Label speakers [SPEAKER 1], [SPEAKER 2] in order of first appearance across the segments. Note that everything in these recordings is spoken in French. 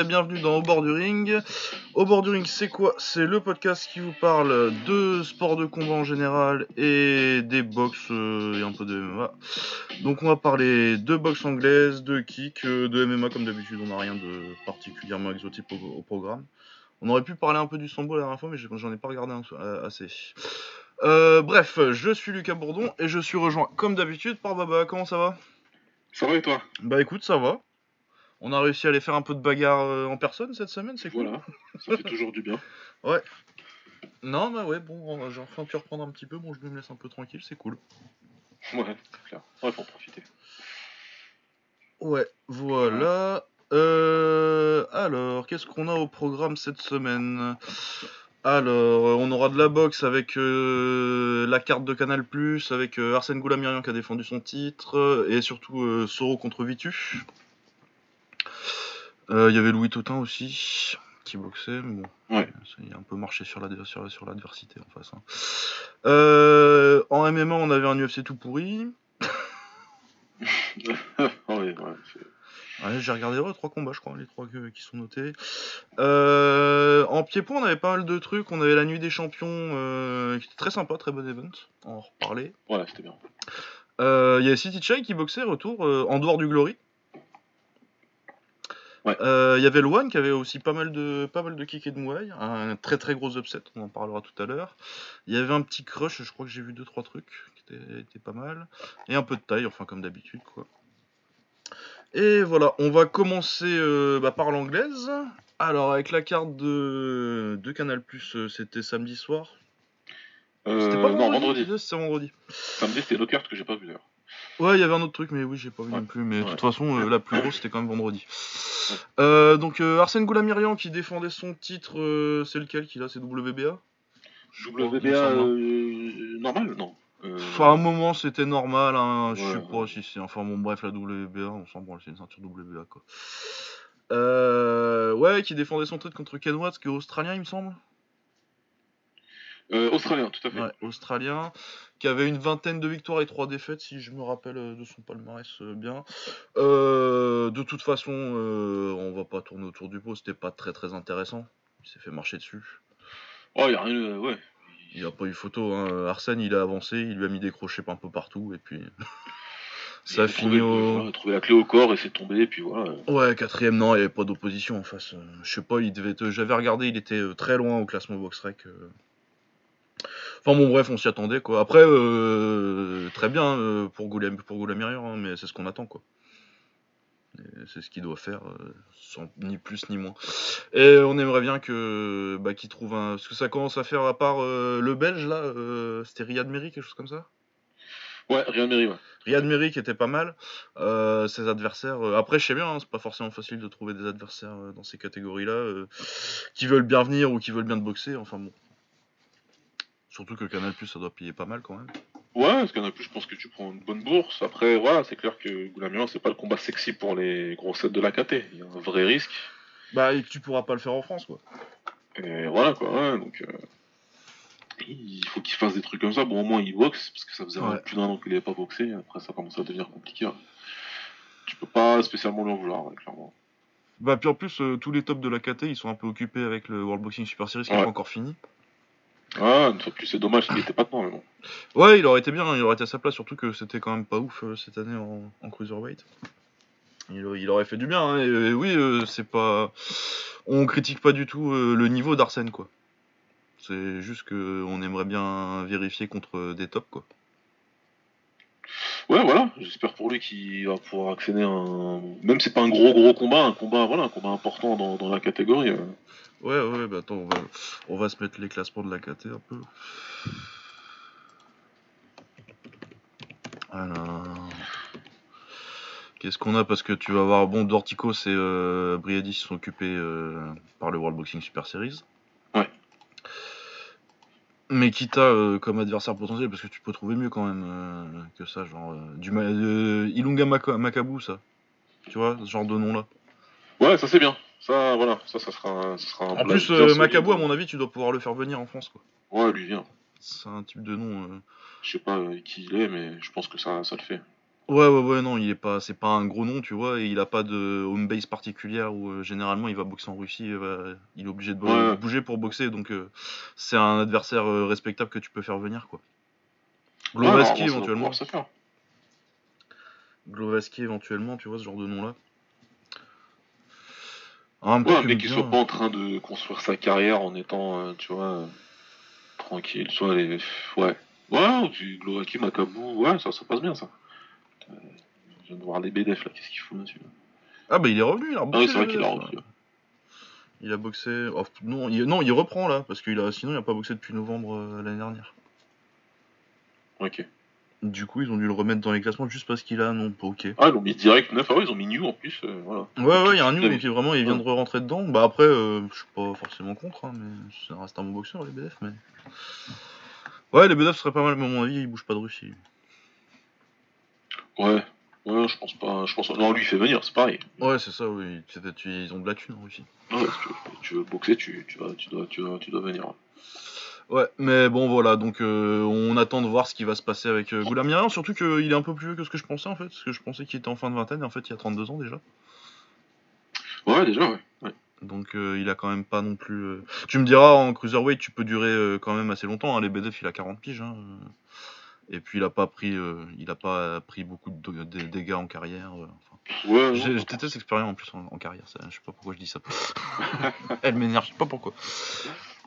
[SPEAKER 1] et bienvenue dans Au bord du ring. Au bord du ring, c'est quoi? C'est le podcast qui vous parle de sport de combat en général et des box euh, et un peu de MMA. Donc on va parler de boxe anglaise, de kick, euh, de MMA comme d'habitude, on n'a rien de particulièrement exotique au, au programme. On aurait pu parler un peu du sambo la dernière fois, mais j'en ai pas regardé euh, assez. Euh, bref, je suis Lucas Bourdon et je suis rejoint comme d'habitude par Baba. Comment ça va?
[SPEAKER 2] Ça va et toi?
[SPEAKER 1] Bah écoute, ça va. On a réussi à aller faire un peu de bagarre euh, en personne cette semaine, c'est cool.
[SPEAKER 2] Voilà, ça fait toujours du bien.
[SPEAKER 1] Non, bah ouais, bon, on va- j'ai enfin pu reprendre un petit peu. Bon, je me laisse un peu tranquille, c'est cool.
[SPEAKER 2] Ouais, clair. Ouais, faut en profiter.
[SPEAKER 1] Ouais, voilà. Euh, alors, qu'est-ce qu'on a au programme cette semaine? Alors, on aura de la boxe avec euh, la carte de Canal+, avec euh, Arsène Goulamirian qui a défendu son titre, euh, et surtout euh, Soro contre Vitu. Euh, Il y avait Louis Totin aussi, qui boxait, mais bon,
[SPEAKER 2] Ouais.
[SPEAKER 1] il a un peu marché sur l'adver- sur- sur l'adversité en face. hein. Euh, en MMA, on avait un UFC tout pourri.
[SPEAKER 2] ouais. Ouais,
[SPEAKER 1] j'ai regardé ouais, trois combats, je crois, les trois que- qui sont notés. Euh, en pied-point, on avait pas mal de trucs. On avait la nuit des champions, euh, qui était très sympa, très bon event. On va en reparler.
[SPEAKER 2] Voilà, c'était bien.
[SPEAKER 1] Il y a City Chai qui boxait, retour, en dehors du Glory.
[SPEAKER 2] Ouais.
[SPEAKER 1] Euh, Il y avait Luan qui avait aussi pas mal de pas mal de kick et de mouailles, un très très gros upset, on en parlera tout à l'heure. Il y avait un petit crush, je crois que j'ai vu deux trois trucs qui étaient, étaient pas mal, et un peu de taille, enfin comme d'habitude quoi. Et voilà, on va commencer euh, bah, par l'anglaise. Alors avec la carte de, de Canal euh, c'était samedi soir.
[SPEAKER 2] Euh,
[SPEAKER 1] C'était pas
[SPEAKER 2] non, vendredi.
[SPEAKER 1] C'était vendredi.
[SPEAKER 2] Samedi, c'était Knockout que j'ai pas vu d'ailleurs.
[SPEAKER 1] Ouais, il y avait un autre truc, mais oui, j'ai pas vu
[SPEAKER 2] Ouais.
[SPEAKER 1] non plus. Mais de toute façon, euh, la plus grosse, c'était quand même vendredi. Euh, donc, euh, Arsène Goulamirian qui défendait son titre, euh, c'est lequel qu'il a? C'est WBA
[SPEAKER 2] WBA normal Non? Euh,
[SPEAKER 1] Enfin, à un moment, c'était normal. Hein, je sais
[SPEAKER 2] ouais.
[SPEAKER 1] pas si c'est. Enfin, bon, bref, la WBA, on s'en branle, c'est une ceinture WBA, quoi. Euh, ouais, qui défendait son titre contre Ken Watts, qui est australien, il me semble.
[SPEAKER 2] Euh, Australien, tout à fait.
[SPEAKER 1] Ouais, australien, qui avait une vingtaine de victoires et trois défaites, si je me rappelle euh, de son palmarès euh, bien. Euh, de toute façon, on va pas tourner autour du pot, c'était pas très très intéressant. Il s'est fait marcher dessus.
[SPEAKER 2] Oh, y a rien. ouais.
[SPEAKER 1] Il a pas eu photo. Hein. Arsène, il a avancé, il lui a mis des crochets un peu partout, et puis. Ça a
[SPEAKER 2] Il
[SPEAKER 1] fini au.
[SPEAKER 2] Il a trouvé la clé au corps et c'est tombé, et puis voilà.
[SPEAKER 1] Ouais, quatrième, non, il n'y avait pas d'opposition en face. Je sais pas, il devait être... J'avais regardé, il était très loin au classement Boxrec. Enfin bon, bref, on s'y attendait quoi. Après, euh, très bien euh, pour Goulam, pour hein, mais c'est ce qu'on attend quoi. C'est ce qu'il doit faire, euh, sans ni plus ni moins. Et on aimerait bien que bah, qu'il trouve un. Parce que ça commence à faire à part euh, le Belge là, euh, c'était Riyad Meri, quelque chose comme ça?
[SPEAKER 2] Ouais, rien de mérite, ouais.
[SPEAKER 1] Riyad Meri qui était pas mal. Euh, ses adversaires. euh, après, je sais bien, hein, c'est pas forcément facile de trouver des adversaires euh, dans ces catégories-là euh, qui veulent bien venir ou qui veulent bien te boxer. Enfin bon. Surtout que Canal ça doit payer pas mal quand même.
[SPEAKER 2] Ouais, parce qu'en a plus, je pense que tu prends une bonne bourse. Après, voilà, c'est clair que Goulamian, c'est pas le combat sexy pour les gros sets de la KT. Il y a un vrai risque.
[SPEAKER 1] Bah, et que tu pourras pas le faire en France quoi.
[SPEAKER 2] Et voilà quoi, ouais, donc euh, il faut qu'il fasse des trucs comme ça. Bon, au moins il boxe, parce que ça faisait
[SPEAKER 1] Ouais.
[SPEAKER 2] plus d'un an qu'il n'avait pas boxé. Après, ça commence à devenir compliqué. Tu peux pas spécialement lui en vouloir, ouais, clairement.
[SPEAKER 1] Bah, puis en plus, euh, tous les tops de la KT ils sont un peu occupés avec le World Boxing Super Series qui n'est
[SPEAKER 2] Ouais.
[SPEAKER 1] pas encore fini.
[SPEAKER 2] Ah, une fois de plus, c'est dommage qu'il était pas dedans, mais bon.
[SPEAKER 1] Ouais, il aurait été bien, il aurait été à sa place, surtout que c'était quand même pas ouf euh, cette année en, cruiserweight. Il, aurait- fait du bien, hein, et, oui, euh, c'est pas. On critique pas du tout euh, le niveau d'Arsène, quoi. C'est juste que on aimerait bien vérifier contre des tops, quoi.
[SPEAKER 2] Ouais, voilà, j'espère pour lui qu'il va pouvoir accéder à un. Même si c'est pas un gros gros combat, un combat, voilà, un combat important dans, dans la catégorie. euh.
[SPEAKER 1] Ouais, ouais, bah attends, on va, on va se mettre les classements de la KT un peu. Alors. Qu'est-ce qu'on a? Parce que tu vas voir, bon, Dorticos et euh, Briadis sont occupés euh, par le World Boxing Super Series. Mais Kita euh, comme adversaire potentiel, parce que tu peux trouver mieux quand même euh, que ça, genre euh, du ma- euh, Ilunga Maka- Makabu, ça. Tu vois, ce genre de nom-là.
[SPEAKER 2] Ouais, ça c'est bien. Ça, voilà, ça, ça sera un. Ça sera un
[SPEAKER 1] En plus. Makabu, à mon avis, tu dois pouvoir le faire venir en France, quoi.
[SPEAKER 2] Ouais, lui vient.
[SPEAKER 1] C'est un type de nom.
[SPEAKER 2] Je sais pas qui il est, mais je pense que ça, ça le fait.
[SPEAKER 1] Ouais, ouais, ouais, non, il est pas, c'est pas un gros nom, tu vois, et il a pas de home base particulière où euh, généralement il va boxer en Russie, il, est obligé de bo-
[SPEAKER 2] Ouais.
[SPEAKER 1] bouger pour boxer, donc euh, c'est un adversaire euh, respectable que tu peux faire venir, quoi.
[SPEAKER 2] Ouais,
[SPEAKER 1] Glovaski
[SPEAKER 2] normalement, ça doit
[SPEAKER 1] éventuellement,
[SPEAKER 2] pouvoir se faire.
[SPEAKER 1] Glovaski éventuellement, tu vois, ce genre de même temps,
[SPEAKER 2] Ouais, un
[SPEAKER 1] tu
[SPEAKER 2] mec
[SPEAKER 1] me
[SPEAKER 2] qui soit
[SPEAKER 1] hein.
[SPEAKER 2] pas en train de construire sa carrière en étant, euh, tu vois, euh, tranquille, soit les. Ouais. Ouais, Glowacki, Macabou, ouais, ça, ça passe bien ça. Je viens de voir les BDF là, qu'est-ce qu'il fout là-dessus là
[SPEAKER 1] Ah bah il est revenu, il a
[SPEAKER 2] Ah
[SPEAKER 1] reboxé.
[SPEAKER 2] oui, c'est vrai qu'il a ouais.
[SPEAKER 1] Il a boxé. oh, non, il... non, il reprend là, parce qu'il a sinon il a pas boxé depuis novembre euh, l'année dernière.
[SPEAKER 2] Ok.
[SPEAKER 1] Du coup, ils ont dû le remettre dans les classements juste parce qu'il a non, ok.
[SPEAKER 2] Ah, ils l'ont mis direct 9, ah ouais, ils ont mis New en plus, euh, voilà.
[SPEAKER 1] Ouais, ouais, il y a un new, donc il- vraiment il vient de rentrer dedans. Bah après, euh, je suis pas forcément contre, hein, mais ça reste un bon boxeur les BDF, mais. Ouais, les BDF seraient pas mal, mais à mon avis, il bouge pas de Russie.
[SPEAKER 2] Ouais. Ouais, je pense pas. Je pense... Non, lui il fait venir, c'est pareil.
[SPEAKER 1] Ouais, c'est ça, oui. Tu- Ils ont de la thune en Russie.
[SPEAKER 2] Ouais, si tu, veux, tu veux boxer, tu, tu, vas, tu, dois, tu, dois, tu dois venir. ouais.
[SPEAKER 1] Mais bon, voilà, donc euh, on attend de voir ce qui va se passer avec euh, Goulamirian, surtout qu'il est un peu plus vieux que ce que je pensais en fait, parce que je pensais qu'il était en fin de vingtaine, et en fait il a 32 ans déjà.
[SPEAKER 2] Ouais, déjà, ouais. ouais.
[SPEAKER 1] Donc euh, il a quand même pas non plus. euh, Tu me diras en cruiserweight tu peux durer quand même assez longtemps. Hein. Les BDF il a 40 piges. Hein. Et puis il a pas pris, euh, il a pas pris beaucoup de, de- dégâts en carrière. euh, enfin.
[SPEAKER 2] Ouais,
[SPEAKER 1] J'ai- déteste l'expérience en plus en, en carrière. ça, je sais pas pourquoi je dis ça. Elle m'énerve. Je sais pas pourquoi.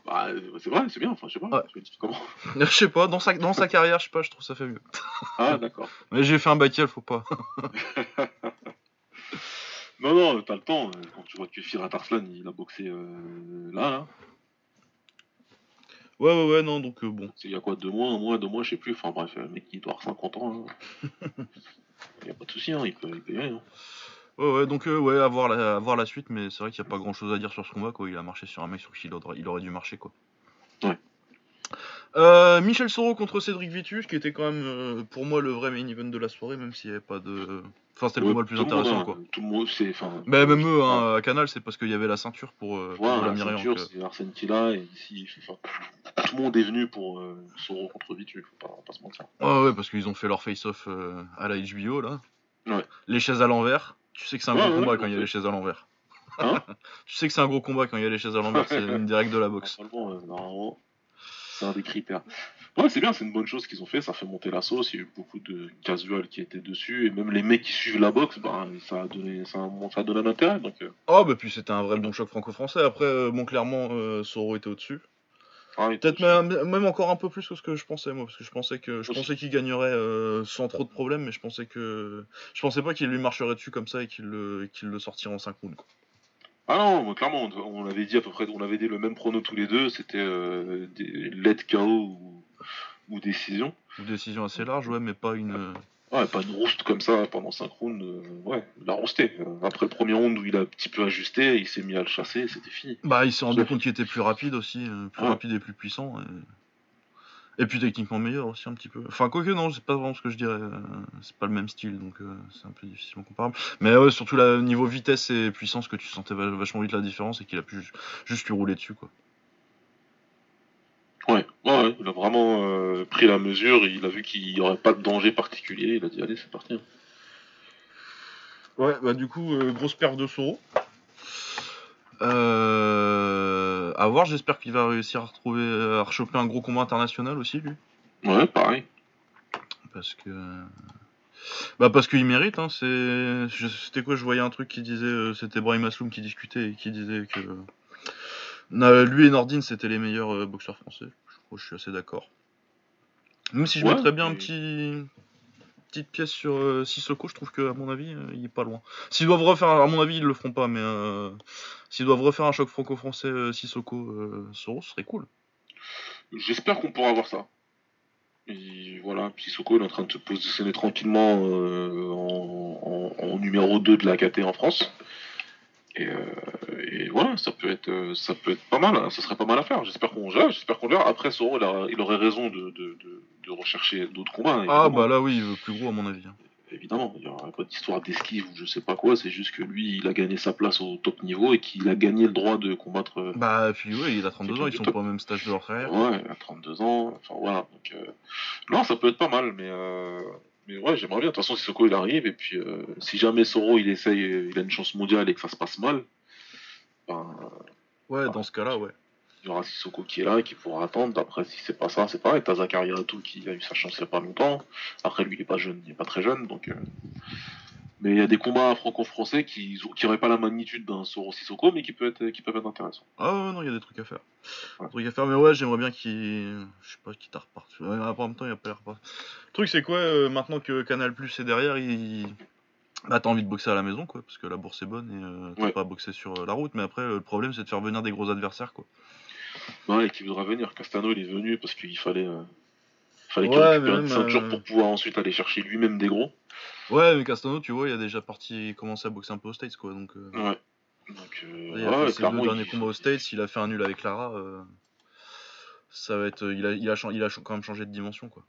[SPEAKER 2] bah, c'est vrai, c'est bien, enfin, je sais pas.
[SPEAKER 1] Ouais.
[SPEAKER 2] Comment?
[SPEAKER 1] Je sais pas. Dans sa dans sa carrière je sais pas. Je trouve ça fait mieux.
[SPEAKER 2] Ah, d'accord.
[SPEAKER 1] Mais j'ai fait un bakiel faut pas.
[SPEAKER 2] Non, non, t'as le temps. euh, Quand tu vois que Firat Arslan, il a boxé euh, là, là.
[SPEAKER 1] Ouais ouais ouais non donc euh, bon.
[SPEAKER 2] C'est il y a quoi, deux mois, un mois, deux mois, je sais plus. Enfin bref, le mec il doit avoir 50 ans. Hein. Il y a pas de souci, hein, il peut, il peut y aller. Hein.
[SPEAKER 1] Ouais ouais donc euh, ouais à voir la, à voir la suite. Mais c'est vrai qu'il y a pas grand chose à dire sur ce combat quoi. Il a marché sur un mec sur qui il aurait, il aurait dû marcher quoi.
[SPEAKER 2] Ouais.
[SPEAKER 1] Euh, Michel Soro contre Cédric Vitus, qui était quand même euh, pour moi le vrai main event de la soirée, même s'il n'y avait pas de. Enfin, c'était le combat le plus intéressant
[SPEAKER 2] hein,
[SPEAKER 1] quoi.
[SPEAKER 2] Tout le monde, c'est.
[SPEAKER 1] Mais même eux, hein, à Canal, c'est parce qu'il y avait la ceinture pour, euh, pour
[SPEAKER 2] Voilà,
[SPEAKER 1] la
[SPEAKER 2] la
[SPEAKER 1] Myriam,
[SPEAKER 2] ceinture,
[SPEAKER 1] que-
[SPEAKER 2] c'est Arsène et ici, tout le monde est venu pour euh, Soro contre Vitu, faut pas, pas se mentir.
[SPEAKER 1] Ouais, ouais, parce qu'ils ont fait leur face-off euh, à la HBO là.
[SPEAKER 2] Ouais.
[SPEAKER 1] Les chaises à l'envers. Tu sais que c'est un
[SPEAKER 2] Ouais,
[SPEAKER 1] gros combat quand il y a les chaises à l'envers.
[SPEAKER 2] Hein
[SPEAKER 1] tu sais que c'est un gros combat quand il y a les chaises à l'envers, c'est une règles de la boxe.
[SPEAKER 2] Normalement, euh, normalement, c'est un des critères. Ouais, c'est bien, c'est une bonne chose qu'ils ont fait, ça fait monter la sauce, il y a eu beaucoup de casual qui étaient dessus, et même les mecs qui suivent la boxe, ben, ça a donné, ça a, ça a donné un intérêt, donc... euh,
[SPEAKER 1] Oh, bah puis c'était un vrai bon choc franco-français. Après, euh, bon, clairement, euh, Soro était au-dessus.
[SPEAKER 2] pareil,
[SPEAKER 1] Peut-être même, même encore un peu plus que ce que je pensais, moi, parce que je pensais que je
[SPEAKER 2] Aussi.
[SPEAKER 1] pensais qu'il gagnerait sans trop de problèmes, mais je pensais que je pensais pas qu'il lui marcherait dessus comme ça et qu'il le, qu'il le sortirait en 5 rounds. Quoi.
[SPEAKER 2] Ah non, clairement, on, on avait dit à peu près, on avait dit le même prono tous les deux, c'était euh, let KO ou, ou décision.
[SPEAKER 1] Une décision assez large, ouais, mais pas une.
[SPEAKER 2] Ouais, pas une rouste comme ça pendant 5 rounds, euh, ouais, il a rousté. Après le premier round où il a un petit peu ajusté, il s'est mis à le chasser, c'était fini.
[SPEAKER 1] Bah, il s'est rendu compte qu'il était plus rapide aussi, euh, plus
[SPEAKER 2] Ouais.
[SPEAKER 1] rapide et plus puissant. Et... et puis techniquement meilleur aussi, un petit peu. Enfin, quoique, non, c'est pas vraiment ce que je dirais. euh, C'est pas le même style, donc euh, c'est un peu difficilement comparable. Mais ouais, surtout là, niveau vitesse et puissance, que tu sentais va- vachement vite la différence et qu'il a pu ju- juste lui rouler dessus, quoi.
[SPEAKER 2] Ouais, ouais, il a vraiment euh, pris la mesure, il a vu qu'il n'y aurait pas de danger particulier, il a dit allez c'est parti.
[SPEAKER 1] Ouais, bah du coup, euh, grosse perte de Soro. Euh, à voir, j'espère qu'il va réussir à retrouver, à rechoper un gros combat international aussi, lui.
[SPEAKER 2] Ouais, pareil.
[SPEAKER 1] Parce que. Bah parce qu'il mérite, hein, c'est. C'était quoi, je voyais un truc qui disait. euh, C'était Brahim Asloum qui discutait et qui disait que. Lui et Nordine c'était les meilleurs euh, boxeurs français. Que je suis assez d'accord. Même si je
[SPEAKER 2] Ouais,
[SPEAKER 1] mettrais bien un
[SPEAKER 2] mais-
[SPEAKER 1] petit. Petite pièce sur euh, Sissoko, je trouve que à mon avis, euh, il est pas loin. S'ils doivent refaire, à mon avis, ils le feront pas, mais euh, s'ils doivent refaire un choc franco-français euh, Sissoko Soro, ce serait cool.
[SPEAKER 2] J'espère qu'on pourra voir ça. Et voilà, Sissoko est en train de se positionner tranquillement en, en- en numéro 2 de la KT en France. Et, euh, et voilà, ça peut être euh, ça peut être pas mal, hein, ça serait pas mal à faire. J'espère qu'on gère, j'espère qu'on. Après Soro il, a- il aurait raison de, de, de- de rechercher d'autres combats.
[SPEAKER 1] Ah
[SPEAKER 2] évidemment.
[SPEAKER 1] bah là oui, il veut plus gros à mon avis. hein.
[SPEAKER 2] Évidemment, il n'y aura pas d'histoire d'esquive ou je sais pas quoi, c'est juste que lui, il a gagné sa place au top niveau et qu'il a gagné le droit de combattre. euh,
[SPEAKER 1] Bah puis ouais, il a 32 ans, ils sont
[SPEAKER 2] top.
[SPEAKER 1] pas au même stage de leur carrière.
[SPEAKER 2] Ouais, à 32 ans, enfin voilà. Donc, euh, Non, ça peut être pas mal, mais euh, Mais ouais, j'aimerais bien. De toute façon, si Soko il arrive, et puis euh, si jamais Soro il essaye, euh, il a une chance mondiale et que ça se passe mal, ben,
[SPEAKER 1] Ouais, dans ce cas-là, ouais.
[SPEAKER 2] il y aura Sissoko qui est là et qui pourra attendre. Après, si c'est pas ça, c'est pareil. T'as Zachary Rato qui a eu sa chance il y a pas longtemps. Après, lui, il est pas jeune, il est pas très jeune, donc. euh, Mais il y a des combats franco-français qui n'auraient pas la magnitude d'un Soro Sissoko, mais qui, peut être, qui peuvent être intéressants.
[SPEAKER 1] Ah ouais, non, il y a des trucs à faire.
[SPEAKER 2] Ouais.
[SPEAKER 1] Des trucs à faire, mais ouais, j'aimerais bien qu'il. Je sais pas, qu'il t'a reparti. Ouais, en même temps, il a pas l'air reparti. Le truc, c'est quoi, euh, maintenant que Canal Plus est derrière, il. Bah, t'as envie de boxer à la maison, quoi, parce que la bourse est bonne et euh, t'as
[SPEAKER 2] Ouais.
[SPEAKER 1] pas à boxer sur euh, la route, mais après, le problème, c'est de faire venir des gros adversaires, quoi.
[SPEAKER 2] Ouais, et qui voudra venir. Castano, il est venu parce qu'il fallait. euh, fallait qu'il récupère une ceinture pour pouvoir ensuite aller chercher lui-même des gros.
[SPEAKER 1] Ouais, mais Castano, tu vois, il a déjà parti commencé à boxer un peu aux States, quoi, donc. euh,
[SPEAKER 2] Ouais. Donc, euh,
[SPEAKER 1] Il a
[SPEAKER 2] ouais,
[SPEAKER 1] fait ses deux derniers combats aux States, il a fait un nul avec Lara. euh, Ça va être, il a, il a, il a quand même changé de dimension quoi.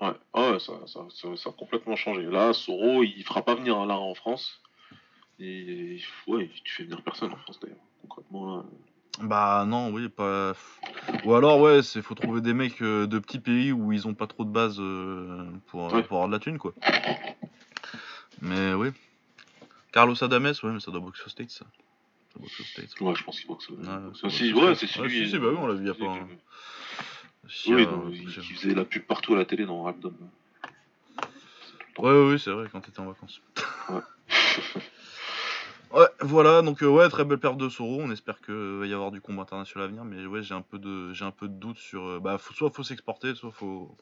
[SPEAKER 2] Ouais, ah ouais ça, ça, ça, ça a complètement changé. Là, Soro, il fera pas venir Lara en France. Et ouais, tu fais venir personne en France d'ailleurs. Concrètement, là.
[SPEAKER 1] Bah non, oui, pas. Ou alors ouais, c'est faut trouver des mecs euh, de petits pays où ils ont pas trop de base euh, pour,
[SPEAKER 2] Ouais.
[SPEAKER 1] pour avoir de la thune quoi. Mais oui. Carlos Adames, ouais, mais ça doit boxer aux States ça. Ça boxe aux States.
[SPEAKER 2] Ouais, je pense qu'il boxe.
[SPEAKER 1] Ouais,
[SPEAKER 2] Ouais, ouais, c'est
[SPEAKER 1] Ouais,
[SPEAKER 2] celui.
[SPEAKER 1] si, si, bah oui, on l'a vu il y a pas Si,
[SPEAKER 2] Oui,
[SPEAKER 1] euh,
[SPEAKER 2] non, il, faisait la pub partout à la télé dans Rap
[SPEAKER 1] Ouais, ouais, ouais, c'est vrai, quand t'étais en vacances. Ouais, voilà, donc euh, ouais, très belle perte de Soro. On espère qu'il va y avoir du combat international à venir, mais ouais, j'ai un peu de, j'ai un peu de doute sur. euh, bah, faut, soit faut s'exporter, soit faut.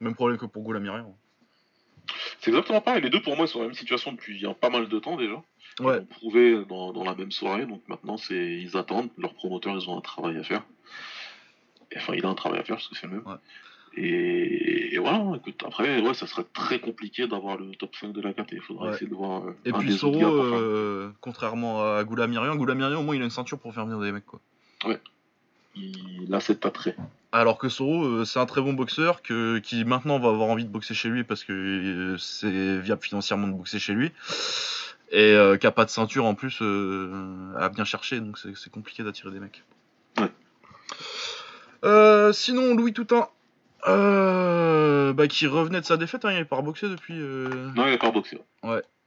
[SPEAKER 1] Même problème que pour Goulamirian.
[SPEAKER 2] C'est exactement pareil. Les deux, pour moi, sont dans la même situation depuis pas mal de temps déjà.
[SPEAKER 1] Ouais,
[SPEAKER 2] Ils ont prouvé dans, dans la même soirée. Donc maintenant, c'est ils attendent. Leurs promoteurs, ils ont un travail à faire. Et, enfin, il a un travail à faire parce que c'est le même.
[SPEAKER 1] Ouais.
[SPEAKER 2] Et, et voilà, écoute, après, ouais, ça serait très compliqué d'avoir le top 5 de la KT. Il faudra
[SPEAKER 1] Ouais.
[SPEAKER 2] essayer de voir euh,
[SPEAKER 1] et
[SPEAKER 2] un
[SPEAKER 1] puis
[SPEAKER 2] des
[SPEAKER 1] Soro, euh, contrairement à Goulamirian, Goulamirian au moins il a une ceinture pour faire venir des mecs quoi.
[SPEAKER 2] Il a cet attrait.
[SPEAKER 1] Alors que Soro, euh, c'est un très bon boxeur que, qui maintenant va avoir envie de boxer chez lui parce que euh, c'est viable financièrement de boxer chez lui. Et euh, qui a pas de ceinture en plus euh, à bien chercher, donc c'est c'est compliqué d'attirer des mecs.
[SPEAKER 2] Ouais.
[SPEAKER 1] Euh, sinon, Louis Toutain, euh, bah, qui revenait de sa défaite, hein, il n'avait pas reboxé depuis. euh,
[SPEAKER 2] Non, il a pas boxé.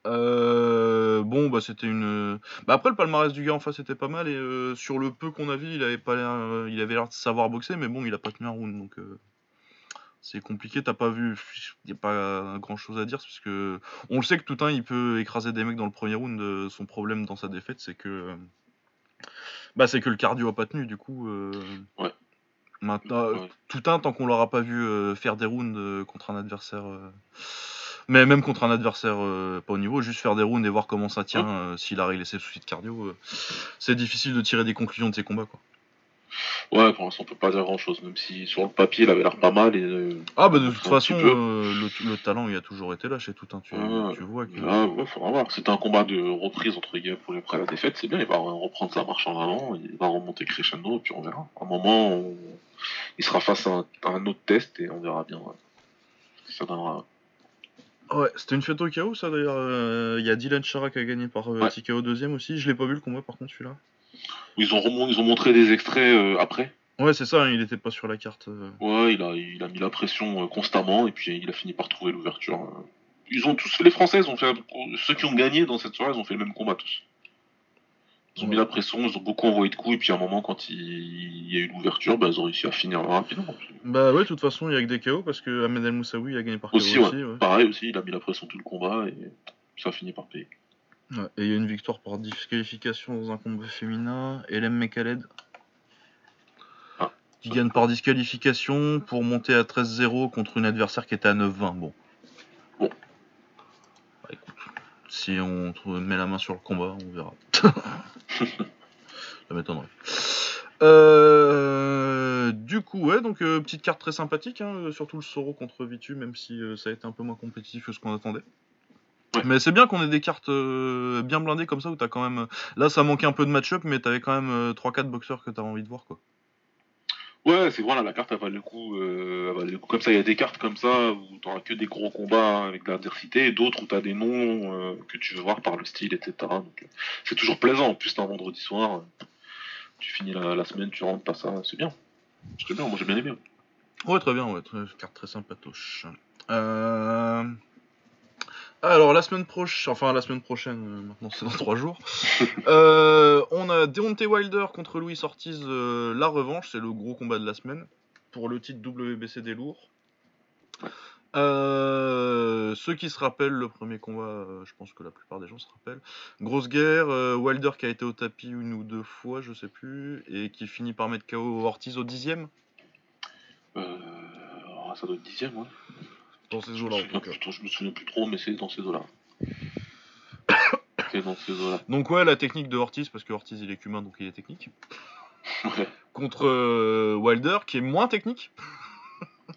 [SPEAKER 1] euh, bon, bah c'était une. Bah après le palmarès du gars en face était pas mal et euh, sur le peu qu'on a vu, il avait pas l'air, euh, il avait l'air de savoir boxer, mais bon, il a pas tenu un round donc euh, c'est compliqué. T'as pas vu, y a pas grand chose à dire parce que on le sait que Toutain il peut écraser des mecs dans le premier round. euh, son problème dans sa défaite, c'est que euh, bah c'est que le cardio a pas tenu du coup. euh,
[SPEAKER 2] Ouais.
[SPEAKER 1] Maintenant,
[SPEAKER 2] Ouais.
[SPEAKER 1] Toutain, tant qu'on l'aura pas vu euh, faire des rounds euh, contre un adversaire, euh, mais même contre un adversaire euh, pas au niveau, juste faire des rounds et voir comment ça tient, euh, s'il a réglé ses soucis de cardio, euh, c'est difficile de tirer des conclusions de ses combats. Quoi.
[SPEAKER 2] Ouais, pour l'instant, on peut pas dire grand chose, même si sur le papier, il avait l'air pas mal. Et, euh,
[SPEAKER 1] Ah bah de
[SPEAKER 2] un
[SPEAKER 1] toute façon, euh, le, le talent il a toujours été là chez Toutain, tu,
[SPEAKER 2] Ah,
[SPEAKER 1] tu vois que...
[SPEAKER 2] Ouais, faudra voir. C'était un combat de reprise entre guillemets pour après la défaite. C'est bien, il va reprendre sa marche en avant, il va remonter crescendo, et puis on verra. À un moment, on- il sera face à un, à un autre test et on verra bien ouais, ce que ça donnera.
[SPEAKER 1] Ouais, c'était une fête au chaos ça d'ailleurs, euh, il y a Dylan Chara qui a gagné par
[SPEAKER 2] Ouais.
[SPEAKER 1] TKO deuxième aussi, je l'ai pas vu le combat par contre celui-là.
[SPEAKER 2] Ils ont, remon- ils ont montré des extraits euh, après.
[SPEAKER 1] Ouais c'est ça, hein, il était pas sur la carte. euh.
[SPEAKER 2] Ouais, il a, il a mis la pression euh, constamment et puis il a fini par trouver l'ouverture. Ils ont tous les Français, ils ont fait, ceux qui ont gagné dans cette soirée, ils ont fait le même combat tous. Ils ont mis la pression, ils ont beaucoup envoyé de coups et puis à un moment, quand il, y a eu l'ouverture, bah, ils ont réussi à finir rapidement.
[SPEAKER 1] Bah ouais, de toute façon il y a que des KO parce que Ahmed El Moussaoui a gagné par KO
[SPEAKER 2] Aussi,
[SPEAKER 1] aussi.
[SPEAKER 2] ouais.
[SPEAKER 1] ouais.
[SPEAKER 2] Pareil aussi, il a mis la pression tout le combat et ça a fini par payer.
[SPEAKER 1] Ouais, et il y a une victoire par disqualification dans un combat féminin. Elem Mekaled.
[SPEAKER 2] Ah.
[SPEAKER 1] Qui gagne par disqualification pour monter à 13-0 contre une adversaire qui était à 9-20. Bon.
[SPEAKER 2] Bon.
[SPEAKER 1] Bah, écoute, si on met la main sur le combat, on verra. Ça m'étonnerait. Euh, du coup, ouais, donc euh, petite carte très sympathique, hein, euh, surtout le Soro contre Vitu, même si euh, ça a été un peu moins compétitif que ce qu'on attendait.
[SPEAKER 2] Ouais.
[SPEAKER 1] Mais c'est bien qu'on ait des cartes euh, bien blindées comme ça où t'as quand même. Là, ça manquait un peu de match-up, mais t'avais quand même euh, 3-4 boxeurs que t'avais envie de voir, quoi.
[SPEAKER 2] Ouais, c'est voilà, la carte elle valait le coup. euh, elle valait le coup. Comme ça, il y a des cartes comme ça où t'auras que des gros combats avec de l'adversité et d'autres où t'as des noms euh, que tu veux voir par le style, etc. Donc euh, c'est toujours plaisant. En plus, t'as un vendredi soir, euh, tu finis la, la semaine, tu rentres, t'as ça, c'est bien. C'est bien, moi j'ai bien aimé.
[SPEAKER 1] Ouais, très bien, ouais, très- carte très sympatoche. Euh, alors la semaine prochaine, enfin la semaine prochaine, euh, maintenant c'est dans trois jours, euh, on a Deontay Wilder contre Louis Ortiz, euh, la revanche, c'est le gros combat de la semaine pour le titre WBC des lourds. Ceux qui se rappellent le premier combat, je pense que la plupart des gens se rappellent. Grosse guerre, Wilder qui a été au tapis une ou deux fois, je sais plus, et qui finit par mettre KO Ortiz au dixième.
[SPEAKER 2] Alors, ça doit être dixième, ouais.
[SPEAKER 1] Dans ces eaux-là, en tout cas.
[SPEAKER 2] je me souviens plus trop, mais c'est dans ces eaux-là. c'est dans ces eaux-là.
[SPEAKER 1] Donc ouais, la technique de Ortiz, parce que Ortiz il est cubain, donc il est technique.
[SPEAKER 2] Ouais.
[SPEAKER 1] Contre euh, Wilder, qui est moins technique,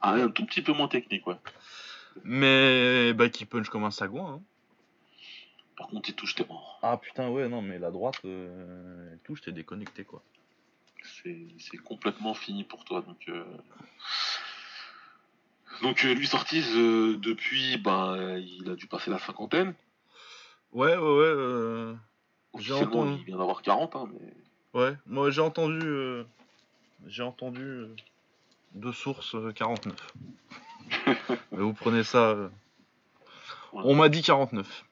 [SPEAKER 2] Ah, un tout petit peu moins technique, ouais.
[SPEAKER 1] mais bah, qui punch comme un sagouin. hein.
[SPEAKER 2] Par contre, il touche, t'es mort.
[SPEAKER 1] Ah putain, ouais, non, mais la droite, euh, elle touche, t'es déconnecté quoi.
[SPEAKER 2] C'est c'est complètement fini pour toi. Donc, euh... donc euh, lui, Ortiz, euh, depuis, ben, il a dû passer la cinquantaine.
[SPEAKER 1] Ouais, ouais, ouais. euh, J'ai
[SPEAKER 2] Officiellement,
[SPEAKER 1] entendu.
[SPEAKER 2] il vient d'avoir 40, hein, mais...
[SPEAKER 1] Ouais, moi j'ai entendu. J'ai entendu de sources euh, 49. Mais vous prenez ça. On m'a dit 49.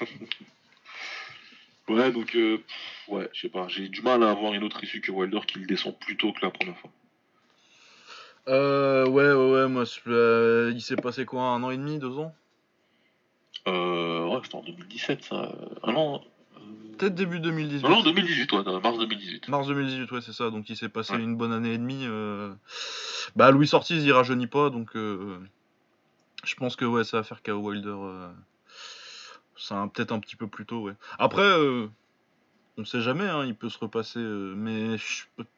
[SPEAKER 2] Ouais, donc, euh, ouais, je sais pas, j'ai du mal à avoir une autre issue que Wilder qui le descend plus tôt que la première fois.
[SPEAKER 1] Euh, ouais, ouais, ouais, moi, euh, il s'est passé quoi, un an et demi, deux ans?
[SPEAKER 2] Euh, ouais, c'était en 2017, ça. euh, Ah non, euh,
[SPEAKER 1] Peut-être début 2018.
[SPEAKER 2] non, non, 2018, ouais, dans mars 2018.
[SPEAKER 1] Mars 2018, ouais, c'est ça. Donc il s'est passé
[SPEAKER 2] Ouais.
[SPEAKER 1] une bonne année et demie. euh. Bah, Louis Ortiz, il rajeunit pas, donc euh, je pense que ouais, ça va faire KO Wilder. euh, Ça peut-être un petit peu plus tôt, ouais. Après, euh, on sait jamais, hein, il peut se repasser, euh, mais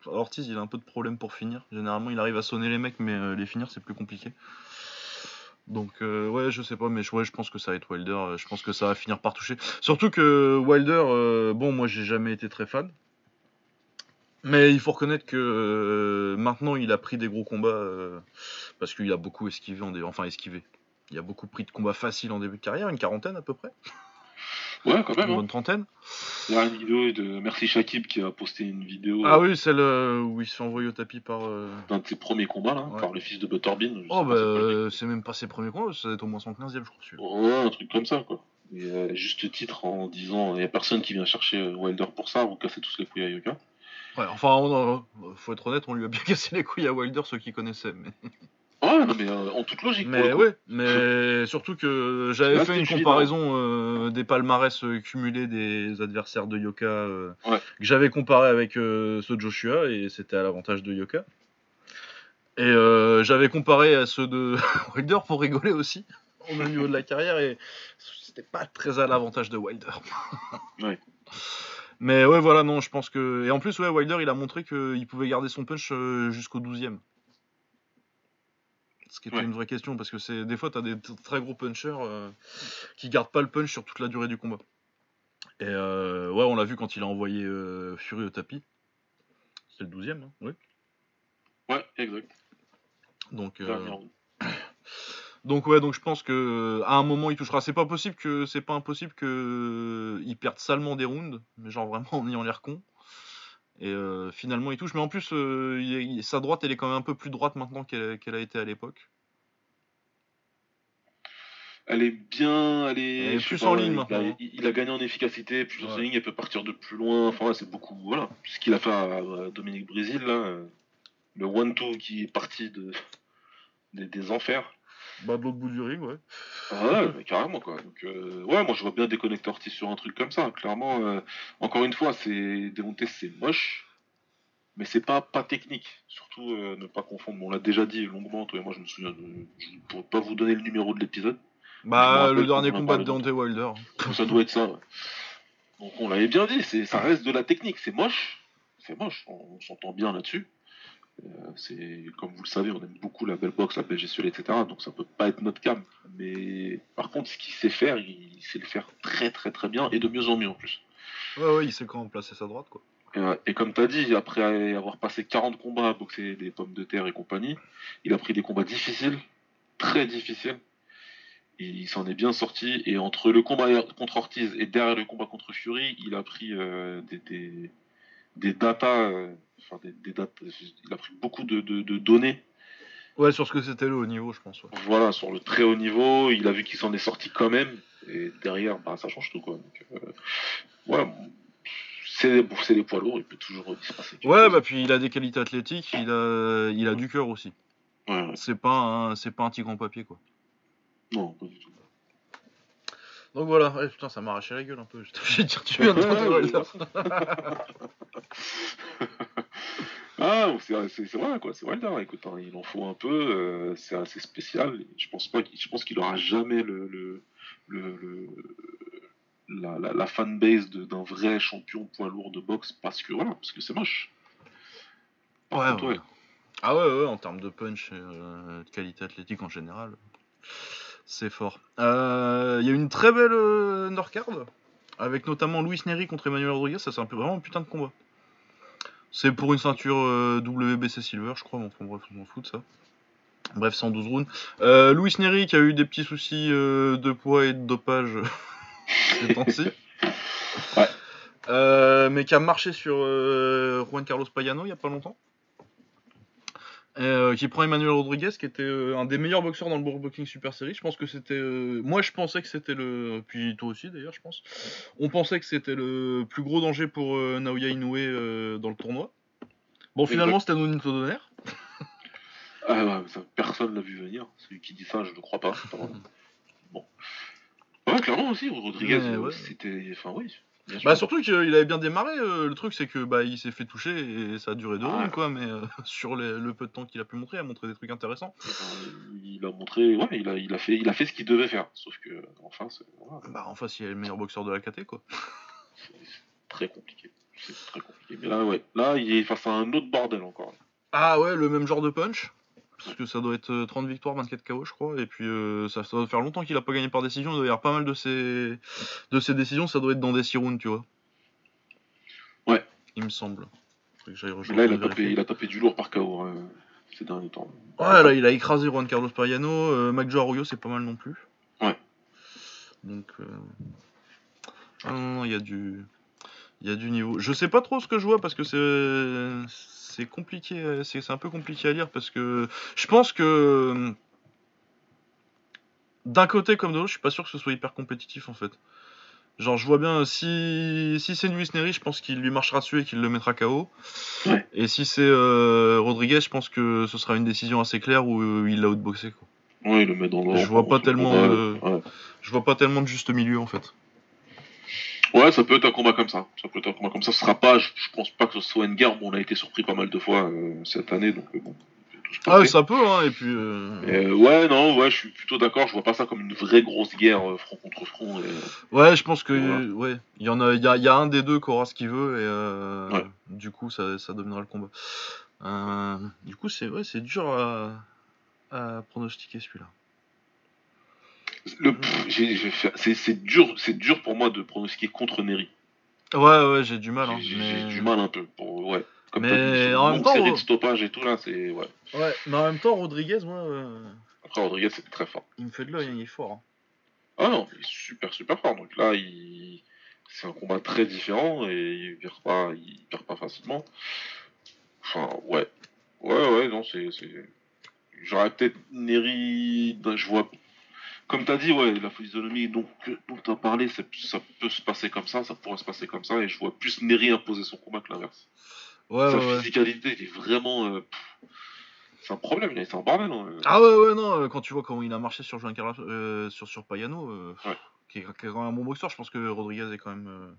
[SPEAKER 1] Ortiz, il a un peu de problème pour finir. Généralement, il arrive à sonner les mecs, mais euh, les finir, c'est plus compliqué. Donc euh, ouais, je sais pas, mais je- pense que ça va être Wilder. Je pense que ça va finir par toucher. Surtout que Wilder, bon, moi j'ai jamais été très fan. Mais il faut reconnaître que maintenant il a pris des gros combats parce qu'il a beaucoup esquivé, en enfin esquivé. Il a beaucoup pris de combats faciles en début de carrière, une quarantaine à peu près,
[SPEAKER 2] Ouais, quand même.
[SPEAKER 1] une
[SPEAKER 2] Hein.
[SPEAKER 1] bonne trentaine.
[SPEAKER 2] Il y a une vidéo de Merci Shakib qui a posté une vidéo
[SPEAKER 1] Ah oui, celle euh, où il se fait envoyer au tapis par. euh,
[SPEAKER 2] d'un de ses premiers combats, là,
[SPEAKER 1] Ouais.
[SPEAKER 2] par le fils de sais
[SPEAKER 1] Oh bah
[SPEAKER 2] c'est
[SPEAKER 1] même pas ses premiers combats, ça doit être au moins son 15ème je crois.
[SPEAKER 2] Ouais, un truc comme ça, quoi. Et euh, juste titre en disant, il y a personne qui vient chercher euh, Wilder pour ça, vous cassez tous les couilles à Yoka.
[SPEAKER 1] Ouais, enfin, on, euh, faut être honnête, on lui a bien cassé les couilles à Wilder, ceux qui connaissaient. Mais,
[SPEAKER 2] Ouais, non, mais euh, en toute logique.
[SPEAKER 1] mais ouais, mais surtout que j'avais fait une comparaison euh, des palmarès euh, cumulés des adversaires de Yoka euh,
[SPEAKER 2] Ouais.
[SPEAKER 1] que j'avais comparé avec ceux de Joshua et c'était à l'avantage de Yoka. Et j'avais comparé à ceux de Wilder pour rigoler aussi au même niveau de la carrière et c'était pas très à l'avantage de Wilder.
[SPEAKER 2] Ouais.
[SPEAKER 1] Mais ouais, voilà, non, je pense que. Et en plus, ouais, Wilder, il a montré qu'il pouvait garder son punch jusqu'au 12ème. Ce qui était
[SPEAKER 2] Ouais.
[SPEAKER 1] une vraie question, parce que c'est des fois, tu as des très gros punchers euh, qui gardent pas le punch sur toute la durée du combat. Et euh, ouais, on l'a vu quand il a envoyé euh, Fury au tapis. C'est le 12ème, hein, oui.
[SPEAKER 2] Ouais, exact.
[SPEAKER 1] Donc, donc ouais, donc je pense que à un moment il touchera. C'est pas possible que c'est pas impossible que il perde salement des rounds, mais genre vraiment en ayant l'air con. Et euh, finalement il touche, mais en plus euh, il est- il- sa droite elle est quand même un peu plus droite maintenant qu'elle a été à l'époque.
[SPEAKER 2] Elle est bien, elle est,
[SPEAKER 1] Elle plus
[SPEAKER 2] pas,
[SPEAKER 1] en ligne
[SPEAKER 2] il
[SPEAKER 1] maintenant.
[SPEAKER 2] Il, il a gagné en efficacité, plus en ligne, elle peut partir de plus loin. Enfin, c'est beaucoup, voilà. Ce qu'il a fait à, à Dominique Brésil, là, euh, le one-two qui est parti de, des, des enfers.
[SPEAKER 1] Bah de l'autre bout du ring, ouais.
[SPEAKER 2] Ah ouais, mais carrément, quoi. Donc, euh, ouais, moi, je vois bien déconnecter Ortiz sur un truc comme ça. Clairement, euh, encore une fois, c'est Deontay, c'est moche. Mais c'est pas, pas technique. Surtout, euh, ne pas confondre. Bon, on l'a déjà dit longuement, toi et moi, je me souviens de. Je ne pourrais pas vous donner le numéro de l'épisode.
[SPEAKER 1] Bah le dernier combat de Deontay Wilder.
[SPEAKER 2] Ça doit être ça. ouais. Donc on l'avait bien dit, c'est, ça reste de la technique. C'est moche, c'est moche. On, on s'entend bien là-dessus. Euh, c'est comme vous le savez, on aime beaucoup la belle boxe, la belle gestuelle, etc. Donc ça peut pas être notre cam. Mais par contre, ce qu'il sait faire, il, il sait le faire très très très bien et de mieux en mieux en plus.
[SPEAKER 1] Ouais ouais, il sait quand placer sa droite quoi.
[SPEAKER 2] Et, euh, et comme tu as dit, après avoir passé 40 combats à boxer des pommes de terre et compagnie, il a pris des combats difficiles, très difficiles. Il s'en est bien sorti. Et entre le combat contre Ortiz et derrière le combat contre Fury, il a pris euh, des, des, des datas, euh, enfin des, des dates, il a pris beaucoup de, de- de données
[SPEAKER 1] Ouais, sur ce que c'était le haut niveau, je pense.
[SPEAKER 2] Voilà, sur le très haut niveau, il a vu qu'il s'en est sorti quand même. Et derrière, bah, ça change tout, quoi. Donc, euh, ouais, c'est des, des poids lourds, il peut toujours se passer.
[SPEAKER 1] Ouais, bah puis il a des qualités athlétiques, il a, il a du cœur aussi.
[SPEAKER 2] Ouais,
[SPEAKER 1] C'est pas un, c'est pas un tigre en papier quoi.
[SPEAKER 2] Non, pas du tout.
[SPEAKER 1] Donc voilà, ouais, putain, ça m'a arraché la gueule un peu. De dire tu viens de Wilder.
[SPEAKER 2] ah, c'est, vrai quoi, c'est Wilder. Écoute, hein, il en faut un peu, euh, c'est assez spécial. Je pense pas, qu'il, je pense qu'il aura jamais le, le, le, le la, la, la fanbase d'un vrai champion poids lourd de boxe parce que voilà, parce que c'est moche.
[SPEAKER 1] Ouais, ouais. Ah ouais, ouais, en termes de punch et euh, de qualité athlétique en général, c'est fort. Il euh, y a une très belle euh, Nordcard, avec notamment Luis Neri contre Emmanuel Rodriguez, ça c'est un peu vraiment un putain de combat. C'est pour une ceinture euh, WBC Silver, je crois, mais enfin bref, on s'en fout de ça. Bref, 112 rounds. Euh, Luis Neri qui a eu des petits soucis de poids et de dopage ces temps-ci.
[SPEAKER 2] Ouais.
[SPEAKER 1] Mais qui a marché sur Juan Carlos Payano il y a pas longtemps. Et, euh, qui prend Emmanuel Rodriguez, qui était euh, un des meilleurs boxeurs dans le World Boxing Super Series. Je pense que c'était. euh, moi, je pensais que c'était le. Puis toi aussi, d'ailleurs, je pense. On pensait que c'était le plus gros danger pour Naoya Inoue dans le tournoi. Bon, finalement, c'était Nonito Donner.
[SPEAKER 2] Ah ouais, ça, personne l'a vu venir. Celui qui dit ça, je ne crois pas. Bon. Ouais, clairement aussi, Rodriguez,
[SPEAKER 1] Ouais, ouais.
[SPEAKER 2] c'était. Enfin, oui.
[SPEAKER 1] Bah, surtout qu'il avait bien démarré. euh, le truc, c'est que bah, il s'est fait toucher et ça a duré deux
[SPEAKER 2] Ah.
[SPEAKER 1] rounds, quoi. Mais euh, sur les- le peu de temps qu'il a pu montrer, il a montré des trucs intéressants.
[SPEAKER 2] Euh, il a montré, ouais, il a, il a fait, il a fait ce qu'il devait faire. Sauf que, enfin, c'est voilà,
[SPEAKER 1] Bah, en face, il est le meilleur boxeur de la KT, quoi.
[SPEAKER 2] c'est très compliqué. C'est très compliqué. Mais là, ouais, là, il est face à un autre bordel encore.
[SPEAKER 1] Ah ouais, le même genre de punch. Parce que ça doit être euh, 30 victoires, 24 KO, je crois. Et puis euh, ça, ça doit faire longtemps qu'il a pas gagné par décision. Il doit y avoir pas mal de ses, de ses décisions. Ça doit être dans des 6 rounds, tu vois.
[SPEAKER 2] Ouais.
[SPEAKER 1] Il me semble. Que
[SPEAKER 2] là, il a, tapé, il a tapé du lourd par KO hein, ces derniers temps.
[SPEAKER 1] Ouais, là, il a écrasé Juan Carlos Payano. Euh, Magjo Arroyo, c'est pas mal non plus.
[SPEAKER 2] Ouais.
[SPEAKER 1] Donc. Euh... Ah non, non, il y a du. Il y a du niveau. Je sais pas trop ce que je vois parce que c'est. C'est compliqué. euh, C'est un peu compliqué à lire parce que. Je pense que. D'un côté comme de l'autre, je suis pas sûr que ce soit hyper compétitif en fait. Genre, je vois bien, si, si c'est Luis Neri, je pense qu'il lui marchera dessus et qu'il le mettra KO.
[SPEAKER 2] Ouais.
[SPEAKER 1] Et si c'est euh, Rodriguez, je pense que ce sera une décision assez claire où euh, il l'a outboxé. Quoi.
[SPEAKER 2] Ouais, il le met dans le.
[SPEAKER 1] Je vois pas tellement
[SPEAKER 2] ouais.
[SPEAKER 1] Je vois pas tellement de juste milieu en fait.
[SPEAKER 2] Ouais, ça peut être un combat comme ça. Ça peut être un combat comme ça. Ce sera pas, je, je pense pas que ce soit une guerre. On a été surpris pas mal de fois euh, cette année, donc euh, bon,
[SPEAKER 1] Ah, ça peut, hein, et puis. euh,
[SPEAKER 2] ouais, non, ouais, je suis plutôt d'accord. Je vois pas ça comme une vraie grosse guerre front contre front. et-
[SPEAKER 1] Ouais, je pense que.
[SPEAKER 2] Voilà.
[SPEAKER 1] Ouais, il y en a, il y a, y a un des deux qui aura ce qu'il veut, et
[SPEAKER 2] Ouais.
[SPEAKER 1] du coup, ça, ça dominera le combat. Du coup, c'est ouais, c'est dur à, à pronostiquer celui-là.
[SPEAKER 2] Le, fait- c'est, c'est dur, c'est dur pour moi de pronostiquer contre Neri.
[SPEAKER 1] Ouais, ouais, j'ai du mal. Hein,
[SPEAKER 2] j'ai,
[SPEAKER 1] mais...
[SPEAKER 2] du mal un peu. Pour, ouais. Comme
[SPEAKER 1] Mais en même temps,
[SPEAKER 2] série de stoppage et tout là, c'est ouais.
[SPEAKER 1] Ouais, mais en même temps, Rodriguez, moi, euh,
[SPEAKER 2] Après Rodriguez, c'était très fort.
[SPEAKER 1] il me fait de l'œil, hein, il est fort. hein.
[SPEAKER 2] Ah non, il est super super fort. Donc là, il... c'est un combat très différent et il perd pas, il perd pas facilement. Enfin, ouais, ouais, ouais, non, c'est, c'est... j'aurais peut-être Neri, ben, je vois, comme t'as dit, ouais, la physionomie donc dont t'as parlé, c'est- ça peut se passer comme ça, ça pourrait se passer comme ça, et je vois plus Neri imposer son combat que l'inverse.
[SPEAKER 1] Ouais,
[SPEAKER 2] Sa
[SPEAKER 1] ouais,
[SPEAKER 2] physicalité, il est vraiment, euh, c'est un problème, il est- un bordel. hein.
[SPEAKER 1] Ah ouais, ouais, non, euh, quand tu vois comment il a marché sur Jean euh, sur, sur Payano, euh,
[SPEAKER 2] Ouais.
[SPEAKER 1] qui, est, qui est quand même un bon boxeur, je pense que Rodriguez est quand même. euh,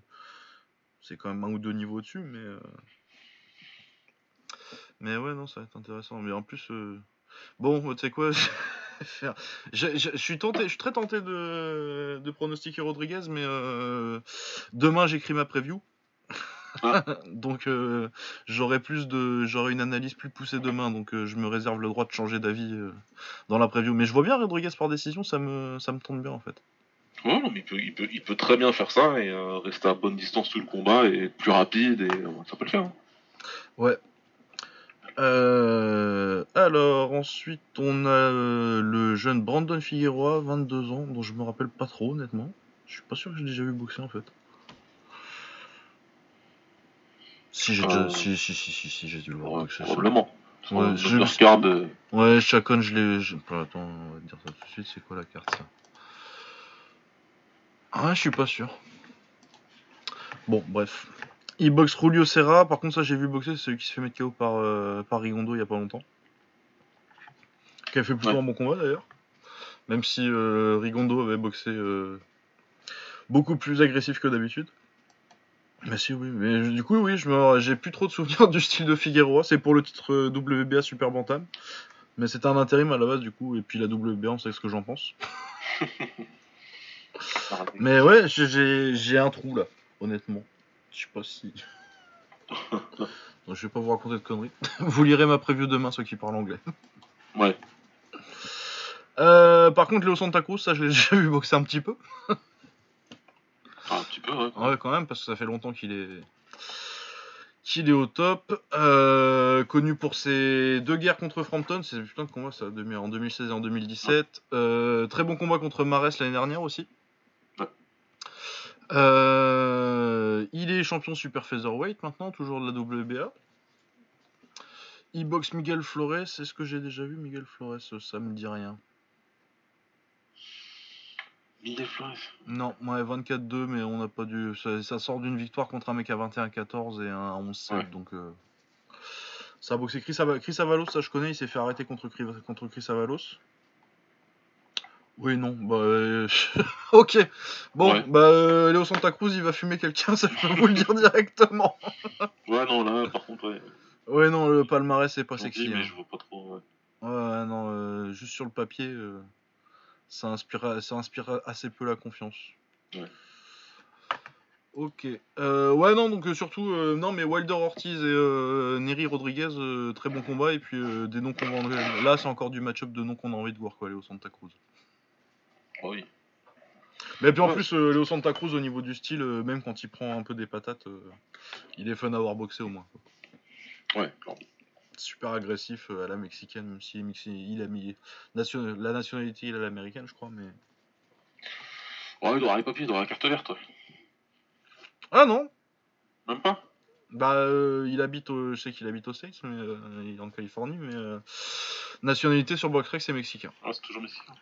[SPEAKER 1] c'est quand même un ou deux niveaux au-dessus, mais. euh, Mais ouais, non, ça va être intéressant. Mais en plus. euh, Bon, tu sais quoi faire- je, je- je suis tenté, je suis très tenté de, de pronostiquer Rodriguez, mais euh, demain j'écris ma preview.
[SPEAKER 2] Ah.
[SPEAKER 1] donc euh, j'aurai plus de, j'aurai une analyse plus poussée demain, donc euh, je me réserve le droit de changer d'avis dans la preview. Mais je vois bien Rodriguez par décision, ça me, ça me tente bien en fait.
[SPEAKER 2] Ouais, non, mais il peut, il, peut, il peut très bien faire ça et rester à bonne distance tout le combat et être plus rapide et ça peut le faire. hein.
[SPEAKER 1] Ouais. Euh, alors ensuite on a euh, le jeune Brandon Figueroa, 22 ans, dont je me rappelle pas trop honnêtement. Je suis pas sûr que j'ai déjà vu boxer en fait. Si j'ai déjà,
[SPEAKER 2] Euh,
[SPEAKER 1] si si si si, si, j'ai dû le voir
[SPEAKER 2] Ouais,
[SPEAKER 1] boxer.
[SPEAKER 2] probablement.
[SPEAKER 1] Ouais, je- Ouais, Chacon, je l'ai. je- Attends, on va te dire ça tout de suite. C'est quoi la carte ça? Ah, je suis pas sûr. Bon, bref. Il boxe Julio Serra. Par contre, ça, j'ai vu boxer. C'est celui qui se fait mettre KO par, euh, par Rigondo il y a pas longtemps. Qui a fait plutôt
[SPEAKER 2] Ouais.
[SPEAKER 1] un bon combat d'ailleurs. Même si euh, Rigondo avait boxé euh, beaucoup plus agressif que d'habitude. Mais si, oui. Mais du coup, oui, j'ai plus trop de souvenirs du style de Figueroa. C'est pour le titre WBA Super Bantam. Mais c'était un intérim à la base, du coup. Et puis la WBA, on sait ce que j'en pense. Mais ouais, j'ai un trou là, honnêtement. Je sais pas si. Non, je vais pas vous raconter de conneries. Vous lirez ma preview demain, ceux qui parlent anglais.
[SPEAKER 2] Ouais.
[SPEAKER 1] Euh, par contre, Léo Santa Cruz, ça je l'ai déjà vu boxer un petit peu.
[SPEAKER 2] Ah, un petit peu, ouais.
[SPEAKER 1] Ouais, quand même, parce que ça fait longtemps qu'il est qu'il est au top. Euh, connu pour ses deux guerres contre Frampton, c'est putain de combat ça, en 2016 et en 2017. Euh, très bon combat contre Mares l'année dernière aussi. Euh, il est champion super featherweight maintenant, toujours de la WBA. Il boxe Miguel Flores. Est-ce que j'ai déjà vu Miguel Flores Ça me dit rien.
[SPEAKER 2] Miguel Flores.
[SPEAKER 1] Non, ouais, 24-2, mais on n'a pas dû. Ça, ça sort d'une victoire contre un mec à 21-14 et un à 11-7,
[SPEAKER 2] Ouais.
[SPEAKER 1] donc. euh, Ça a boxé Chris, Chris Avalos, ça je connais, il s'est fait arrêter contre, contre Chris Avalos. Oui, non, bah. euh, ok. Bon,
[SPEAKER 2] Ouais.
[SPEAKER 1] bah, euh, Léo Santa Cruz, il va fumer quelqu'un, ça je peux vous le dire directement.
[SPEAKER 2] Ouais, non, là, par contre, ouais.
[SPEAKER 1] Ouais, non, le palmarès, c'est pas sexy.
[SPEAKER 2] mais
[SPEAKER 1] hein.
[SPEAKER 2] je vois pas trop. Ouais.
[SPEAKER 1] Ouais, non, euh, juste sur le papier, euh, ça, inspire, ça inspire assez peu la confiance.
[SPEAKER 2] Ouais.
[SPEAKER 1] Ok. Euh, ouais, non, donc euh, surtout, euh, non, mais Wilder Ortiz et Neri Rodriguez, très bon combat, et puis des noms qu'on va Là, c'est encore du match-up de noms qu'on a envie de voir, quoi, Léo Santa Cruz.
[SPEAKER 2] Ah oui.
[SPEAKER 1] Mais puis en
[SPEAKER 2] Ouais.
[SPEAKER 1] plus, euh, Léo Santa Cruz, au niveau du style, euh, même quand il prend un peu des patates, euh, il est fun à avoir boxé au moins.
[SPEAKER 2] Ouais.
[SPEAKER 1] Super agressif euh, à la mexicaine, même si il a mis nation- la nationalité, il a l'américaine, je crois, mais.
[SPEAKER 2] Ouais, il doit avoir les papiers, il doit avoir la carte verte.
[SPEAKER 1] Ah non
[SPEAKER 2] Même pas
[SPEAKER 1] Bah, il habite, au- je sais qu'il habite aux States, mais il est en Californie, mais nationalité sur BoxRec, c'est mexicain.
[SPEAKER 2] Ah, c'est toujours mexicain.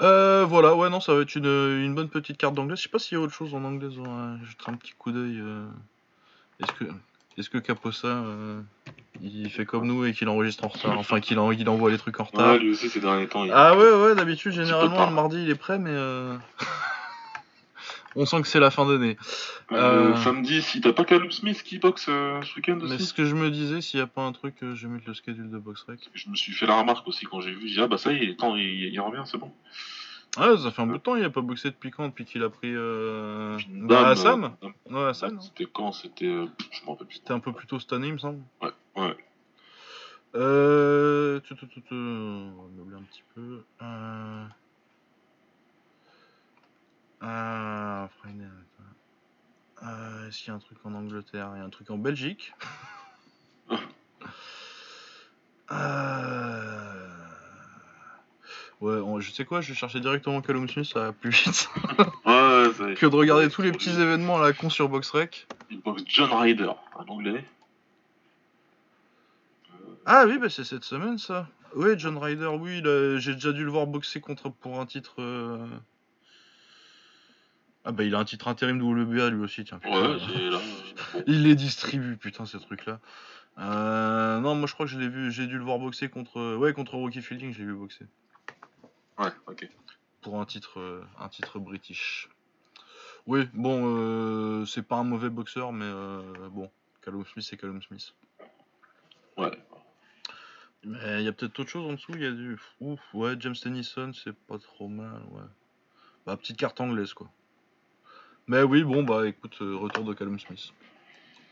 [SPEAKER 1] Euh, voilà, ouais, non, ça va être une, une bonne petite carte d'anglais. Je sais pas s'il y a autre chose en anglais, je jeterai un petit coup d'œil. euh. Est-ce que, est-ce que Caposa, euh, il fait comme nous et qu'il enregistre en retard, enfin qu'il en- envoie les trucs en retard?
[SPEAKER 2] Ouais, lui aussi, ces derniers temps, il...
[SPEAKER 1] Ah ouais, ouais, d'habitude, généralement, le mardi, il est prêt, mais... euh, On sent que c'est la fin d'année.
[SPEAKER 2] Euh,
[SPEAKER 1] euh,
[SPEAKER 2] Samedi, si t'as pas Callum Smith qui boxe euh, ce week-end
[SPEAKER 1] Mais
[SPEAKER 2] aussi
[SPEAKER 1] ce que je me disais, s'il n'y a pas un truc, euh, je vais mettre le schedule de BoxRec.
[SPEAKER 2] Je me suis fait la remarque aussi quand j'ai vu. J'ai dit, ah bah ça y est, attends, il, il revient, c'est bon.
[SPEAKER 1] Ouais, ça fait un bout de temps, il a pas boxé depuis quand Depuis qu'il a pris... Euh... Bah,
[SPEAKER 2] dame,
[SPEAKER 1] Assam
[SPEAKER 2] euh, dame-
[SPEAKER 1] Ouais, Hassan, non
[SPEAKER 2] C'était quand C'était. euh, je m'en rappelle plus.
[SPEAKER 1] C'était un peu plus tôt cette année, il me semble.
[SPEAKER 2] Ouais, ouais.
[SPEAKER 1] Euh... On va meubler un petit peu. Euh... Ah, attends. Euh, Est-ce qu'il y a un truc en Angleterre Il y a un truc en Belgique? Euh... Ouais, on- je sais quoi, je vais chercher directement Callum Smith, ça va plus vite
[SPEAKER 2] Ouais, est.
[SPEAKER 1] que de regarder
[SPEAKER 2] Ouais,
[SPEAKER 1] tous les petits événements à la con sur BoxRec.
[SPEAKER 2] Il boxe John Ryder, un anglais.
[SPEAKER 1] Ah oui, bah c'est cette semaine ça. Oui, John Ryder, oui, j'ai déjà dû le voir boxer contre pour un titre. Ah bah il a un titre intérim WBA lui aussi, tiens. putain.
[SPEAKER 2] Ouais, c'est là.
[SPEAKER 1] Il les distribue, putain, ces trucs-là. Euh, Non, moi je crois que je l'ai vu, j'ai dû le voir boxer contre, ouais, contre Rocky Fielding, je l'ai vu boxer
[SPEAKER 2] Ouais, ok.
[SPEAKER 1] pour un titre, euh, un titre british. Oui, bon, euh, c'est pas un mauvais boxeur, mais euh, bon, Callum Smith, c'est Callum Smith.
[SPEAKER 2] Ouais.
[SPEAKER 1] Mais il y a peut-être autre chose en dessous, il y a du. Ouf, ouais, James Tennyson, c'est pas trop mal, ouais. Bah, petite carte anglaise, quoi. Mais oui, bon, bah écoute, euh, retour de Callum Smith.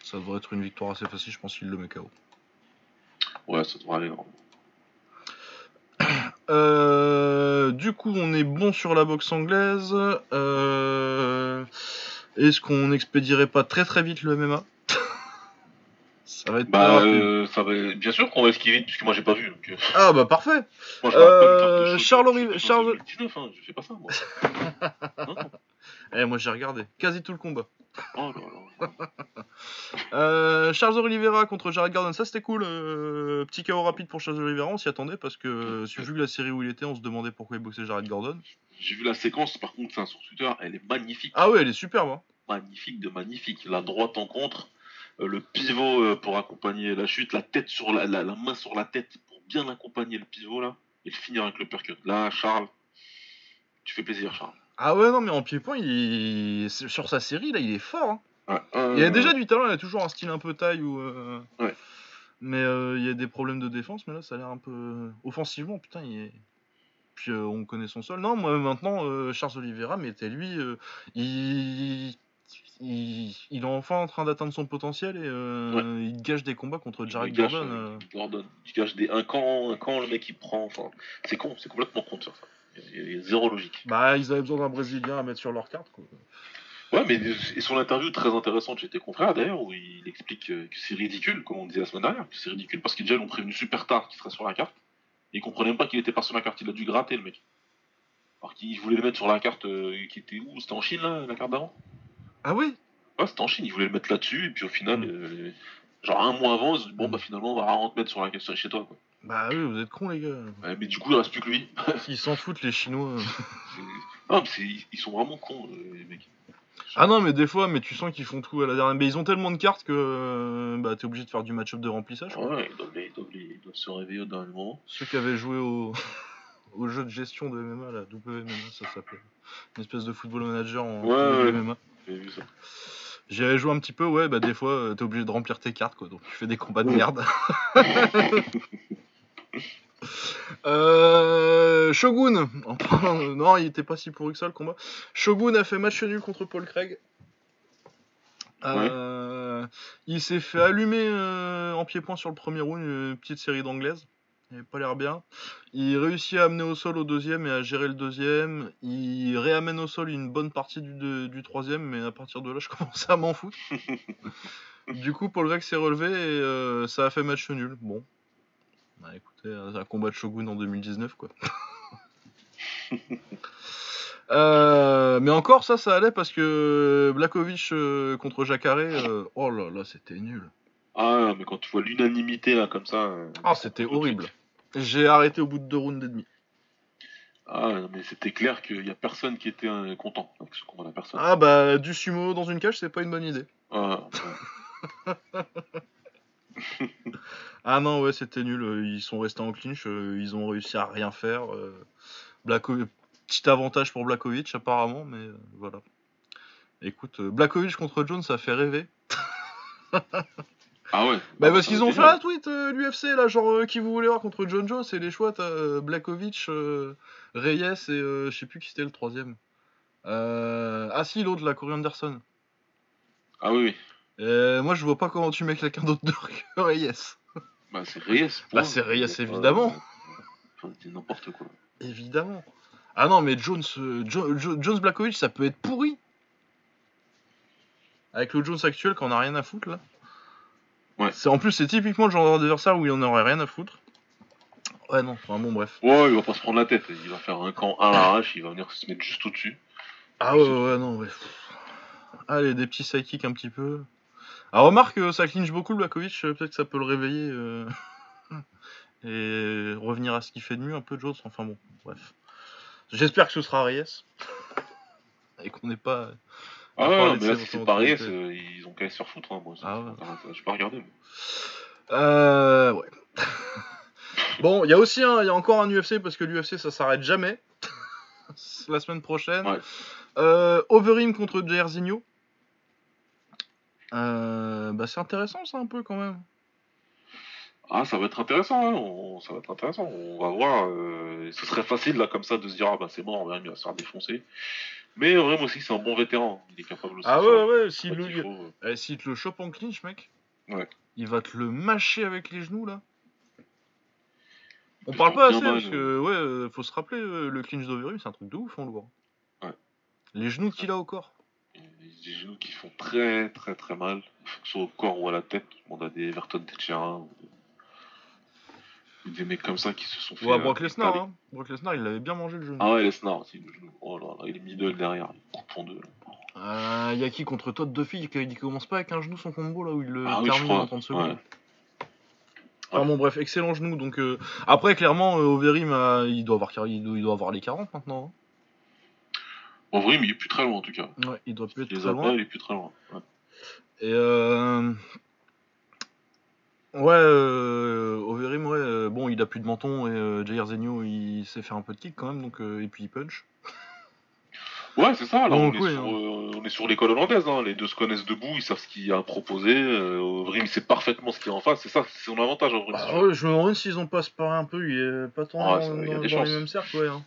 [SPEAKER 1] Ça devrait être une victoire assez facile, je pense qu'il le met KO.
[SPEAKER 2] Ouais, ça devrait aller. hein.
[SPEAKER 1] Euh, du coup, on est bon sur la boxe anglaise. Euh, Est-ce qu'on expédierait pas très très vite le MMA Ça va être
[SPEAKER 2] Bah, euh, ça va... bien sûr qu'on va esquiver, puisque moi j'ai pas vu. Donc, euh,
[SPEAKER 1] Ah bah parfait
[SPEAKER 2] moi, pas
[SPEAKER 1] Charles
[SPEAKER 2] je
[SPEAKER 1] Charles-
[SPEAKER 2] 2019, hein, je fais pas ça, moi. Non, non.
[SPEAKER 1] Eh, moi j'ai regardé quasi tout le combat.
[SPEAKER 2] Oh là là.
[SPEAKER 1] Euh, Charles Oliveira contre Jared Gordon, ça c'était cool. euh, petit KO rapide pour Charles Oliveira, on s'y attendait parce que euh, si vu la série où il était, on se demandait pourquoi il boxait Jared Gordon.
[SPEAKER 2] J'ai vu la séquence, par contre, ça, sur Twitter, elle est magnifique.
[SPEAKER 1] Ah ouais, elle est superbe. hein.
[SPEAKER 2] Magnifique de magnifique. La droite en contre, euh, le pivot pour accompagner la chute, la tête sur la, la, la main sur la tête pour bien accompagner le pivot là, et le finir avec le percut. Là, Charles, tu fais plaisir, Charles.
[SPEAKER 1] Ah ouais, non, mais en pied-point, il... sur sa série, là, il est fort. hein.
[SPEAKER 2] Ouais, euh,
[SPEAKER 1] Il a déjà du talent, il a toujours un style un peu taille ou. euh,
[SPEAKER 2] Ouais.
[SPEAKER 1] Mais euh, il y a des problèmes de défense, mais là ça a l'air un peu. Offensivement, putain, il est. Puis on connaît son sol. Non, moi maintenant, Charles Oliveira, mettez lui. euh, il... il. il est enfin en train d'atteindre son potentiel et euh, il gâche des combats contre Jared Gordon. euh.
[SPEAKER 2] Gordon. Il gâche des un camp, un camp, le mec il prend. Enfin, c'est con, c'est complètement con ça. Il y a- il y a zéro logique.
[SPEAKER 1] Bah, ils avaient besoin d'un Brésilien à mettre sur leur carte, quoi.
[SPEAKER 2] Ouais, mais et son interview très intéressante chez tes confrères d'ailleurs, où il explique que c'est ridicule, comme on disait la semaine dernière, que c'est ridicule parce qu'ils déjà l'ont prévenu super tard qu'il serait sur la carte. Et il comprenait même pas qu'il était pas sur la carte, il a dû gratter le mec. Alors qu'il voulait le mettre sur la carte euh, qui était où? C'était en Chine là, la carte d'avant?
[SPEAKER 1] Ah oui?
[SPEAKER 2] Ouais, c'était en Chine, il voulait le mettre là-dessus, et puis au final, euh, genre un mois avant, ils se dit, bon bah finalement on va rarement te mettre sur la carte chez toi quoi.
[SPEAKER 1] Bah oui, vous êtes cons, les gars.
[SPEAKER 2] Ouais, mais du coup il reste plus que lui.
[SPEAKER 1] Ils s'en foutent, les Chinois.
[SPEAKER 2] Non, mais ils sont vraiment cons euh, les mecs.
[SPEAKER 1] Ah non, mais des fois, mais tu sens qu'ils font tout à la dernière. Mais ils ont tellement de cartes que euh, bah, t'es obligé de faire du match-up de remplissage. quoi.
[SPEAKER 2] Ouais, ils doivent, les- ils doivent les- ils doivent se réveiller au dernier moment.
[SPEAKER 1] Ceux qui avaient joué au... au jeu de gestion de MMA, la WMMA, ça s'appelait. Une espèce de football manager en
[SPEAKER 2] Ouais, ouais.
[SPEAKER 1] WMMA.
[SPEAKER 2] J'ai vu ça.
[SPEAKER 1] J'y avais joué un petit peu, ouais, bah des fois, euh, t'es obligé de remplir tes cartes, quoi. Donc tu fais des combats de merde. Euh, Shogun, en parlant- non, il était pas si pourri que ça le combat. Shogun a fait match nul contre Paul Craig. Euh, Il s'est fait allumer euh, en pied-point sur le premier round, une petite série d'anglaise. Il avait pas l'air bien. Il réussit à amener au sol au deuxième et à gérer le deuxième. Il réamène au sol une bonne partie du, de- du troisième, mais à partir de là, je commençais à m'en foutre. du coup, Paul Craig s'est relevé et euh, ça a fait match nul. Bon. Bah écoutez, euh, un combat de Shogun en 2019, quoi. Euh, mais encore ça, ça allait parce que Blakovic euh, contre Jacare, euh, oh là là, c'était nul.
[SPEAKER 2] Ah, mais quand tu vois l'unanimité là comme ça. euh,
[SPEAKER 1] Ah, c'était horrible. J'ai arrêté au bout de deux rounds et demi.
[SPEAKER 2] Ah, non, mais c'était clair qu'il y a personne qui était euh, content avec ce combat, la personne.
[SPEAKER 1] Ah bah du sumo dans une cage, c'est pas une bonne idée.
[SPEAKER 2] Ah, ouais.
[SPEAKER 1] Ah non, ouais, c'était nul. Ils sont restés en clinch, euh, ils ont réussi à rien faire. Petit avantage pour Blakovic apparemment, mais voilà. Écoute, Blakovic contre Jones, ça fait rêver.
[SPEAKER 2] Ah ouais.
[SPEAKER 1] Bah parce qu'ils ont fait un tweet euh, l'UFC là, genre euh, qui vous voulez voir contre John Jones et les choix t'as euh, Blakovic, Reyes et euh, je sais plus qui c'était le troisième. Ah si l'autre la Corey Anderson.
[SPEAKER 2] Ah oui, oui.
[SPEAKER 1] Euh, moi je vois pas comment tu mets quelqu'un d'autre que Reyes.
[SPEAKER 2] Bah c'est Reyes.
[SPEAKER 1] Bah, c'est Reyes, évidemment.
[SPEAKER 2] Enfin, c'est n'importe quoi.
[SPEAKER 1] Évidemment. Ah non mais Jones, euh, Jo- Jo- Jones Blakovic ça peut être pourri. Avec le Jones actuel qu'on a rien à foutre là.
[SPEAKER 2] Ouais.
[SPEAKER 1] C'est en plus c'est typiquement le genre d'adversaire où il en aurait rien à foutre. Ouais non, enfin bon bref.
[SPEAKER 2] Ouais, il va pas se prendre la tête. Il va faire un camp à l'arrache, il va venir se mettre juste au-dessus.
[SPEAKER 1] Ah ouais, ouais, non, ouais. Allez, des petits sidekicks un petit peu. Ah, remarque, euh, ça clinche beaucoup le Blakovic, euh, peut-être que ça peut le réveiller euh, et revenir à ce qu'il fait de mieux un peu Jones, enfin bon, bref. J'espère que ce sera Reyes. et qu'on n'est pas.
[SPEAKER 2] Ah mais là, si c'est euh, ils ont qu'à se faire foutre. Hein, moi,
[SPEAKER 1] Ah ouais.
[SPEAKER 2] Je vais pas regarder. mais-
[SPEAKER 1] Euh, ouais. bon, il y a aussi un, il y a encore un UFC parce que l'UFC ça s'arrête jamais. La semaine prochaine.
[SPEAKER 2] Ouais.
[SPEAKER 1] Euh, Overeem contre Jairzinho. Euh, bah c'est intéressant ça un peu quand même.
[SPEAKER 2] Ah, ça va être intéressant, hein, on- ça va être intéressant. On va voir. euh, Ce serait facile là comme ça de se dire ah bah c'est mort, il va se faire défoncer. Mais vraiment aussi c'est un bon vétéran. Il est capable aussi.
[SPEAKER 1] Ah ouais ouais, s'il le,
[SPEAKER 2] il faut.
[SPEAKER 1] eh, s'il te le chope en clinch mec,
[SPEAKER 2] Ouais.
[SPEAKER 1] il va te le mâcher avec les genoux là. On parle pas assez parce que ouais, euh, faut se rappeler euh, le clinch d'Overeem c'est un truc de ouf en lourd.
[SPEAKER 2] Ouais.
[SPEAKER 1] Les genoux qu'il a au corps.
[SPEAKER 2] Il des genoux qui font très très très mal, que ce soit au corps ou à la tête. On a des Everton Teixeira ou des... des mecs comme ça qui se sont fait.
[SPEAKER 1] Ouais,
[SPEAKER 2] euh,
[SPEAKER 1] Brock Lesnar, hein. Brock Lesnar, il avait bien mangé le genou.
[SPEAKER 2] Ah ouais, Lesnar aussi, le genou. Oh là là, il est middle derrière, il coupe en deux. là.
[SPEAKER 1] Euh, y a qui contre Todd Duffy qui, qui commence pas avec un genou son combo là où il le
[SPEAKER 2] Ah
[SPEAKER 1] termine en 30 secondes.
[SPEAKER 2] Ouais.
[SPEAKER 1] Enfin bon bref, excellent genou donc euh, après clairement euh, Overeem euh, il doit avoir il doit, il doit avoir les 40 maintenant.
[SPEAKER 2] En vrai, mais il est plus très loin en tout cas.
[SPEAKER 1] hein. Ouais, il doit plus être
[SPEAKER 2] les
[SPEAKER 1] très loin.
[SPEAKER 2] pas, il est plus très loin. Ouais.
[SPEAKER 1] Et euh... Ouais, euh... Overeem, ouais, euh, bon, il a plus de menton et euh, Jair Zenio, il sait faire un peu de kick quand même, donc euh, et puis il punch.
[SPEAKER 2] Ouais, c'est ça. Là,
[SPEAKER 1] Donc,
[SPEAKER 2] on, est
[SPEAKER 1] oui,
[SPEAKER 2] sur,
[SPEAKER 1] hein.
[SPEAKER 2] euh, on est sur l'école hollandaise. Hein. Les deux se connaissent debout, ils savent ce qu'il y a à proposer. Euh, Overeem, il sait parfaitement ce qu'il y a en face. C'est ça, c'est son avantage en vrai.
[SPEAKER 1] Ah ouais, je me demande s'ils ont pas séparé un peu, il est pas tant
[SPEAKER 2] Ah,
[SPEAKER 1] dans,
[SPEAKER 2] il y a des
[SPEAKER 1] dans les
[SPEAKER 2] chances.
[SPEAKER 1] mêmes cercles, ouais. hein.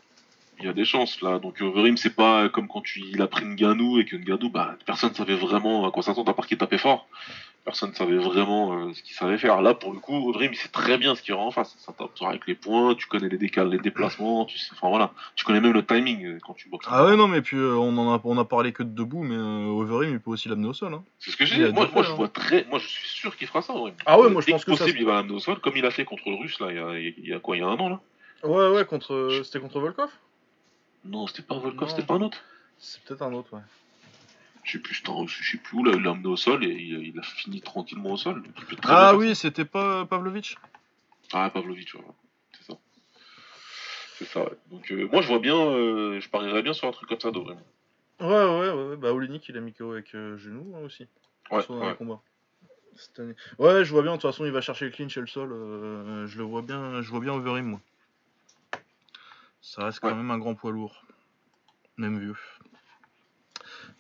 [SPEAKER 2] Il y a des chances là. Donc Overeem, c'est pas comme quand tu, il a pris une Ganou et que Ganou, bah, personne savait vraiment à quoi s'attendre à part qu'il tapait fort. Personne savait vraiment euh, ce qu'il savait faire. Là, pour le coup, Overeem, il sait très bien ce qu'il y aura en face. Ça tape avec les points, tu connais les décals, les déplacements, tu sais, enfin voilà. Tu connais même le timing euh, quand tu boxes.
[SPEAKER 1] Ah ouais, non, mais puis euh, on en a, on a parlé que de debout, mais euh, Overeem, il peut aussi l'amener au sol. Hein.
[SPEAKER 2] C'est ce que j'ai dit. Moi,
[SPEAKER 1] deux
[SPEAKER 2] moi,
[SPEAKER 1] fois,
[SPEAKER 2] je
[SPEAKER 1] hein.
[SPEAKER 2] vois très, moi, je suis sûr qu'il fera ça. Overeem.
[SPEAKER 1] Ah ouais, moi, je
[SPEAKER 2] Dès
[SPEAKER 1] pense que ça
[SPEAKER 2] possible, il va l'amener au sol, comme il a fait contre le Russe là. Il y a, il y a quoi, il y a un an là?
[SPEAKER 1] Ouais, ouais, contre, euh, c'était contre Volkov?
[SPEAKER 2] Non, c'était pas Volkov, c'était pas un autre.
[SPEAKER 1] C'est peut-être un autre, ouais.
[SPEAKER 2] Je sais plus, je sais plus où là, il l'a amené au sol et il, il a fini tranquillement au sol.
[SPEAKER 1] Ah oui, c'était pas Pavlovich
[SPEAKER 2] ça. Ah, Pavlovich, voilà. C'est ça. C'est ça, ouais. Donc, euh, moi, je vois bien, euh, je parierais bien sur un truc comme ça, vraiment.
[SPEAKER 1] Ouais, ouais, ouais, ouais. bah Olinik, il a mis KO avec euh, genou hein, aussi.
[SPEAKER 2] Ouais, ouais.
[SPEAKER 1] combat. Cette année. Ouais, je vois bien, de toute façon, il va chercher le clinch et le sol. euh, je le vois bien, je vois bien Overeem, moi. Ça reste quand
[SPEAKER 2] Ouais.
[SPEAKER 1] même un grand poids lourd. Même vieux.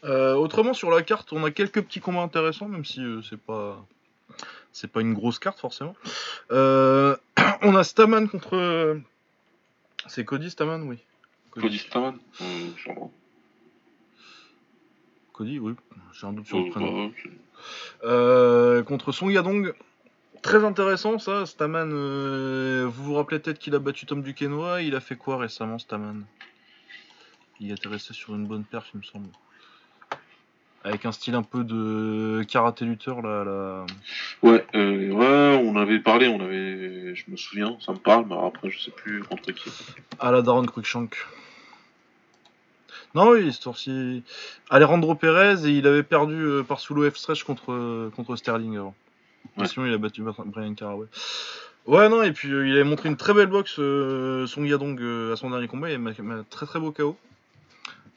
[SPEAKER 1] Euh, autrement, sur la carte, on a quelques petits combats intéressants, même si euh, c'est pas. C'est pas une grosse carte, forcément. Euh, on a Staman contre. C'est Cody Staman, oui.
[SPEAKER 2] Cody Staman.
[SPEAKER 1] Cody, oui. J'ai un doute sur le prénom.
[SPEAKER 2] bah,
[SPEAKER 1] contre Song Yadong. Très intéressant ça, Staman. vous vous rappelez peut-être qu'il a battu Tom Duquesnoy. Il a fait quoi récemment, Staman? Il était resté sur une bonne perf, il me semble. Avec un style un peu de karaté lutteur là. là.
[SPEAKER 2] Ouais, euh, ouais, on avait parlé, on avait, je me souviens, ça me parle, mais après, je sais plus contre qui.
[SPEAKER 1] À la Daron Cruikshank. Non, oui, ce tour-ci. Alejandro Perez et il avait perdu euh, par sous F stretch contre, euh, contre Sterling avant.
[SPEAKER 2] Ouais.
[SPEAKER 1] Sinon, il a battu Brian Caraway. Ouais, non, et puis il avait montré une très belle boxe, Song Yadong, à son dernier combat. Il m'a un très très beau KO.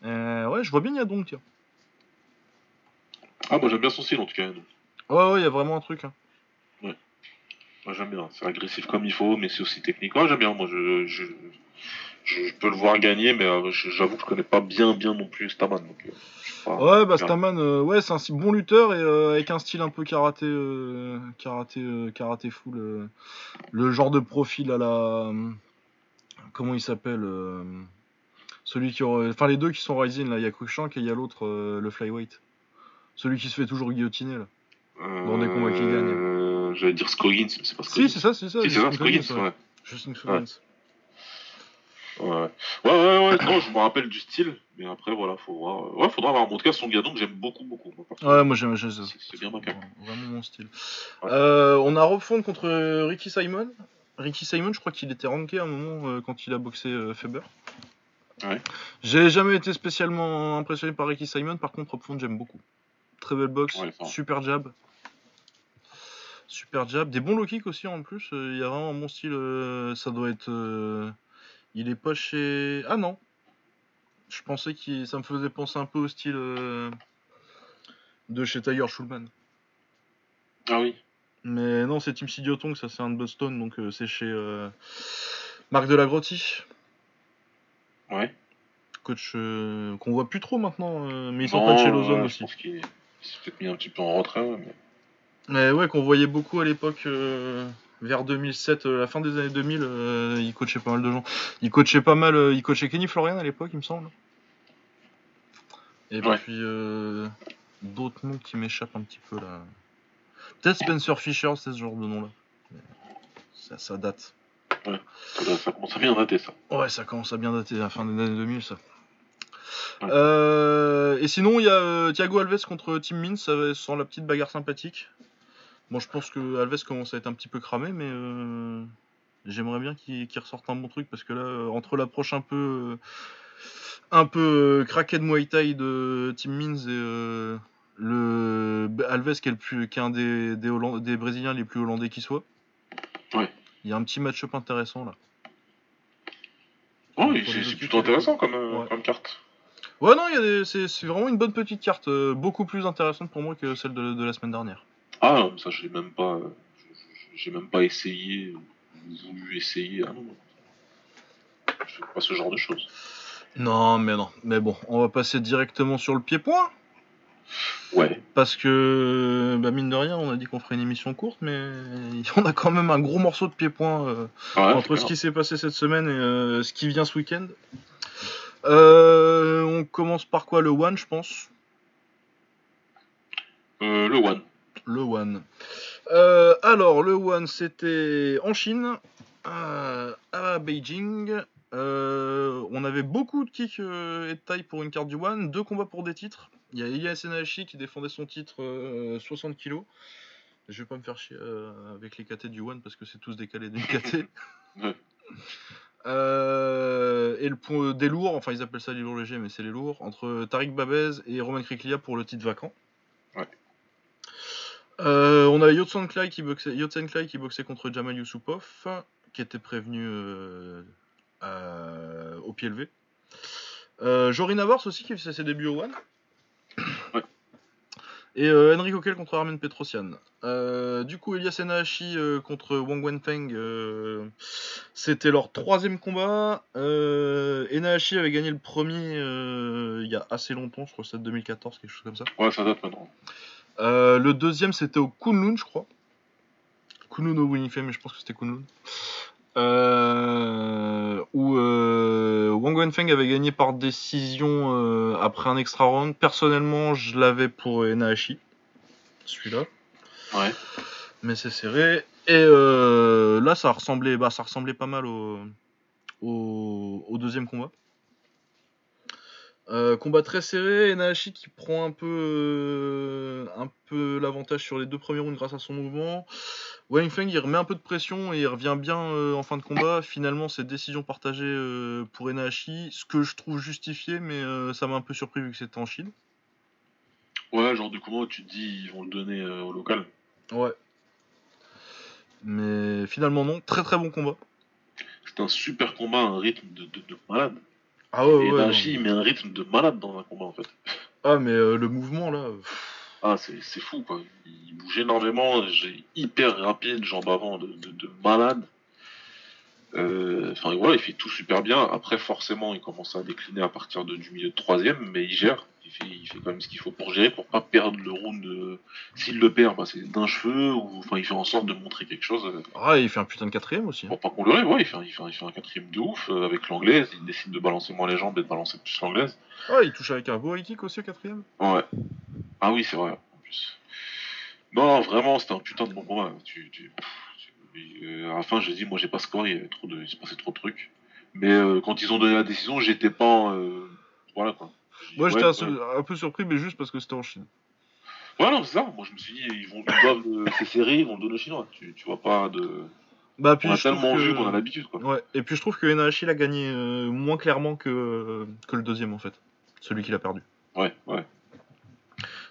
[SPEAKER 1] Ouais, je vois bien Yadong, tiens.
[SPEAKER 2] Ah, moi j'aime bien son style en tout cas. donc.
[SPEAKER 1] Ouais, ouais, il y a vraiment un truc. hein.
[SPEAKER 2] Moi j'aime bien, c'est agressif comme il faut, mais c'est aussi technique. Ouais, j'aime bien, moi je, je, je, je peux le voir gagner, mais euh, j'avoue que je connais pas bien bien non plus Staman. Donc, euh.
[SPEAKER 1] Ouais, bah. Staman, euh, ouais, c'est un bon lutteur et avec un style un peu karaté, karaté, karaté full. le genre de profil à la. comment il s'appelle Celui qui. aurait- Enfin, les deux qui sont rising là, il y a Cruikshank et il y a l'autre, le flyweight. Celui qui se fait toujours guillotiner là. dans des combats qui gagnent.
[SPEAKER 2] Euh, J'allais dire Scoggins, mais c'est pas
[SPEAKER 1] Si,
[SPEAKER 2] Scoggins.
[SPEAKER 1] c'est ça, c'est ça.
[SPEAKER 2] Si, c'est ça, Scoggins,
[SPEAKER 1] ouais. Justin Scoggins.
[SPEAKER 2] Ouais, ouais, ouais, ouais, non, je me rappelle du style, mais après, voilà, faut voir. euh, Ouais, faudra voir. En tout cas, son gadon que j'aime beaucoup, beaucoup. moi.
[SPEAKER 1] Ouais, moi j'aime ça.
[SPEAKER 2] C'est- c'est bien macaque.
[SPEAKER 1] Vraiment mon style.
[SPEAKER 2] Ouais.
[SPEAKER 1] Euh, on a Robfond contre euh, Ricky Simon. Ricky Simon, je crois qu'il était ranké à un moment euh, quand il a boxé euh, Faber.
[SPEAKER 2] Ouais.
[SPEAKER 1] J'ai jamais été spécialement impressionné par Ricky Simon, par contre Robfond j'aime beaucoup. Très belle boxe,
[SPEAKER 2] Ouais,
[SPEAKER 1] super jab. Super jab, des bons low kicks aussi en plus, euh, il y a vraiment un bon style, euh, ça doit être... euh, il est pas chez... Ah non Je pensais que ça me faisait penser un peu au style de chez Tiger Schulman.
[SPEAKER 2] Ah oui.
[SPEAKER 1] Mais non, c'est Tim Sidiotong, ça c'est un de Boston, donc euh, c'est chez euh, Marc Delagrotti,
[SPEAKER 2] Ouais.
[SPEAKER 1] coach euh, qu'on voit plus trop maintenant, mais il
[SPEAKER 2] Non,
[SPEAKER 1] s'entraîne chez Lozone
[SPEAKER 2] ouais,
[SPEAKER 1] aussi.
[SPEAKER 2] Je pense s'est peut-être mis un petit peu en retrait, ouais, mais.
[SPEAKER 1] Mais ouais, qu'on voyait beaucoup à l'époque, euh, vers 2007, euh, la fin des années 2000, euh, il coachait pas mal de gens. Il coachait pas mal, euh, il coachait Kenny Florian à l'époque, il me semble. Et
[SPEAKER 2] Ouais.
[SPEAKER 1] puis d'autres noms qui m'échappent un petit peu là. Peut-être Spencer Fisher, c'est ce genre de nom là. Ça, ça date.
[SPEAKER 2] Ça, ça commence à bien dater, ça.
[SPEAKER 1] Ouais, ça commence à bien dater, la fin des années 2000, ça.
[SPEAKER 2] Ouais.
[SPEAKER 1] Euh, et sinon, il y a euh, Thiago Alves contre Tim Means, ça sans la petite bagarre sympathique. Bon, je pense que Alves commence à être un petit peu cramé, mais euh, j'aimerais bien qu'il ressorte un bon truc parce que là, entre l'approche un peu, un peu craqué de Muay Thai de Tim Means et euh, le Alves qui est, le plus, qui est un des, des, Brésiliens les plus hollandais qui soit.
[SPEAKER 2] Ouais.
[SPEAKER 1] Il y a un petit match-up intéressant là.
[SPEAKER 2] Oui, c'est plutôt intéressant comme,
[SPEAKER 1] Ouais.
[SPEAKER 2] comme carte.
[SPEAKER 1] Ouais, non, il y a des- c'est c'est vraiment une bonne petite carte, euh, beaucoup plus intéressante pour moi que celle de, de la semaine dernière.
[SPEAKER 2] Ah, non, ça, j'ai même pas. euh, J'ai même pas essayé, ou voulu essayer. Ah non, non. Je fais pas ce genre de choses.
[SPEAKER 1] Non, mais non. Mais bon, on va passer directement sur le pied-point.
[SPEAKER 2] Ouais.
[SPEAKER 1] Parce que, bah, mine de rien, on a dit qu'on ferait une émission courte, mais on a quand même un gros morceau de pied-point euh,
[SPEAKER 2] Ouais,
[SPEAKER 1] entre ce qui s'est passé cette semaine et euh, ce qui vient ce week-end. Euh, on commence par quoi Le One, je pense?
[SPEAKER 2] Euh, le One.
[SPEAKER 1] Le One. Euh, alors, le One, c'était en Chine, à Beijing. On avait beaucoup de kicks et de taille pour une carte du One. Deux combats pour des titres. Il y a Elias Enahashi qui défendait son titre euh, 60 kg. Je vais pas me faire chier euh, avec les KT du One parce que c'est tous décalés d'une KT.
[SPEAKER 2] Ouais.
[SPEAKER 1] Euh, et le point des lourds, enfin ils appellent ça les lourds légers, mais c'est les lourds, entre Tariq Babez et Roman Kriklia pour le titre vacant.
[SPEAKER 2] Ouais.
[SPEAKER 1] Euh, on a Yotsen Clay qui boxait, Yotsen Clay qui boxait contre Jamal Yusupov, qui était prévenu euh, à- au pied levé. Euh, Jory Navars aussi qui faisait ses débuts au One. Et euh, Henry Coquel contre Armen Petrosian. Euh, du coup, Elias Enahashi euh, contre Wang Wenfeng, euh, c'était leur troisième combat. Enahashi avait gagné le premier il y a assez longtemps, je crois que c'était 2014, quelque chose comme ça.
[SPEAKER 2] Ouais, ça date maintenant.
[SPEAKER 1] Le deuxième, c'était au Kunlun, je crois. Kunlun au Winifei, mais je pense que c'était Kunlun. Euh, où euh, Wang Wenfeng avait gagné par décision euh, après un extra round. Personnellement, je l'avais pour Enahashi, celui-là,
[SPEAKER 2] Ouais.
[SPEAKER 1] mais c'est serré. Et euh, là, ça ressemblait, bah, ça ressemblait pas mal au, au, au deuxième combat. Euh, combat très serré, Enahashi qui prend un peu, euh, un peu l'avantage sur les deux premiers rounds grâce à son mouvement. Wang Feng il remet un peu de pression et il revient bien euh, en fin de combat. Finalement, c'est décision partagée euh, pour Enahashi, ce que je trouve justifié, mais euh, ça m'a un peu surpris vu que c'était en Chine.
[SPEAKER 2] Ouais, genre du combat où tu te dis ils vont le donner au local.
[SPEAKER 1] Ouais. Mais finalement, non. Très très bon combat.
[SPEAKER 2] C'est un super combat, un rythme de, de, de malade.
[SPEAKER 1] Ah ouais,
[SPEAKER 2] Et
[SPEAKER 1] ouais.
[SPEAKER 2] Il met un rythme de malade dans un combat en fait.
[SPEAKER 1] Ah, mais le mouvement là. pff,
[SPEAKER 2] Ah, c'est fou quoi. Il bouge énormément, j'ai hyper rapide, jambes avant de, de malade. Euh, Enfin voilà, il fait tout super bien. Après, forcément, il commence à décliner à partir de, du milieu de troisième, mais il gère. Il fait, il fait quand même ce qu'il faut pour gérer, pour pas perdre le round. euh, S'il le perd, bah, c'est d'un cheveu, ou enfin, il fait en sorte de montrer quelque chose. euh,
[SPEAKER 1] Ah, il fait un putain de quatrième aussi.
[SPEAKER 2] Pour pas qu'on le rêve, ouais, il fait, un- il, fait un, il fait un quatrième de ouf euh, avec l'anglaise. Il décide de balancer moins les jambes et de balancer plus l'anglaise.
[SPEAKER 1] Ah, il touche avec un beau high kick aussi au quatrième.
[SPEAKER 2] Ouais. Ah oui, c'est vrai, en plus. Non, vraiment, c'était un putain de bon combat. Tu, tu, pff, euh, à la fin, j'ai dit, moi, j'ai pas score, il y avait trop de, il se passait trop de trucs. Mais euh, quand ils ont donné la décision, j'étais pas, euh, voilà quoi. Dit,
[SPEAKER 1] Moi, j'étais
[SPEAKER 2] ouais,
[SPEAKER 1] un, peu surpris, mais juste parce que c'était en Chine.
[SPEAKER 2] Ouais, non, c'est ça. Moi, je me suis dit, ils vont, ils doivent, le- c'est serré, ils vont le donner aux Chinois. Tu, tu vois pas de.
[SPEAKER 1] Bah, puis
[SPEAKER 2] On a
[SPEAKER 1] je trouve
[SPEAKER 2] tellement
[SPEAKER 1] que-
[SPEAKER 2] vu qu'on a l'habitude, quoi.
[SPEAKER 1] Ouais, et puis je trouve que Enahashi l'a gagné euh, moins clairement que, que le deuxième en fait. Celui qu'il a perdu.
[SPEAKER 2] Ouais, ouais.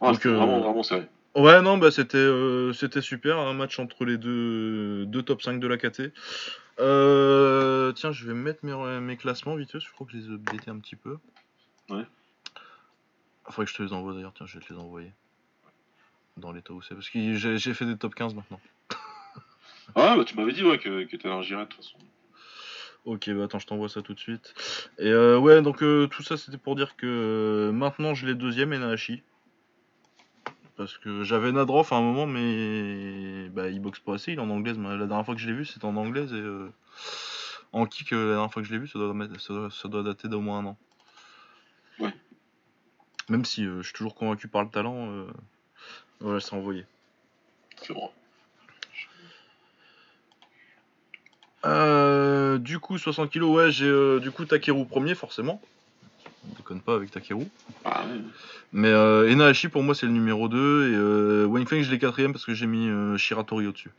[SPEAKER 2] Ah,
[SPEAKER 1] Donc, euh,
[SPEAKER 2] vraiment, vraiment serré.
[SPEAKER 1] Ouais, non, bah c'était euh, c'était super, un match entre les deux, deux top 5 de la KT. Euh, tiens, je vais mettre mes, mes classements vite fait, je crois que je les ai updatés un petit peu.
[SPEAKER 2] Ouais.
[SPEAKER 1] Faudrait que je te les envoie d'ailleurs, tiens, je vais te les envoyer. Dans l'état où c'est, parce que j'ai j'ai fait des top 15 maintenant.
[SPEAKER 2] Ah, bah, tu m'avais dit, ouais, que, que t'allais en de toute façon.
[SPEAKER 1] Ok, bah attends, je t'envoie ça tout de suite. Et euh, ouais, donc euh, tout ça c'était pour dire que euh, maintenant je l'ai deuxième Enahashi. Parce que j'avais Nadroff à un moment, mais bah, il boxe pas assez, il est en anglaise. mais La dernière fois que je l'ai vu, c'était en anglaise et euh, en kick, euh, la dernière fois que je l'ai vu, ça doit, mettre- ça doit, ça doit dater d'au moins un an.
[SPEAKER 2] Ouais.
[SPEAKER 1] Même si euh, je suis toujours convaincu par le talent, euh, voilà, c'est envoyé.
[SPEAKER 2] C'est bon.
[SPEAKER 1] Euh, du coup, 60 kg, ouais, j'ai euh, du coup Takeru premier, forcément. Déconne pas avec Takeru.
[SPEAKER 2] Ah, ouais.
[SPEAKER 1] Mais euh, Enahashi pour moi c'est le numéro 2 et euh, Wang Feng je l'ai quatrième parce que j'ai mis euh, Shiratori au-dessus.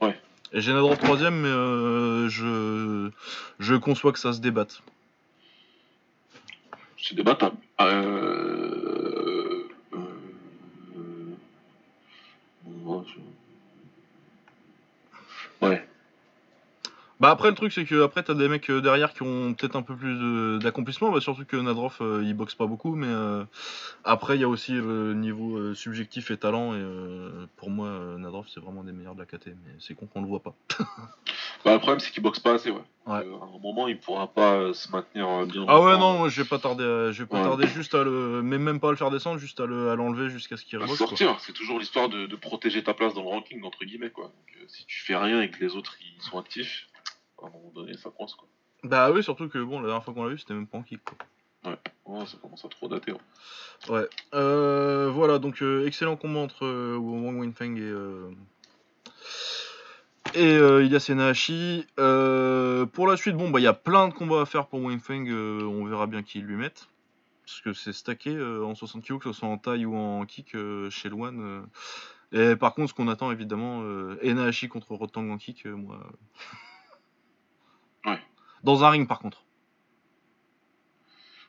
[SPEAKER 2] Ouais.
[SPEAKER 1] Et j'ai Nadrov troisième mais euh, je, je conçois que ça se débatte.
[SPEAKER 2] C'est débattable. Euh... euh, ouais, je- ouais.
[SPEAKER 1] Bah après le truc c'est que après t'as des mecs euh, derrière qui ont peut-être un peu plus d'accomplissement, bah, surtout que Nadrov euh, il boxe pas beaucoup, mais euh, après il y a aussi le niveau euh, subjectif et talent et pour moi Nadrov c'est vraiment des meilleurs de la KT, mais c'est con qu'on le voit pas.
[SPEAKER 2] Bah, le problème, c'est qu'il boxe pas assez, ouais.
[SPEAKER 1] Ouais.
[SPEAKER 2] À un moment, il pourra pas se maintenir bien.
[SPEAKER 1] Ah ouais non, moi je vais pas tarder, à- je vais pas
[SPEAKER 2] Ouais.
[SPEAKER 1] tarder juste à le, mais même pas à le faire descendre, juste à le- à l'enlever jusqu'à ce qu'il reboxe.
[SPEAKER 2] sortir, c'est toujours l'histoire de, de protéger ta place dans le ranking, entre guillemets, quoi. Donc, si tu fais rien et que les autres ils sont actifs, à un moment donné, ça coince, quoi.
[SPEAKER 1] Bah oui surtout que bon la dernière fois qu'on l'a vu c'était même pas en kick quoi.
[SPEAKER 2] Ouais, ça commence à trop dater. hein.
[SPEAKER 1] Ouais. Euh, voilà, donc euh, excellent combat entre euh, Wang Wenfeng et, euh, et euh, Ilias Enahashi. Euh, pour la suite, bon, bah il y a plein de combats à faire pour Wenfeng. euh, on verra bien qui ils lui mettent. Parce que c'est stacké en 60 kg, que ce soit en taille ou en kick chez Luan. Et par contre, ce qu'on attend évidemment, Enahashi contre Rotang en kick, moi.
[SPEAKER 2] Ouais.
[SPEAKER 1] Dans un ring par contre.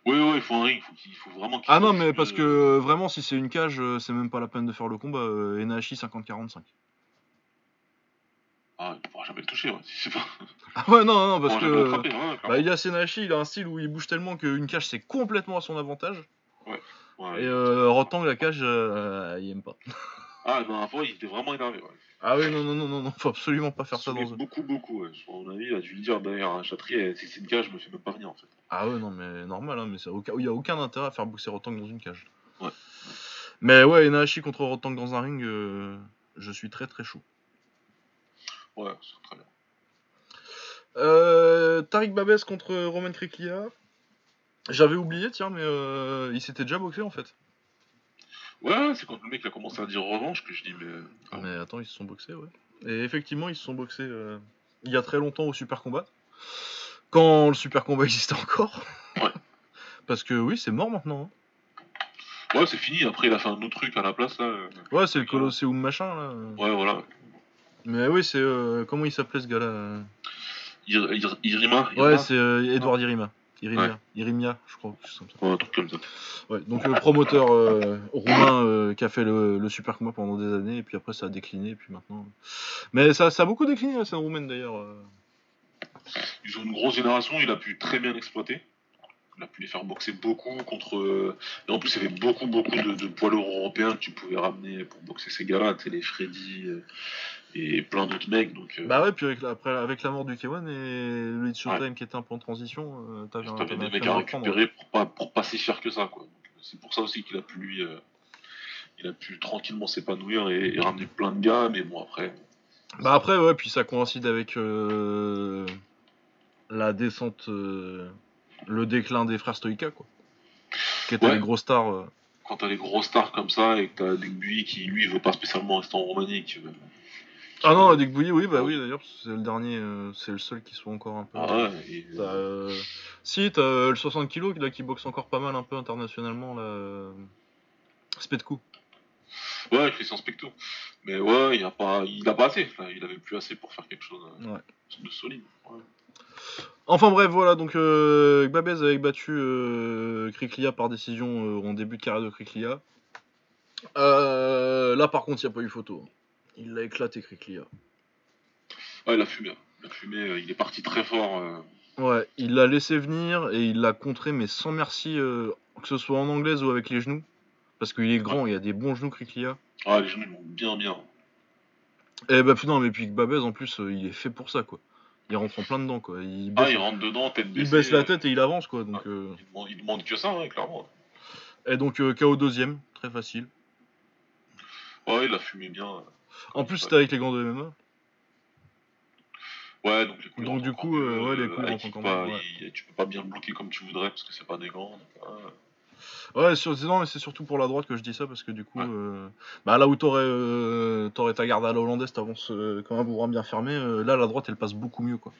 [SPEAKER 2] Oui, ouais, il faut un ring, faut qu'il faut vraiment qu'il
[SPEAKER 1] Ah non, mais parce que vraiment, si c'est une cage, euh, c'est même pas la peine de faire le combat. Euh, Enahashi 50-45.
[SPEAKER 2] Ah, il pourra jamais le toucher, ouais. Si c'est pas.
[SPEAKER 1] Ah ouais, non, non,
[SPEAKER 2] il
[SPEAKER 1] parce que.
[SPEAKER 2] ouais, clairement.
[SPEAKER 1] Bah, Ilias Enahashi, il a un style où il bouge tellement qu'une cage, c'est complètement à son avantage.
[SPEAKER 2] Ouais.
[SPEAKER 1] Et euh, Rotang, la cage, euh, il aime pas.
[SPEAKER 2] Ah, non, fois, il était vraiment énervé, ouais.
[SPEAKER 1] Ah oui, non, non, non, non, non, faut absolument pas faire ça dans un.
[SPEAKER 2] beaucoup, beaucoup, ouais. À mon avis, il a dû le dire d'ailleurs à Chatrier, si c'est une cage, je me fais même pas venir, en fait.
[SPEAKER 1] Ah ouais, non, mais normal, hein, mais ça, il y a aucun intérêt à faire boxer Rotang dans une cage.
[SPEAKER 2] Ouais.
[SPEAKER 1] Mais ouais, Enahashi contre Rotang dans un ring, euh, je suis très très chaud.
[SPEAKER 2] Ouais, c'est très bien.
[SPEAKER 1] Euh, Tariq Babes contre Roman Kriklia. J'avais oublié, tiens, mais euh, il s'était déjà boxé en fait.
[SPEAKER 2] Ouais, c'est quand le mec a commencé à dire revanche que je dis, mais.
[SPEAKER 1] Ah, mais attends, ils se sont boxés, ouais. Et effectivement, ils se sont boxés euh, il y a très longtemps au Super Combat. Quand le Super Combat existait encore.
[SPEAKER 2] Ouais.
[SPEAKER 1] Parce que oui, c'est mort maintenant. hein.
[SPEAKER 2] Ouais, c'est fini. Après, il a fait un autre truc à la place, là. euh.
[SPEAKER 1] Ouais, c'est le Colosseum machin là.
[SPEAKER 2] Ouais, voilà.
[SPEAKER 1] Mais oui, c'est. euh, comment il s'appelait ce gars-là euh?
[SPEAKER 2] Ir- Ir- Irima,
[SPEAKER 1] Ouais, c'est euh, Edouard Irima. Irimia,
[SPEAKER 2] Ouais.
[SPEAKER 1] Irimia, je crois.
[SPEAKER 2] Ouais, un truc comme ça.
[SPEAKER 1] Ouais, donc le promoteur euh, roumain euh, qui a fait le, le super combat pendant des années, et puis après ça a décliné, et puis maintenant. Mais ça, ça a beaucoup décliné la scène roumaine d'ailleurs. euh.
[SPEAKER 2] Ils ont une grosse génération, il a pu très bien l'exploiter. Il a pu les faire boxer beaucoup contre. euh, Et en plus, il y avait beaucoup, beaucoup de, de poids lourds européens que tu pouvais ramener pour boxer ces gars-là, tu les Freddy euh, et plein d'autres mecs. Donc, euh,
[SPEAKER 1] Bah ouais, puis avec la, après, avec la mort du K1 et le It's Showtime qui était un peu en transition, euh, t'avais un
[SPEAKER 2] des mecs à récupérer pour pas, pour pas si cher que ça, quoi. Euh, C'est pour ça aussi qu'il a pu lui. Il a pu tranquillement s'épanouir et, et ramener plein de gars, mais bon, après.
[SPEAKER 1] Bah après, ouais, puis ça coïncide avec euh, la descente, euh, le déclin des frères Stoïka, quoi. Qui
[SPEAKER 2] Ouais.
[SPEAKER 1] les gros stars. euh.
[SPEAKER 2] Quand t'as des gros stars comme ça et que t'as Degbuy qui lui veut pas spécialement rester en Roumanie, qui veut-
[SPEAKER 1] Ah non, Dick Bouilly, oui, bah oui, d'ailleurs, c'est le dernier, euh, c'est le seul qui soit encore un peu.
[SPEAKER 2] Ah ouais, et,
[SPEAKER 1] T'as, euh, Si, t'as euh, le 60 kg là, qui boxe encore pas mal un peu internationalement, là. euh, Spetku.
[SPEAKER 2] Ouais, Christian Spector. Mais ouais, il a pas, il a pas assez. Là, il avait plus assez pour faire quelque chose euh,
[SPEAKER 1] Ouais.
[SPEAKER 2] de solide. Ouais.
[SPEAKER 1] Enfin bref, voilà, donc euh, Babez avait battu euh, Kriklia par décision euh, en début de carrière de Kriklia. Euh, là par contre, il n'y a pas eu photo. Il l'a éclaté Kriklia.
[SPEAKER 2] Ouais, il a fumé. Il a fumé. euh, Il est parti très fort. euh.
[SPEAKER 1] Ouais, il l'a laissé venir et il l'a contré, mais sans merci, euh, que ce soit en anglaise ou avec les genoux. Parce qu'il est grand, il a des bons genoux Kriklia.
[SPEAKER 2] Ah, les genoux ils vont bien, bien.
[SPEAKER 1] Et bah putain, mais puis Babez en plus, euh, il est fait pour ça quoi. Il rentre en plein dedans quoi. Il
[SPEAKER 2] Ah,
[SPEAKER 1] baisse,
[SPEAKER 2] il rentre dedans, tête
[SPEAKER 1] il
[SPEAKER 2] baissée.
[SPEAKER 1] baisse la tête et il avance quoi. Donc,
[SPEAKER 2] Ah. Il demande, il demande que ça, ouais, clairement.
[SPEAKER 1] Et donc KO deuxième, très facile.
[SPEAKER 2] Ouais, il a fumé bien. Euh.
[SPEAKER 1] En plus, c'était avec les gants de MMA.
[SPEAKER 2] Ouais, donc les coups
[SPEAKER 1] Donc, du coup, euh, ouais, les
[SPEAKER 2] euh,
[SPEAKER 1] coups
[SPEAKER 2] avec
[SPEAKER 1] rentrent
[SPEAKER 2] pas-
[SPEAKER 1] ouais.
[SPEAKER 2] il- Tu peux pas bien le bloquer comme tu voudrais parce que c'est pas des gants. donc, ouais.
[SPEAKER 1] Sur- non, mais c'est surtout pour la droite que je dis ça parce que du coup,
[SPEAKER 2] Ouais.
[SPEAKER 1] euh, bah là où t'aurais euh, t'aurais ta garde à la hollandaise, t'avances euh, comme un bourrin bien fermé. euh, là, la droite, elle passe beaucoup mieux, quoi.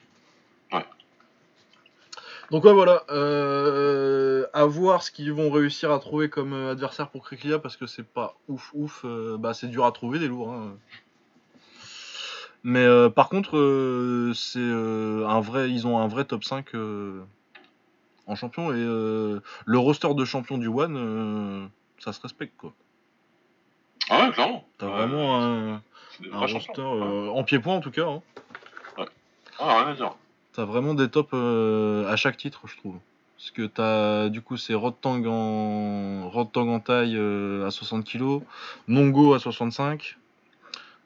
[SPEAKER 2] Ouais.
[SPEAKER 1] Donc ouais, voilà. Euh, à voir ce qu'ils vont réussir à trouver comme euh, adversaire pour Kriklia parce que c'est pas ouf ouf. euh, bah c'est dur à trouver des lourds. hein. Mais euh, par contre, euh, c'est euh, un vrai, ils ont un vrai top 5 euh, en champion et euh, le roster de champion du One, euh, ça se respecte quoi.
[SPEAKER 2] Ah ouais, clairement.
[SPEAKER 1] T'as
[SPEAKER 2] Ouais,
[SPEAKER 1] vraiment un, un roster euh, en pied-point en tout cas. hein.
[SPEAKER 2] Ah, rien à dire.
[SPEAKER 1] T'as vraiment des tops euh, à chaque titre, je trouve. Parce que t'as du coup c'est Rod Tang en Rod Tang en taille euh, à 60 kg, Nongo à 65.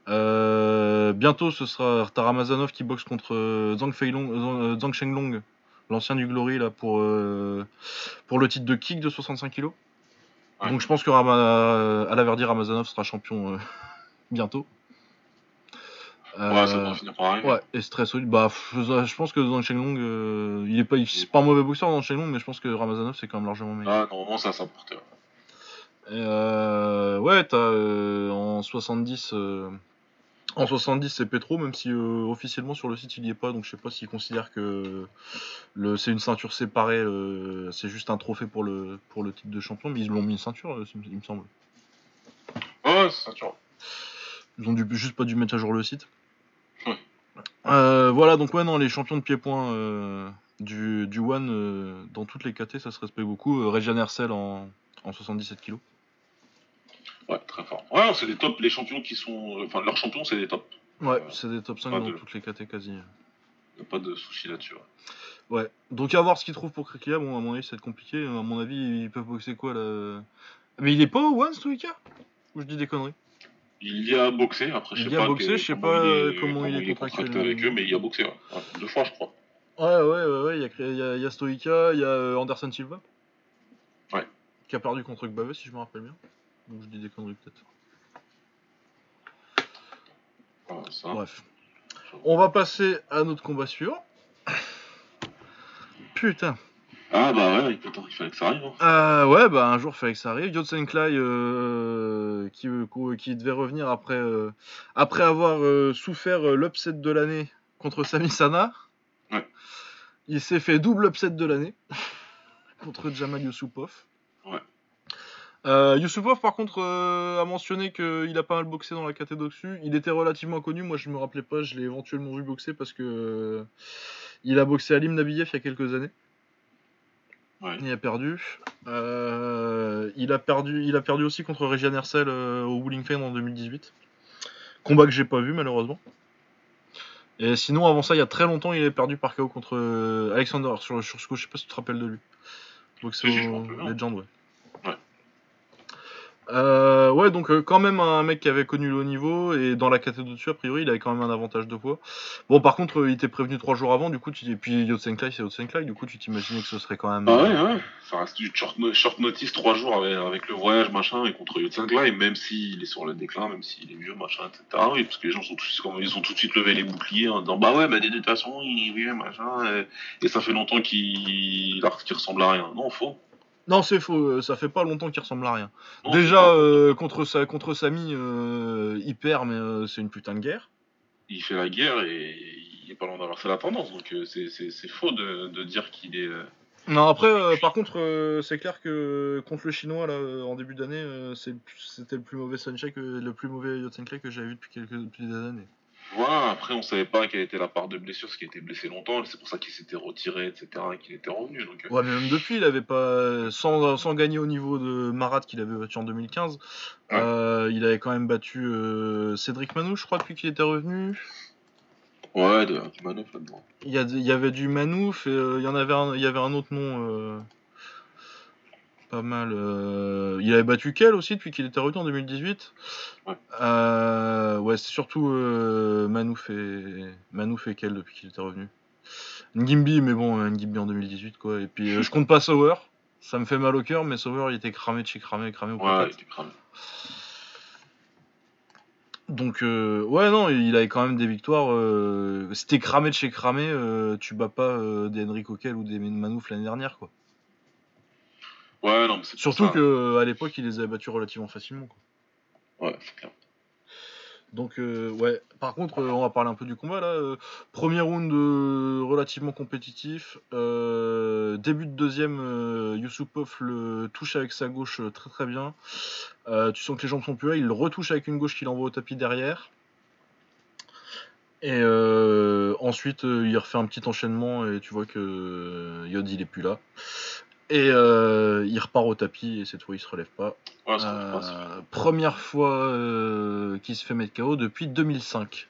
[SPEAKER 1] Euh, bientôt ce sera t'as Ramazanov qui boxe contre Zhang Feilong, Zhang Shenglong, l'ancien du Glory là pour euh, pour le titre de kick de 65 kg.
[SPEAKER 2] Ouais.
[SPEAKER 1] Donc je pense que Rama, à la Verdi Ramazanov sera champion bientôt.
[SPEAKER 2] Ouais, ça
[SPEAKER 1] Euh,
[SPEAKER 2] finir par arriver.
[SPEAKER 1] Ouais, et c'est très solide. Bah, je pense que Zhang Shenglong, euh, il est pas, c'est pas un mauvais boxeur Zhang Shenglong, mais je pense que Ramazanov c'est quand même largement meilleur.
[SPEAKER 2] Ah, normalement, ça, ça porte.
[SPEAKER 1] Et, euh, ouais, t'as euh, en 70, euh, en 70 c'est Petro, même si euh, officiellement sur le site il y est pas, donc je sais pas s'ils considèrent que le, c'est une ceinture séparée, euh, c'est juste un trophée pour le, pour le titre de champion, mais ils l'ont mis une ceinture, euh, il me semble.
[SPEAKER 2] Ouais, c'est ça, tu vois.
[SPEAKER 1] Ils ont dû, juste pas dû mettre à jour le site.
[SPEAKER 2] Ouais.
[SPEAKER 1] Euh, voilà, donc ouais, non, les champions de pied-point euh, du, du One euh, dans toutes les KT, ça se respecte beaucoup. Regian Hercel en, en 77 kg.
[SPEAKER 2] Ouais, très fort. Ouais, c'est des tops, les champions qui sont. Enfin, leurs champions, c'est des tops.
[SPEAKER 1] Ouais, c'est des top 5
[SPEAKER 2] pas
[SPEAKER 1] dans
[SPEAKER 2] de-
[SPEAKER 1] toutes les KT quasi.
[SPEAKER 2] Y a pas de souci là-dessus. ouais.
[SPEAKER 1] Ouais, donc à voir ce qu'ils trouvent pour Kriklia. Bon, à mon avis, ça va être compliqué. À mon avis, ils peuvent boxer quoi là? Mais il est pas au One, Stoïka Ou je dis des conneries?
[SPEAKER 2] Il y a boxé, après, je
[SPEAKER 1] Il
[SPEAKER 2] sais
[SPEAKER 1] y a
[SPEAKER 2] pas.
[SPEAKER 1] boxé,
[SPEAKER 2] que-
[SPEAKER 1] je sais
[SPEAKER 2] comment
[SPEAKER 1] pas,
[SPEAKER 2] il
[SPEAKER 1] euh,
[SPEAKER 2] est,
[SPEAKER 1] comment il est
[SPEAKER 2] contracté
[SPEAKER 1] contractuellement.
[SPEAKER 2] avec eux, mais il y a boxé, ouais. Ouais, Deux fois, je crois.
[SPEAKER 1] Ouais, ouais, ouais, ouais. Il y a, il y a, il y a Stoïka, il y a euh, Anderson Silva.
[SPEAKER 2] Ouais.
[SPEAKER 1] Qui a perdu contre Gbave, si je me rappelle bien. Donc je dis des conneries peut-être.
[SPEAKER 2] Ça.
[SPEAKER 1] Bref. On va passer à notre combat suivant. Putain.
[SPEAKER 2] Ah, bah ouais, il il fallait que ça arrive. Hein.
[SPEAKER 1] Euh, ouais, bah un jour, fallait que ça arrive. Yotsen Klai, euh, qui, euh, qui devait revenir après, euh, après avoir souffert l'upset de l'année contre Sami Sana.
[SPEAKER 2] Ouais.
[SPEAKER 1] Il s'est fait double upset de l'année contre Jamal Yusupov.
[SPEAKER 2] Ouais.
[SPEAKER 1] Yusupov, par contre, a mentionné qu'il a pas mal boxé dans la KT d'Oxu. Il était relativement connu. Moi, je me rappelais pas. Je l'ai éventuellement vu boxer parce que il a boxé à Lim Nabiev il y a quelques années.
[SPEAKER 2] Ouais.
[SPEAKER 1] Il a perdu. Euh, il a perdu. Il a perdu aussi contre Regian Hercel euh, au Wooling Fane en 2018. Combat que j'ai pas vu malheureusement. Et sinon, avant ça, il y a très longtemps, il avait perdu par KO contre euh, Alexander sur sur Je sais pas si tu te rappelles de lui.
[SPEAKER 2] Je me
[SPEAKER 1] au. Legend. Ouais. Euh, ouais, donc euh, quand même un mec qui avait connu le haut niveau et dans la catégorie dessus, a priori, il avait quand même un avantage de poids. Bon, par contre, euh, il était prévenu trois jours avant, du coup, tu... et puis Yotsenklai, c'est Yotsenklai, du coup, tu t'imaginais que ce serait quand même.
[SPEAKER 2] Ah ouais, ouais. Ça reste du short, no- short notice, trois jours avec, avec le voyage, machin, et contre Yotsen Klai, même s'il est sur le déclin, même s'il est vieux, machin, etc. Oui, parce que les gens sont tout, ils ont tout de suite levé les boucliers en disant Bah ouais, bah de toute façon, il vieux, machin, et, et ça fait longtemps qu'il qu'il ressemble à rien. Non, faux.
[SPEAKER 1] Non, c'est faux, euh, ça fait pas longtemps qu'il ressemble à rien.
[SPEAKER 2] Non,
[SPEAKER 1] Déjà, euh, contre, sa, contre Samy, euh, il perd, mais euh, c'est une putain de guerre.
[SPEAKER 2] il fait la guerre et il est pas loin d'inverser la tendance, donc c'est- c'est c'est faux de, de dire qu'il est.
[SPEAKER 1] Non, après, euh, par contre, euh, c'est clair que contre le chinois, là, euh, en début d'année, c'est- c'était le plus mauvais Sunshine, que, le plus mauvais Yotsenklai que j'avais vu depuis, quelques, depuis des années.
[SPEAKER 2] Voilà, après on savait pas quelle était la part de blessure, parce qu'il était blessé longtemps, c'est pour ça qu'il s'était retiré, etc., et qu'il était revenu. Donc, euh,
[SPEAKER 1] Ouais, mais même depuis, il avait pas. Sans, sans gagner au niveau de Marat qu'il avait battu en 2015,
[SPEAKER 2] Ouais.
[SPEAKER 1] euh, il avait quand même battu euh, Cédric Manou, je crois, depuis qu'il était revenu.
[SPEAKER 2] ouais, de, du manœuvre là-dedans.
[SPEAKER 1] Il y, a- il y avait du Manouf et euh, il y en avait un, il y avait un autre nom. Pas mal. euh, il avait battu Kel aussi depuis qu'il était revenu en 2018.
[SPEAKER 2] Ouais.
[SPEAKER 1] Euh, ouais, c'est surtout euh, Manouf et Manouf et Kel depuis qu'il était revenu. Ngimbi, mais bon, euh, Ngimbi en 2018 quoi. Et puis je compte pas Sauer. Ça me fait mal au cœur, mais Sauer il était cramé de chez cramé, cramé au
[SPEAKER 2] Ouais, il était cramé.
[SPEAKER 1] Donc euh, ouais non, il avait quand même des victoires. Euh, t'es cramé de chez cramé, euh, tu bats pas des Henry Coquel ou des Manouf l'année dernière quoi.
[SPEAKER 2] Ouais, non, mais c'est pour
[SPEAKER 1] Surtout
[SPEAKER 2] ça.
[SPEAKER 1] que à l'époque il les avait battus relativement facilement. Quoi.
[SPEAKER 2] Ouais, c'est clair.
[SPEAKER 1] Donc euh, ouais. Par contre, euh, on va parler un peu du combat là. Euh, premier round euh, relativement compétitif. Euh, début de deuxième, euh, Yusupov le touche avec sa gauche très très bien. Euh, tu sens que les jambes sont plus là. Il le retouche avec une gauche qu'il envoie au tapis derrière. Et euh, ensuite, euh, il refait un petit enchaînement et tu vois que Yod il est plus là. Et euh, il repart au tapis et cette fois il se relève pas.
[SPEAKER 2] Ouais,
[SPEAKER 1] Euh,
[SPEAKER 2] pas,
[SPEAKER 1] première fois euh, qu'il se fait mettre KO depuis 2005,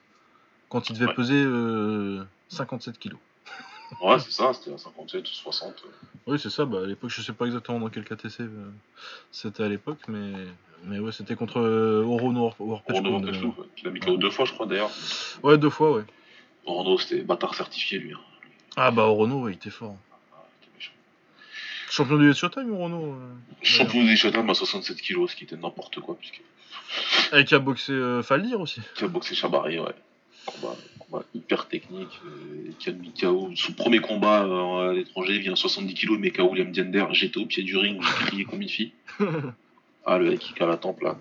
[SPEAKER 1] quand il devait
[SPEAKER 2] Ouais.
[SPEAKER 1] peser euh, 57 kilos.
[SPEAKER 2] Ouais, c'est ça, c'était à 57 ou 60. euh.
[SPEAKER 1] Oui, c'est ça. Bah, à l'époque, je sais pas exactement dans quel KTC c'était à l'époque, mais mais ouais, c'était contre Orono War- Warpage.
[SPEAKER 2] Renault,
[SPEAKER 1] comme,
[SPEAKER 2] en fait, ouais, qu'il a mis KO deux fois, je crois, d'ailleurs.
[SPEAKER 1] Ouais, deux fois, ouais.
[SPEAKER 2] Renault, c'était bâtard certifié, lui. hein.
[SPEAKER 1] Ah bah Orono, ouais, il était fort. Champion du Showtime, Orono. euh,
[SPEAKER 2] Champion des Showtime à 67 kilos, ce qui était n'importe quoi, puisque
[SPEAKER 1] Et qui a boxé euh, Faldir aussi.
[SPEAKER 2] qui a boxé Chabari, ouais. Combat, combat hyper technique, euh, qui a mis KO. Son premier combat euh, à l'étranger, il vient à 70 kilos, mais KO Liam Diender. J'étais au pied du ring, j'ai crié comme une fille. Ah, le mec, il a la tempe là.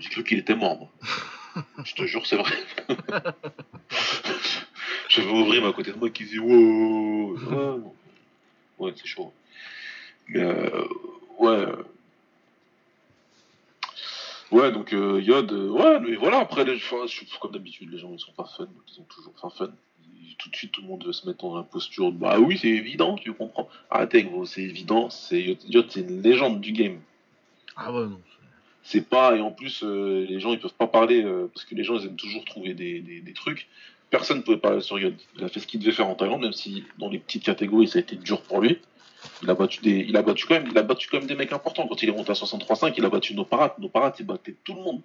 [SPEAKER 2] J'ai cru qu'il était mort, moi. Je te jure, c'est vrai. J'avais ouvrir à côté de moi qui disait Wow non. Ouais, c'est chaud. Euh, ouais. Ouais, donc euh, Yod, euh, ouais, mais voilà, après, les, enfin, comme d'habitude, les gens ils sont pas fun, donc ils ont toujours pas fun. Tout de suite, tout le monde veut se mettre en posture. Bah oui, c'est évident, tu comprends. Arrêtez, gros, c'est évident. C'est Yod, Yod, c'est une légende du game.
[SPEAKER 1] Ah ouais, non.
[SPEAKER 2] C'est pas, et en plus, euh, les gens ils peuvent pas parler, parce que les gens ils aiment toujours trouver des, des, des trucs. Personne ne pouvait parler sur Yod. Il a fait ce qu'il devait faire en Thaïlande, même si dans les petites catégories ça a été dur pour lui. Il a battu des, il a battu quand même, il a battu quand même des mecs importants. Quand il est monté à 63.5, il a battu nos parades. Nos parades, il battait tout le monde.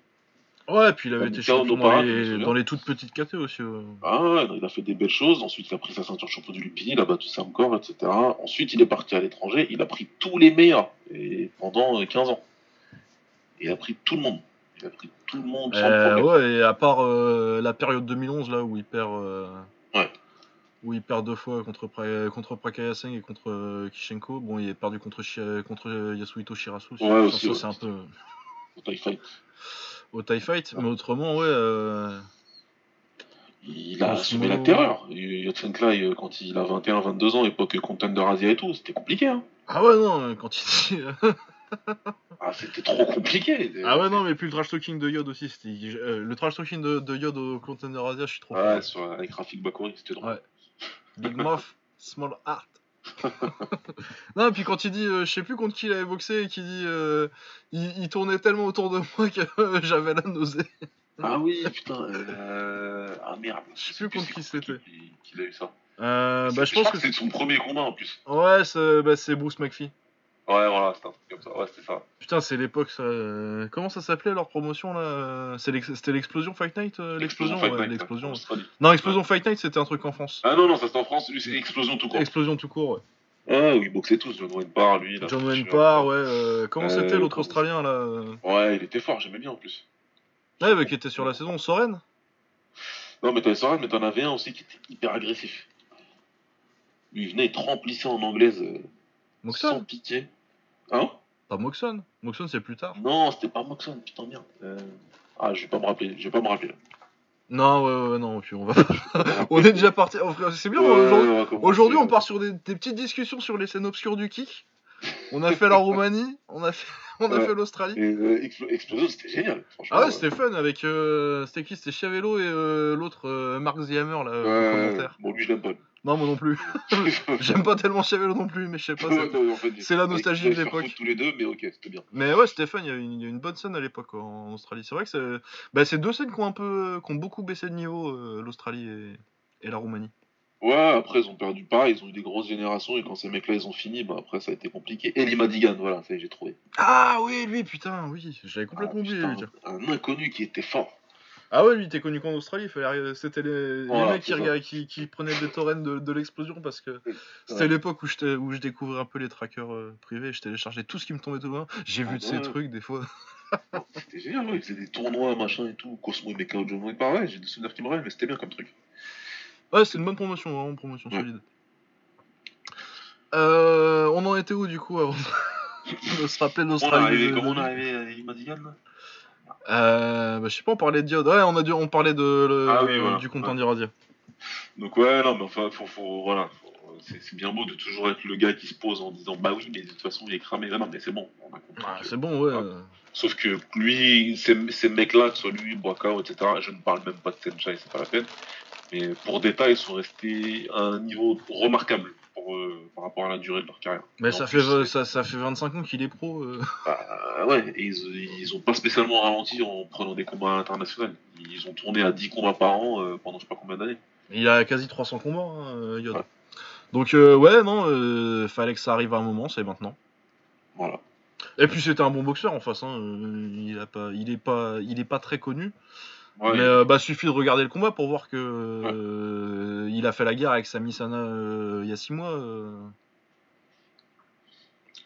[SPEAKER 1] Ouais, puis il avait été champion dans les,
[SPEAKER 2] souviens.
[SPEAKER 1] dans les toutes petites KT aussi. ouais.
[SPEAKER 2] Ah ouais, il a fait des belles choses. Ensuite, il a pris sa ceinture champion du Lupini, il a battu Sam Core, etc. Ensuite, il est parti à l'étranger, il a pris tous les meilleurs et pendant euh, 15 ans. Il a pris tout le monde. Pris tout le monde sans
[SPEAKER 1] Euh,
[SPEAKER 2] problème.
[SPEAKER 1] ouais, et à part euh, la période 2011 là où il perd, euh,
[SPEAKER 2] Ouais.
[SPEAKER 1] où il perd deux fois contre contre Prakaya Singh et contre Kishenko. Bon, il est perdu contre contre Yasuhito Shirasu.
[SPEAKER 2] Ouais,
[SPEAKER 1] Ça,
[SPEAKER 2] aussi,
[SPEAKER 1] ça,
[SPEAKER 2] ouais.
[SPEAKER 1] c'est un peu
[SPEAKER 2] Au TIE Fight.
[SPEAKER 1] au Thai Fight, mais autrement, ouais.
[SPEAKER 2] Il a assumé la terreur. Euh, quand il a 21-22 ans, époque Contender Asia et tout, c'était compliqué. Hein.
[SPEAKER 1] Ah ouais, non, quand il dit.
[SPEAKER 2] Ah, c'était trop compliqué.
[SPEAKER 1] ah ouais, non, mais puis le trash talking de Yod aussi. euh, le trash talking de, de Yod au Contender Asia, je suis trop
[SPEAKER 2] Ouais,
[SPEAKER 1] fan.
[SPEAKER 2] sur, avec Rafik Bakouri, c'était drôle.
[SPEAKER 1] Ouais. Big Mouth, Small Heart. non, et puis quand il dit, euh, je sais plus contre qui il avait boxé, et qu'il dit, euh, il, il tournait tellement autour de moi que euh, j'avais la nausée.
[SPEAKER 2] Ah oui, putain. Ah merde.
[SPEAKER 1] Je sais plus contre qui c'était.
[SPEAKER 2] Qui, qui a eu ça.
[SPEAKER 1] Bah, je pense
[SPEAKER 2] crois
[SPEAKER 1] que
[SPEAKER 2] c'est son premier combat en plus.
[SPEAKER 1] ouais, c'est bah, c'est Bruce McPhee.
[SPEAKER 2] Ouais, voilà, c'était un truc comme ça. Ouais, c'était ça.
[SPEAKER 1] Putain, c'est l'époque ça. euh, Comment ça s'appelait leur promotion là euh, C'était l'explosion Fight Night euh, L'explosion,
[SPEAKER 2] Fight
[SPEAKER 1] ouais,
[SPEAKER 2] Night,
[SPEAKER 1] l'explosion. Non, explosion Fight Night, c'était un truc en France.
[SPEAKER 2] Ah non, non, ça c'était en France. Lui, c'est Explosion tout court.
[SPEAKER 1] Explosion tout court. Ouais.
[SPEAKER 2] Ah, oui, ils boxaient tous. John Wayne Parr, lui. là,
[SPEAKER 1] John Wayne Parr, ouais. euh, comment
[SPEAKER 2] Euh,
[SPEAKER 1] c'était l'autre Australien là
[SPEAKER 2] Ouais, il était fort, j'aimais bien en plus.
[SPEAKER 1] Ouais, bah, qui était sur la saison, Soren
[SPEAKER 2] Non, mais t'avais Soren, mais t'en avais un aussi qui était hyper agressif. Lui, il venait, il te remplissait en anglaise euh, sans
[SPEAKER 1] Moxon
[SPEAKER 2] pitié. Hein?
[SPEAKER 1] Pas Moxon. Moxon, c'est plus tard.
[SPEAKER 2] Non, c'était pas Moxon, putain, merde. Euh, Ah, je vais pas me rappeler, je vais pas me rappeler.
[SPEAKER 1] Non, ouais, ouais, non, puis on va. on est déjà parti. C'est bien,
[SPEAKER 2] Ouais,
[SPEAKER 1] aujourd'hui. Aujourd'hui, on part sur des, des petites discussions sur les scènes obscures du kick. On a fait la Roumanie, on a fait, on a
[SPEAKER 2] Ouais.
[SPEAKER 1] fait l'Australie.
[SPEAKER 2] Et euh, Explo- Explosion, c'était génial, franchement.
[SPEAKER 1] Ah ouais, c'était fun avec. euh, c'était qui? C'était Chiavello et euh, l'autre euh, Mark Hammer là, au
[SPEAKER 2] ouais,
[SPEAKER 1] commentaire.
[SPEAKER 2] Bon, lui, je l'aime pas.
[SPEAKER 1] Non, moi non plus. J'aime pas tellement Chiavello non plus, mais je sais pas. C'est-
[SPEAKER 2] en fait,
[SPEAKER 1] la nostalgie de l'époque.
[SPEAKER 2] tous les deux, mais ok, c'était bien.
[SPEAKER 1] Mais ouais, c'était fun, il y, a une, il y a une bonne scène à l'époque en Australie. C'est vrai que c'est bah, c'est deux scènes qui ont, un peu, qui ont beaucoup baissé de niveau, l'Australie et, et la Roumanie.
[SPEAKER 2] Ouais, après, ils ont perdu pareil, ils ont eu des grosses générations, et quand ces mecs-là, ils ont fini, bah après, ça a été compliqué. Eli Madigan, voilà, ça j'ai trouvé.
[SPEAKER 1] Ah oui, lui, putain, oui, j'avais complètement
[SPEAKER 2] Ah,
[SPEAKER 1] oublié.
[SPEAKER 2] putain,
[SPEAKER 1] lui, tiens.
[SPEAKER 2] un inconnu qui était fort.
[SPEAKER 1] Ah ouais, lui, il était connu qu'en Australie, c'était les, les
[SPEAKER 2] Voilà,
[SPEAKER 1] mecs qui, prenaient des torrents de, de l'explosion parce que c'était
[SPEAKER 2] Ouais.
[SPEAKER 1] l'époque où, je découvrais un peu les trackers euh, privés, je téléchargeais tout ce qui me tombait tout loin. J'ai
[SPEAKER 2] Ah
[SPEAKER 1] vu de ces trucs des fois.
[SPEAKER 2] C'était génial, ouais, ils faisaient des tournois, machin et tout. Cosmo et Mecha pareil, j'ai des souvenirs qui me reviennent, mais c'était bien comme truc.
[SPEAKER 1] Ouais, c'est une bonne promotion, vraiment promotion
[SPEAKER 2] Ouais.
[SPEAKER 1] solide. Euh, on en était où du coup avant de se rappeler
[SPEAKER 2] on est
[SPEAKER 1] l'Australie
[SPEAKER 2] arrivé,
[SPEAKER 1] de-
[SPEAKER 2] comment on est arrivé à Eli Madigan là?
[SPEAKER 1] Euh, bah, je sais pas, on parlait de Diode. Ouais, on, a dû, on parlait de, le-
[SPEAKER 2] Ah oui, voilà.
[SPEAKER 1] du compte Diradia.
[SPEAKER 2] Donc ouais, non, mais enfin, faut, faut, voilà, c'est bien beau de toujours être le gars qui se pose en disant bah oui, mais de toute façon il est cramé. Ah non, mais c'est bon, on a compris.
[SPEAKER 1] Ah, c'est bon, ouais.
[SPEAKER 2] Ah. Sauf que lui, ces, ces mecs-là, que ce soit lui, Boakao, etc., je ne parle même pas de Senchai, c'est pas la peine. Mais pour détail, ils sont restés à un niveau remarquable pour, euh, par rapport à la durée de leur carrière.
[SPEAKER 1] Mais ça fait, ça, ça fait 25 ans qu'il est pro. euh.
[SPEAKER 2] Bah, ouais, et ils, ils ont pas spécialement ralenti en prenant des combats internationaux. Ils ont tourné à 10 combats par an euh, pendant je sais pas combien d'années.
[SPEAKER 1] Il a quasi 300 combats, hein, Yod.
[SPEAKER 2] Ouais.
[SPEAKER 1] Donc, euh, ouais, non, euh, fallait que ça arrive à un moment, c'est maintenant.
[SPEAKER 2] Voilà.
[SPEAKER 1] Et puis c'était un bon boxeur en face. Hein. euh, Il, a pas, il est pas, il est pas très connu.
[SPEAKER 2] Ouais,
[SPEAKER 1] mais euh, bah suffit de regarder le combat pour voir que il a fait la guerre avec Sami Sana il y a 6 mois. euh,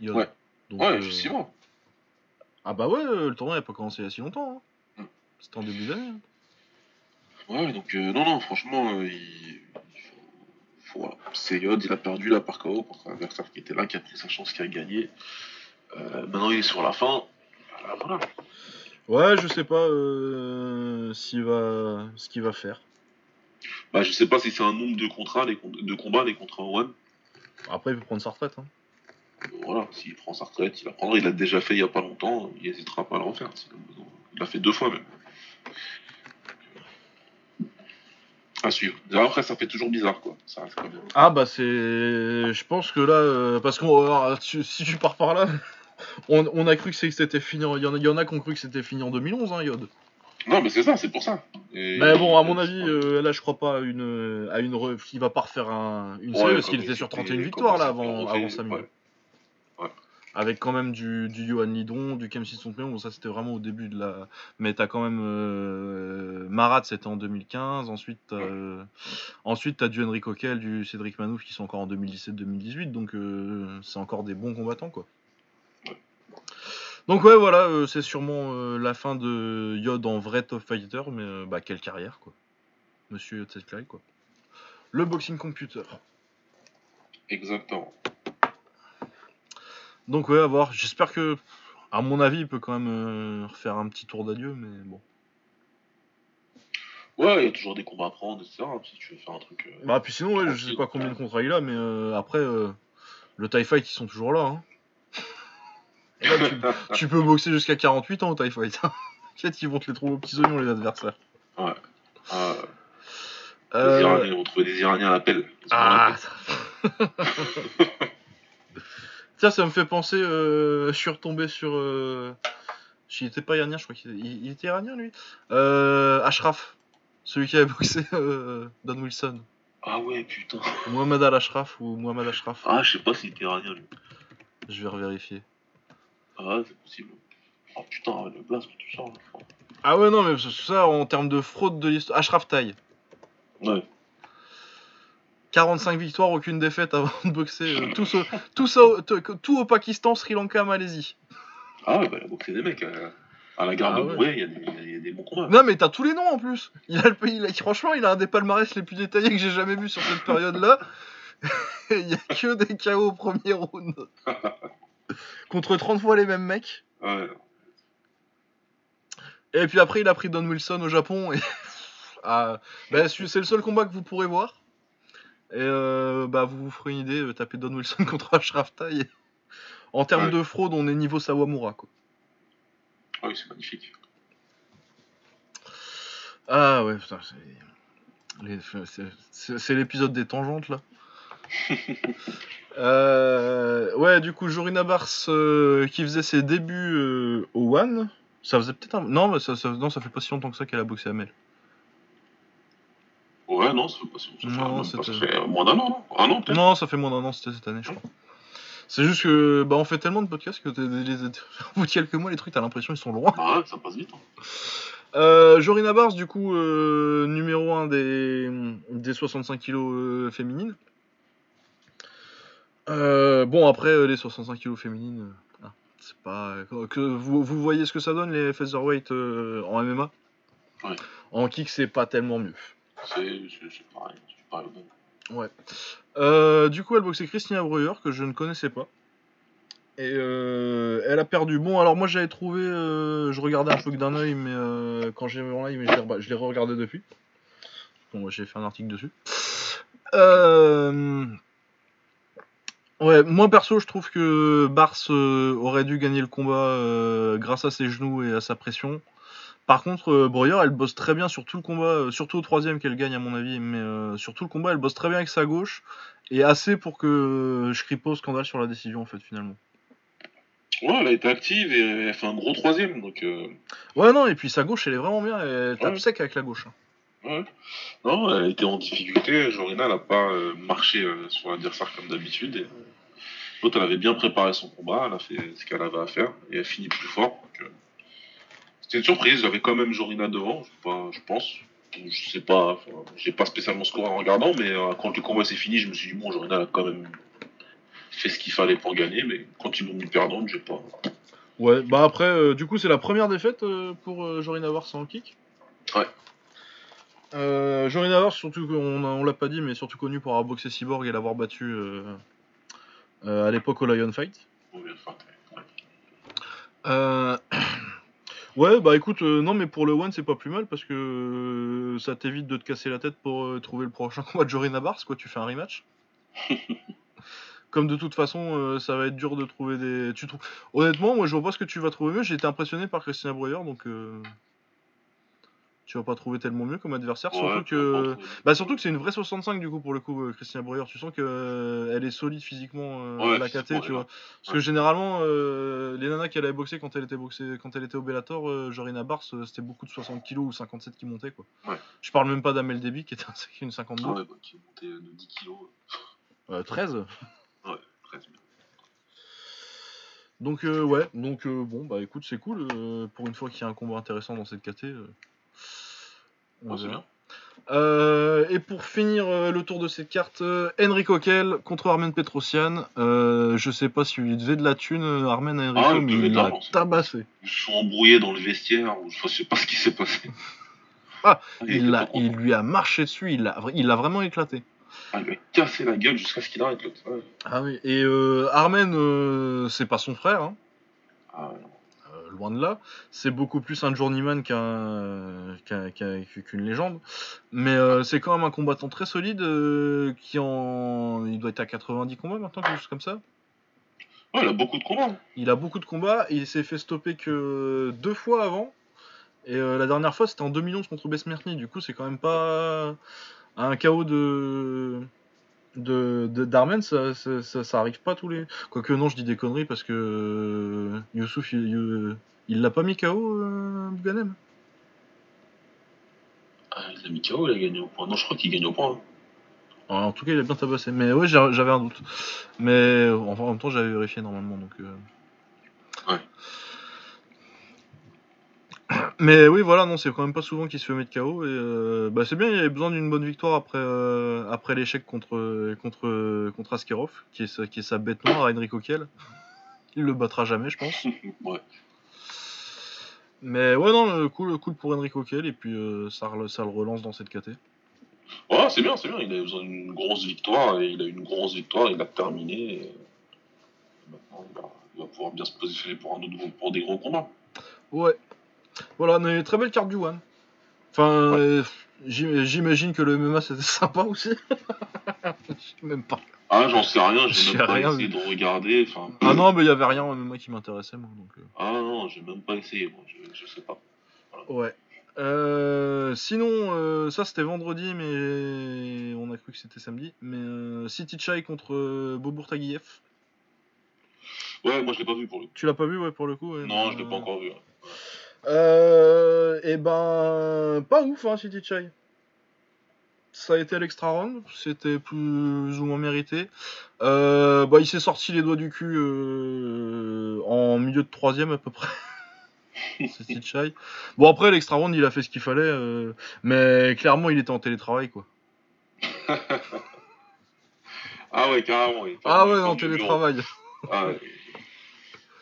[SPEAKER 1] Yod.
[SPEAKER 2] Ouais.
[SPEAKER 1] Donc,
[SPEAKER 2] ouais, effectivement.
[SPEAKER 1] Ah bah ouais, le tournoi n'a pas commencé il y a si longtemps. hein.
[SPEAKER 2] Mm.
[SPEAKER 1] C'était en début d'année. hein.
[SPEAKER 2] Ouais, donc non, non, franchement, il... voilà. C'est Yod, il a perdu là par KO contre un adversaire qui était là, qui a pris sa chance, qui a gagné. Euh, maintenant, il est sur la fin. Voilà, voilà.
[SPEAKER 1] Ouais, je sais pas euh, s'il va, ce qu'il va faire.
[SPEAKER 2] Bah, je sais pas si c'est un nombre de contrats, les de combats, les contrats One.
[SPEAKER 1] Après, il peut prendre sa retraite. hein.
[SPEAKER 2] Voilà, s'il prend sa retraite, il la prendra. Il l'a déjà fait il y a pas longtemps, il hésitera pas à le refaire. Il l'a fait deux fois même. À suivre. Déjà, Après, ça fait toujours bizarre, quoi. Ça reste quand même.
[SPEAKER 1] Ah bah c'est, je pense que là, euh, parce qu'on, tu- si tu pars par là, on, on a cru que c'était fini. en- Il y en a, il y en a qui ont cru que c'était fini en 2011, hein, Yod.
[SPEAKER 2] Non, mais c'est ça, c'est pour ça. Et-
[SPEAKER 1] Mais bon, à mon avis, euh, là, je crois pas à une, à une, re- il va pas refaire un, une
[SPEAKER 2] Ouais,
[SPEAKER 1] série parce qu'il était sur
[SPEAKER 2] s'était-
[SPEAKER 1] 31
[SPEAKER 2] comme
[SPEAKER 1] victoires là avant, avant
[SPEAKER 2] ouais.
[SPEAKER 1] Avec quand même du, du Johan Lidon, du Kem 661, bon ça c'était vraiment au début de la... Mais t'as quand même... Euh... Marat c'était en 2015, ensuite t'as, euh, ensuite t'as du Henry Coquel, du Cédric Manouf qui sont encore en 2017-2018, donc euh, c'est encore des bons combattants quoi. Donc ouais voilà, c'est sûrement la fin de Yod en vrai top fighter, mais bah quelle carrière quoi. Monsieur Yod quoi. Le boxing computer.
[SPEAKER 2] Exactement.
[SPEAKER 1] Donc ouais, à voir. J'espère que, à mon avis, il peut quand même euh, refaire un petit tour d'adieu, mais bon.
[SPEAKER 2] Ouais, il y a toujours des combats à prendre, etc. Si tu veux faire un truc. euh,
[SPEAKER 1] Bah puis sinon, ouais, je sais pas combien de contrats il a, mais euh, après, euh, le TIE Fight, ils sont toujours là. Hein. Et là, tu, tu peux boxer jusqu'à 48 ans au TIE Fight. T'inquiète, ils vont te les trouver aux petits oignons, les adversaires.
[SPEAKER 2] Ouais. Les Iraniens, ils vont trouver des Iraniens à. Ils sont
[SPEAKER 1] Ah, ça- Tiens, ça me fait penser, euh, je suis retombé sur... Euh... Il était pas iranien, je crois qu'il il- il était iranien, lui. Euh, Ashraf, celui qui avait boxé euh, Don Wilson.
[SPEAKER 2] Ah ouais, putain.
[SPEAKER 1] Mohamed Al-Ashraf ou Mohamed Ashraf.
[SPEAKER 2] Ah, je sais pas s'il était iranien, lui.
[SPEAKER 1] Je vais revérifier.
[SPEAKER 2] Ah, c'est possible. Oh putain, le tu sors. là.
[SPEAKER 1] Ah ouais, non, mais ça, en termes de fraude de l'histoire... Ashraf Taï.
[SPEAKER 2] Ouais.
[SPEAKER 1] 45 victoires, aucune défaite avant de boxer. euh, tout, au, tout, ça tout, au Pakistan, Sri Lanka, Malaisie.
[SPEAKER 2] Ah ouais, bah, il a boxé des mecs. euh, À la gare
[SPEAKER 1] Ah
[SPEAKER 2] de
[SPEAKER 1] ouais.
[SPEAKER 2] Mouret, il y, a des- il y a des bons combats.
[SPEAKER 1] Non, mais t'as tous les noms en plus. Il a le pays, franchement, il a un des palmarès les plus détaillés que j'ai jamais vu sur cette période-là. Il y a que des KO au premier round. Contre 30 fois les mêmes mecs.
[SPEAKER 2] Ouais.
[SPEAKER 1] Et puis après, il a pris Don Wilson au Japon. Et... ah, bah, c'est le seul combat que vous pourrez voir. Et euh, bah, vous vous ferez une idée, euh, tapez Don Wilson contre Ashraf Taï. En termes
[SPEAKER 2] Ouais.
[SPEAKER 1] de fraude, on est niveau Sawamura. Quoi.
[SPEAKER 2] Ah oui, c'est magnifique.
[SPEAKER 1] Ah ouais, putain, c'est. l'épisode des tangentes là. Euh, ouais, du coup, Jorina Bars euh, qui faisait ses débuts au One. Ça faisait peut-être un. Non, mais ça, ça- non, ça fait pas si longtemps que ça qu'elle a boxé à Mel.
[SPEAKER 2] Ouais, non, ça fait pas ça fait,
[SPEAKER 1] Non,
[SPEAKER 2] même pas- ça
[SPEAKER 1] c'était-
[SPEAKER 2] fait moins d'un an, non Un an, peut-être
[SPEAKER 1] Non, ça fait moins d'un an, c'était cette année, je crois. C'est juste que bah, on fait tellement de podcasts que au bout de quelques mois, les trucs, t'as l'impression ils sont loin.
[SPEAKER 2] Ah ouais, ça passe vite. hein.
[SPEAKER 1] Euh, Jorina Bars, du coup, euh, numéro 1 des, des 65 kilos euh, féminines. Bon, après, les 65 kilos féminines, ah, c'est pas. Que vous, vous voyez ce que ça donne, les featherweight en MMA
[SPEAKER 2] Ouais.
[SPEAKER 1] En kick, c'est pas tellement mieux.
[SPEAKER 2] C'est pareil. Pareil.
[SPEAKER 1] Ouais. Euh, du coup, elle boxait Christina Breuer, que je ne connaissais pas. Et euh, elle a perdu. Bon, alors moi j'avais trouvé. euh, je regardais un peu d'un œil, mais euh, quand j'ai vu en live, je l'ai re-regardé depuis. Bon, j'ai fait un article dessus. Ouais, moi perso, je trouve que Bars euh, aurait dû gagner le combat euh, grâce à ses genoux et à sa pression. Par contre, euh, Breuer, elle bosse très bien sur tout le combat, euh, surtout au troisième qu'elle gagne à mon avis, mais euh, sur tout le combat, elle bosse très bien avec sa gauche et assez pour que je crie pas au scandale sur la décision en fait finalement.
[SPEAKER 2] Ouais, elle a été active et elle fait un gros troisième, donc.
[SPEAKER 1] Ouais, non, et puis sa gauche, elle est vraiment bien, elle tape
[SPEAKER 2] Ouais.
[SPEAKER 1] sec avec la gauche. hein.
[SPEAKER 2] Ouais. Non, elle été en difficulté. Jorina n'a pas euh, marché euh, sur l'adversaire comme d'habitude. et, euh, L'autre, elle avait bien préparé son combat. Elle a fait ce qu'elle avait à faire et elle finit plus fort. donc, euh, C'était une surprise. J'avais quand même Jorina devant, je, pas, je pense. Je sais pas, j'ai pas spécialement score en regardant, mais quand le combat s'est fini, je me suis dit, bon, Jorina a quand même fait ce qu'il fallait pour gagner, mais quand ils l'ont mis perdante, j'ai pas.
[SPEAKER 1] Ouais, bah après, du coup, c'est la première défaite pour Jorina Vars en kick?
[SPEAKER 2] Ouais.
[SPEAKER 1] Euh, Jorina Vars, surtout qu'on on l'a pas dit, mais surtout connu pour avoir boxé Cyborg et l'avoir battu euh, euh, à l'époque au Lion Fight. Euh, Ouais, bah écoute, non, mais pour le One, c'est pas plus mal parce que ça t'évite de te casser la tête pour trouver le prochain combat de Jorina Bars, quoi. Tu fais un rematch. Comme de toute façon, ça va être dur de trouver des. Tu. Honnêtement, moi, je vois pas ce que tu vas trouver mieux. J'ai été impressionné par Christina Breuer, donc tu vas pas trouver tellement mieux comme adversaire.
[SPEAKER 2] Ouais,
[SPEAKER 1] surtout que, bah surtout que c'est une vraie 65 du coup pour le coup, euh, Christina Breuer. Tu sens que euh, elle est solide physiquement euh,
[SPEAKER 2] Ouais,
[SPEAKER 1] à la KT, tu vois. Parce que généralement, euh, les nanas qu'elle avait boxé quand elle était boxée, quand elle était au Bellator, Jorina Bars, c'était beaucoup de 60 kg ou 57 qui montaient quoi. Je parle même pas d'Amel Deby qui était une 52.
[SPEAKER 2] Ouais, bah, qui monté de 10 kilos.
[SPEAKER 1] Euh, 13.
[SPEAKER 2] Ouais, très bien.
[SPEAKER 1] Donc ouais, donc bon bah écoute c'est cool pour une fois qu'il y a un combat intéressant dans cette KT. On
[SPEAKER 2] bien.
[SPEAKER 1] Euh, et pour finir euh, le tour de cette carte, euh, Enrico Kell contre Armen Petrosian. Euh, je sais pas s'il lui devait de la thune, Armen à Enrico,
[SPEAKER 2] Ah,
[SPEAKER 1] mais il l'a tabassé.
[SPEAKER 2] Ils se sont embrouillés dans le vestiaire, ou je sais pas ce qui s'est passé.
[SPEAKER 1] Ah,
[SPEAKER 2] il,
[SPEAKER 1] Il, lui a marché dessus, il l'a il l'a vraiment éclaté.
[SPEAKER 2] Ah, il lui a cassé la gueule jusqu'à ce qu'il arrête l'autre. Ouais.
[SPEAKER 1] Ah oui. Et euh, Armen, c'est pas son frère, hein,
[SPEAKER 2] Ah, non.
[SPEAKER 1] Euh, loin de là. C'est beaucoup plus un journeyman qu'un qu'un- qu'un- qu'une légende. Mais euh, c'est quand même un combattant très solide euh, qui en. Il doit être à 90 combats maintenant, quelque chose comme ça.
[SPEAKER 2] Il a beaucoup de combats.
[SPEAKER 1] Il a beaucoup de combats, il s'est fait stopper que deux fois avant. Et euh, la dernière fois, c'était en 2011 contre Besmertny. Du coup, c'est quand même pas un KO de de de- d'Armen, ça, ça, ça, ça arrive pas tous les. Quoique non, je dis des conneries parce que euh, Youssouf, il il- il l'a pas mis KO, euh, Bouganem
[SPEAKER 2] Ah, il a mis KO, il a gagné au point. Non, je crois qu'il gagne au point. hein.
[SPEAKER 1] Alors, En tout cas, il a bien tabassé. Mais ouais, j'avais un doute. Mais enfin, en même temps, j'avais vérifié normalement. Donc. euh.
[SPEAKER 2] Ouais.
[SPEAKER 1] Mais oui, voilà, non, c'est quand même pas souvent qu'il se fait mettre KO. Et euh, bah, c'est bien, il avait besoin d'une bonne victoire après, euh, après l'échec contre, contre, contre Askerov, qui est, sa, qui est sa bête noire, Enrico Kiel. Il le battra jamais, je pense.
[SPEAKER 2] ouais.
[SPEAKER 1] Mais ouais, non, euh, cool, cool pour Enrico Kiel. Et puis euh, ça, ça le relance dans cette KT.
[SPEAKER 2] Ouais, c'est bien, c'est bien. Il a besoin d'une grosse victoire et il a une grosse victoire, il l'a terminé. Et... Maintenant, il va, il va pouvoir bien se positionner pour, un autre, pour des gros combats.
[SPEAKER 1] Ouais. Voilà, mais très belle carte du One. Enfin, euh, j'im- j'imagine que le MMA c'était sympa aussi. Je sais même pas.
[SPEAKER 2] Ah, j'en sais rien, j'ai même pas
[SPEAKER 1] rien
[SPEAKER 2] essayé de regarder.
[SPEAKER 1] Ah non, mais il y avait rien en MMA qui m'intéressait moi. Donc, euh.
[SPEAKER 2] ah non, j'ai même pas essayé, moi, je, je sais pas.
[SPEAKER 1] Ouais. Euh, sinon, euh, ça c'était vendredi, mais on a cru que c'était samedi. Mais euh, City Chai contre Bobour Taguieff.
[SPEAKER 2] Ouais, moi je l'ai pas vu pour le coup.
[SPEAKER 1] Tu l'as pas vu, ouais, pour le coup ouais,
[SPEAKER 2] Non, je l'ai pas encore vu. ouais.
[SPEAKER 1] Euh, et ben, pas ouf, hein, City Chai. Ça a été l'extra round, c'était plus ou moins mérité. Euh, bah, il s'est sorti les doigts du cul euh, en milieu de troisième à peu près. City Chai. Bon après l'extra round il a fait ce qu'il fallait, euh, mais clairement il était en télétravail quoi.
[SPEAKER 2] Ah ouais, carrément. il
[SPEAKER 1] Ah
[SPEAKER 2] pas-
[SPEAKER 1] ouais, en télétravail.
[SPEAKER 2] Ah ouais,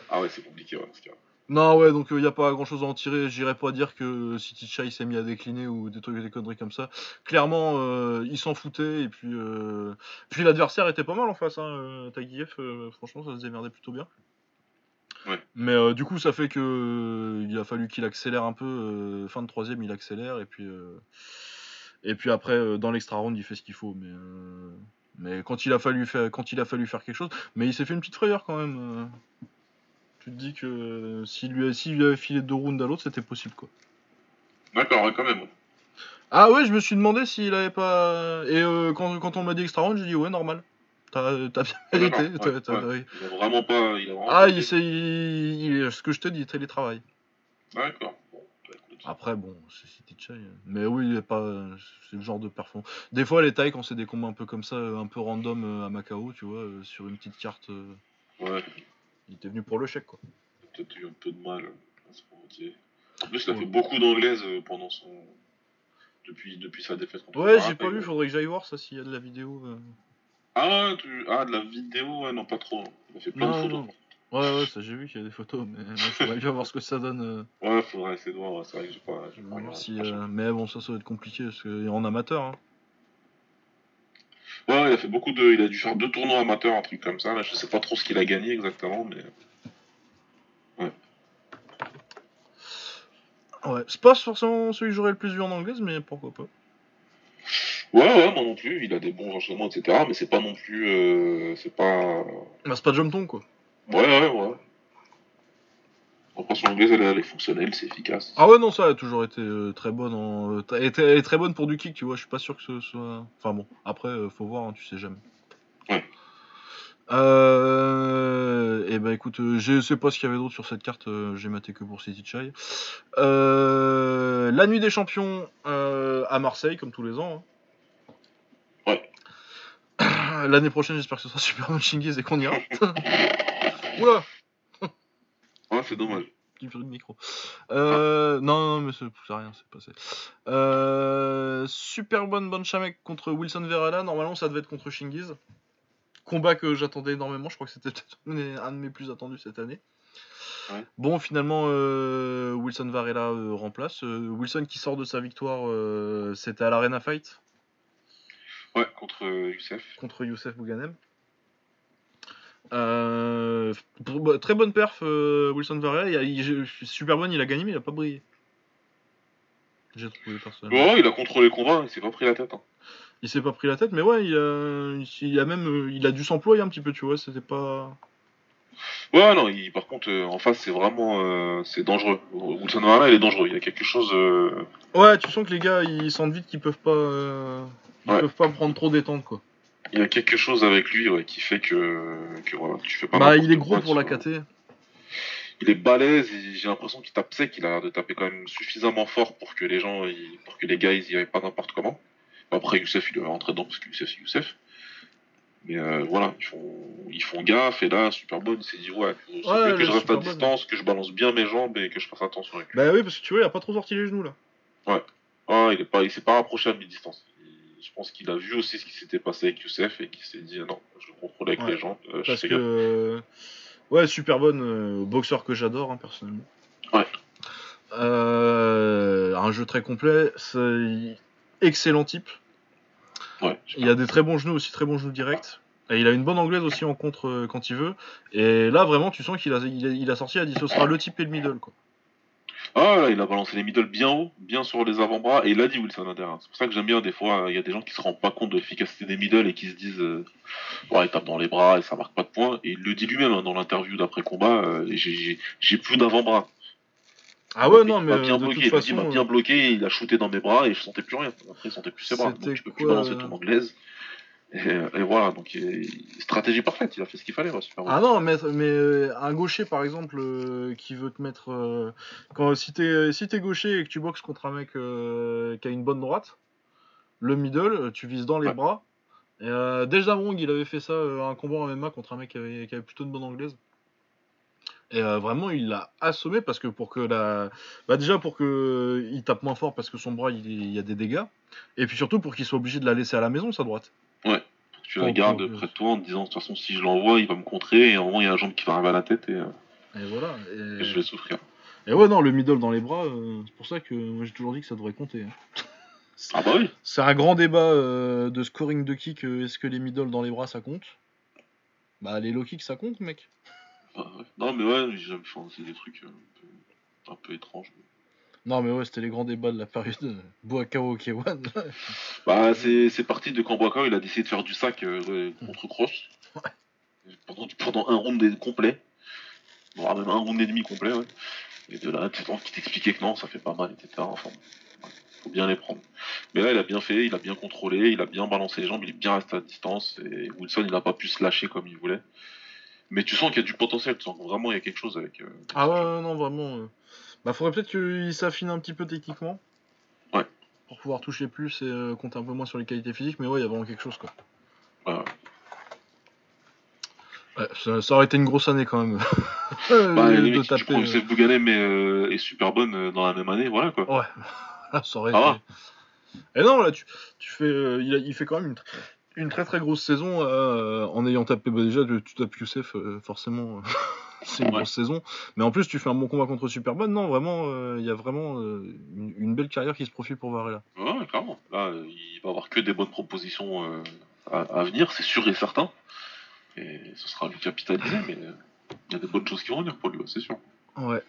[SPEAKER 2] ah ouais c'est compliqué, ouais, parce que...
[SPEAKER 1] Non, ouais, donc il n'y a pas grand chose à en tirer. J'irai pas dire que City Chai s'est mis à décliner ou des trucs, des conneries comme ça. Clairement, euh, il s'en foutait. Et puis, euh, puis l'adversaire était pas mal en face. Hein. euh, Taguieff, euh, franchement, ça se démerdait plutôt bien.
[SPEAKER 2] Ouais.
[SPEAKER 1] Mais euh, du coup, ça fait que euh, il a fallu qu'il accélère un peu. euh, fin de troisième, il accélère. Et puis, euh, et puis après, euh, dans l'extra round, il fait ce qu'il faut. Mais, euh, Mais quand il a fallu faire, quand il a fallu faire quelque chose, mais il s'est fait une petite frayeur quand même. Euh. Tu te dis que s'il lui, s'il lui avait filé deux rounds à l'autre, c'était possible quoi.
[SPEAKER 2] D'accord, quand même.
[SPEAKER 1] Ah ouais, je me suis demandé s'il avait pas. Et euh, quand, quand on m'a dit extra round, j'ai dit ouais, normal. T'as t'as bien
[SPEAKER 2] D'accord,
[SPEAKER 1] mérité.
[SPEAKER 2] Il a vraiment pas. Il a vraiment
[SPEAKER 1] Ah, il, c'est, il, il- ce que je te dis, télétravail.
[SPEAKER 2] D'accord. Bon, bah.
[SPEAKER 1] Après, bon, c'est City Chai. Mais oui, il est pas. C'est le genre de performance. Des fois, les tailles, quand c'est des combats un peu comme ça, un peu random euh, à Macao, tu vois, euh, sur une petite carte, euh,
[SPEAKER 2] Ouais,
[SPEAKER 1] il était venu pour le chèque, quoi.
[SPEAKER 2] peut-être eu un peu de mal à ce moment En plus, il a
[SPEAKER 1] Ouais.
[SPEAKER 2] fait beaucoup d'anglaise euh, pendant son. Depuis, depuis sa défaite contre
[SPEAKER 1] Ouais, j'ai pas
[SPEAKER 2] il-
[SPEAKER 1] vu, faudrait que j'aille voir ça s'il y a de la vidéo. euh.
[SPEAKER 2] Ah, tu... ah, de la vidéo, ouais, non, pas trop. Il a fait plein
[SPEAKER 1] Non,
[SPEAKER 2] de photos.
[SPEAKER 1] non. Ouais, ouais, ça j'ai vu qu'il y a des photos, mais moi, faudrait bien voir ce que ça donne. euh,
[SPEAKER 2] Ouais, faudrait essayer de voir. C'est vrai que j'ai pas. pas
[SPEAKER 1] si, euh, Mais bon, ça, ça va être compliqué, parce que en amateur, hein.
[SPEAKER 2] Ouais, il a fait beaucoup de. Il a dû faire deux tournois amateurs, un truc comme ça. Là, je sais pas trop ce qu'il a gagné exactement, mais.
[SPEAKER 1] Ouais, c'est pas forcément celui que j'aurais le plus vu en anglaise, mais pourquoi pas.
[SPEAKER 2] Ouais, ouais, moi non plus. Il a des bons enchaînements, etc. Mais c'est pas non plus. euh, C'est pas.
[SPEAKER 1] Bah, c'est pas Jumpton, quoi.
[SPEAKER 2] Ouais, ouais, ouais. Après, son anglaise, elle, est- elle est fonctionnelle, c'est efficace.
[SPEAKER 1] Ah ouais, non, ça a toujours été euh, très bonne. En... euh, Elle, elle est très bonne pour du kick, tu vois. Je suis pas sûr que ce soit. Enfin bon, après, euh, faut voir, hein, tu sais jamais.
[SPEAKER 2] Ouais.
[SPEAKER 1] Euh... Et ben écoute, euh, je sais pas ce qu'il y avait d'autre sur cette carte, euh, j'ai maté que pour City Chai. Euh... La nuit des champions euh, à Marseille, comme tous les ans. hein.
[SPEAKER 2] Ouais.
[SPEAKER 1] L'année prochaine, j'espère que ce sera Superman Shingiz et qu'on ira. Oula,
[SPEAKER 2] Ouais, c'est dommage.
[SPEAKER 1] petit bruit de micro. Euh, non, non, mais c'est c'est rien, c'est passé. Euh, super bonne Bonchamek contre Wilson Verala. Normalement, ça devait être contre Shingiz. Combat que j'attendais énormément. Je crois que c'était peut-être un de mes plus attendus cette année.
[SPEAKER 2] Ouais.
[SPEAKER 1] Bon, finalement, euh, Wilson Varela euh, remplace. Euh, Wilson qui sort de sa victoire, c'était à l'Arena Fight
[SPEAKER 2] Ouais, contre Youssef.
[SPEAKER 1] contre Youssef Bouganem. Euh, bah, très bonne perf, euh, Wilson Varela. Il a- il- je- je suis super bonne, il a gagné, mais il a pas brillé. J'ai trouvé personnellement.
[SPEAKER 2] Ouais, il a contrôlé le combat, il s'est pas pris la tête. Hein.
[SPEAKER 1] Il s'est pas pris la tête, mais ouais, il a, il a même, euh, il a dû s'employer un petit peu, tu vois. C'était pas.
[SPEAKER 2] Ouais, non, il, par contre, euh, en face, c'est vraiment euh, c'est dangereux. Wilson Varela, il est dangereux. Il y a quelque chose. euh,
[SPEAKER 1] Ouais, tu sens que les gars, ils sentent vite qu'ils peuvent pas, ils
[SPEAKER 2] Ouais.
[SPEAKER 1] peuvent pas prendre trop détente, quoi.
[SPEAKER 2] Il y a quelque chose avec lui ouais, qui fait que, que voilà, tu fais pas.
[SPEAKER 1] Bah, il est gros pour la. KT.
[SPEAKER 2] Il est balèze, et j'ai l'impression qu'il tape sec, il a l'air de taper quand même suffisamment fort pour que les gens, ils- pour que les gars, ils y aillent pas n'importe comment. Après, Youssef, il doit rentrer dedans parce que Youssef, c'est Youssef. Mais euh, voilà, ils font, ils font gaffe, et là, super bonne, il s'est dit, ouais, faut- c'est
[SPEAKER 1] Ouais,
[SPEAKER 2] que je reste à
[SPEAKER 1] Superbone.
[SPEAKER 2] distance, que je balance bien mes jambes et que je fasse attention avec lui.
[SPEAKER 1] Bah oui, parce que tu vois, il a pas trop sorti les genoux là.
[SPEAKER 2] Ah, il est pas, il s'est pas rapproché à mi-distance. Je pense qu'il a vu aussi ce qui s'était passé avec Youssef et qu'il s'est dit, non, je le contrôle avec
[SPEAKER 1] Ouais.
[SPEAKER 2] les jambes, euh,
[SPEAKER 1] Parce que. Ouais, super bonne euh, boxeur que j'adore, hein, personnellement.
[SPEAKER 2] Ouais.
[SPEAKER 1] Euh, un jeu très complet, c'est excellent type.
[SPEAKER 2] Ouais,
[SPEAKER 1] Il a des très bons genoux aussi, très bons genoux directs. Et il a une bonne anglaise aussi en contre quand il veut. Et là, vraiment, tu sens qu'il a, il a, il a sorti, il a dit ce sera le type et le middle. Quoi.
[SPEAKER 2] Ah, là, il a balancé les middle bien haut, bien sur les avant-bras, et il a dit Wilson Adair. C'est pour ça que j'aime bien, des fois, il y a des gens qui se rendent pas compte de l'efficacité des middle et qui se disent, euh, ouais, il tape dans les bras et ça marque pas de points. Et il le dit lui-même hein, dans l'interview d'après-combat, euh, j'ai- plus d'avant-bras.
[SPEAKER 1] Ah ouais,
[SPEAKER 2] Il
[SPEAKER 1] non, mais
[SPEAKER 2] m'a
[SPEAKER 1] euh,
[SPEAKER 2] bien
[SPEAKER 1] de
[SPEAKER 2] bloqué, il m'a il m'a bien
[SPEAKER 1] euh,
[SPEAKER 2] bloqué, il a shooté dans mes bras et je sentais plus rien. Après, il sentait plus ses bras. Donc tu peux plus balancer ton anglaise. Et, et voilà, donc il- stratégie parfaite, il a fait ce qu'il fallait, ouais, super
[SPEAKER 1] Ah non, mais, mais euh, un gaucher par exemple euh, qui veut te mettre. euh, quand, si t'es si gaucher et que tu boxes contre un mec euh, qui a une bonne droite, le middle, tu vises dans les
[SPEAKER 2] Ouais.
[SPEAKER 1] bras. Et, Dej Damrong, il avait fait ça, un combat en MMA contre un mec qui avait, qui avait plutôt une bonne anglaise. Et euh, vraiment, il l'a assommé parce que pour que la. Bah, déjà pour que euh, il tape moins fort parce que son bras il, il y a des dégâts. Et puis surtout pour qu'il soit obligé de la laisser à la maison, sa droite.
[SPEAKER 2] Tu la gardes près de toi en te disant, de toute façon, si je l'envoie, il va me contrer, et un moment, il y a un jambe qui va arriver à la tête et, euh,
[SPEAKER 1] Et voilà.
[SPEAKER 2] et
[SPEAKER 1] Et,
[SPEAKER 2] je vais souffrir.
[SPEAKER 1] et ouais, non, le middle dans les bras, euh, c'est pour ça que moi j'ai toujours dit que ça devrait compter. hein.
[SPEAKER 2] Ah bah oui
[SPEAKER 1] C'est un grand débat euh, de scoring de kick. euh, Est-ce que les middle dans les bras ça compte? Bah, les low kicks ça compte, mec.
[SPEAKER 2] Ah, ouais. Non, mais ouais, c'est des trucs un peu, un peu étranges.
[SPEAKER 1] Non, mais ouais, c'était les grands débats de la période de Boakao K1.
[SPEAKER 2] bah, c'est parti de quand Boakao il a décidé de faire du sac euh, contre Cross. Pendant, pendant un round complet. Voire même un round et demi complet, ouais. Et de là, qui t'expliquait que non, ça fait pas mal, etc. Enfin, faut bien les prendre. Mais là, il a bien fait, il a bien contrôlé, il a bien balancé les jambes, il est bien resté à distance. Et Wilson, il n'a pas pu se lâcher comme il voulait. Mais tu sens qu'il y a du potentiel, tu sens que vraiment il y a quelque chose avec. Euh,
[SPEAKER 1] ah ouais, non, vraiment. Euh. Bah, faudrait peut-être qu'il s'affine un petit peu techniquement.
[SPEAKER 2] Ouais.
[SPEAKER 1] Pour pouvoir toucher plus et euh, compter un peu moins sur les qualités physiques, mais ouais, il y a vraiment quelque chose, quoi.
[SPEAKER 2] Ouais.
[SPEAKER 1] Ouais, ça, aurait été une grosse année quand même.
[SPEAKER 2] bah, taper, tu prends Youssef Bouganem mais est super bonne dans la même année, voilà quoi.
[SPEAKER 1] Ouais, ça aurait été. Et non, là, tu, tu fais, il, il, fait quand même une, une très très grosse saison euh, en ayant tapé bah, déjà tu tapes Youssef euh, forcément c'est une grosse saison. Mais en plus tu fais un bon combat contre Superman non vraiment il euh, y a vraiment une, belle carrière qui se profile pour Varela.
[SPEAKER 2] Ouais clairement. Là il va avoir que des bonnes propositions à, venir c'est sûr et certain. Et ce sera lui capitaliser mais il y a des bonnes choses qui vont venir pour lui c'est sûr.
[SPEAKER 1] Ouais.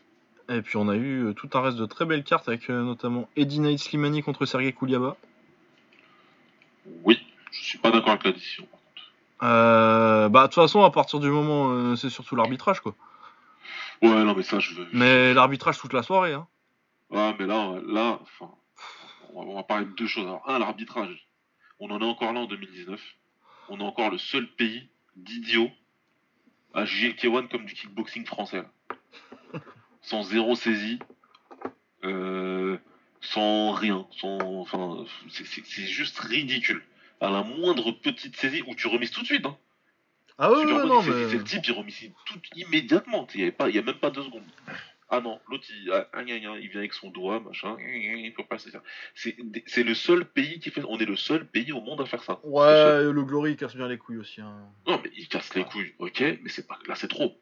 [SPEAKER 1] Et puis on a eu tout un reste de très belles cartes avec notamment Eddie Knight Slimani contre Sergei Kouliaba
[SPEAKER 2] oui je suis pas d'accord avec la décision, par contre.
[SPEAKER 1] Euh, bah, de toute façon, à partir du moment, euh, c'est surtout l'arbitrage, quoi.
[SPEAKER 2] Ouais, non, mais ça, je veux.
[SPEAKER 1] Mais l'arbitrage toute la soirée, hein.
[SPEAKER 2] Ouais, mais là, là, enfin, on va parler de deux choses. Alors, un, l'arbitrage. On en est encore là en 2019. On est encore le seul pays d'idiots à juger le K1 comme du kickboxing français. Sans zéro saisie. Euh, sans rien. Sans, enfin, c'est juste ridicule à la moindre petite saisie où tu remises tout de suite. Hein.
[SPEAKER 1] Ah ouais, non, mais...
[SPEAKER 2] C'est le type, il remise tout immédiatement. Il n'y a, a, même pas deux secondes. Ah non, l'autre, il, ah, il, vient avec son doigt, machin. Il peut pas C'est le seul pays qui fait. On est le seul pays au monde à faire ça.
[SPEAKER 1] Ouais, le, Glory, il casse bien les couilles aussi. Hein.
[SPEAKER 2] Non, mais il casse les couilles, ok, mais c'est pas là, c'est trop.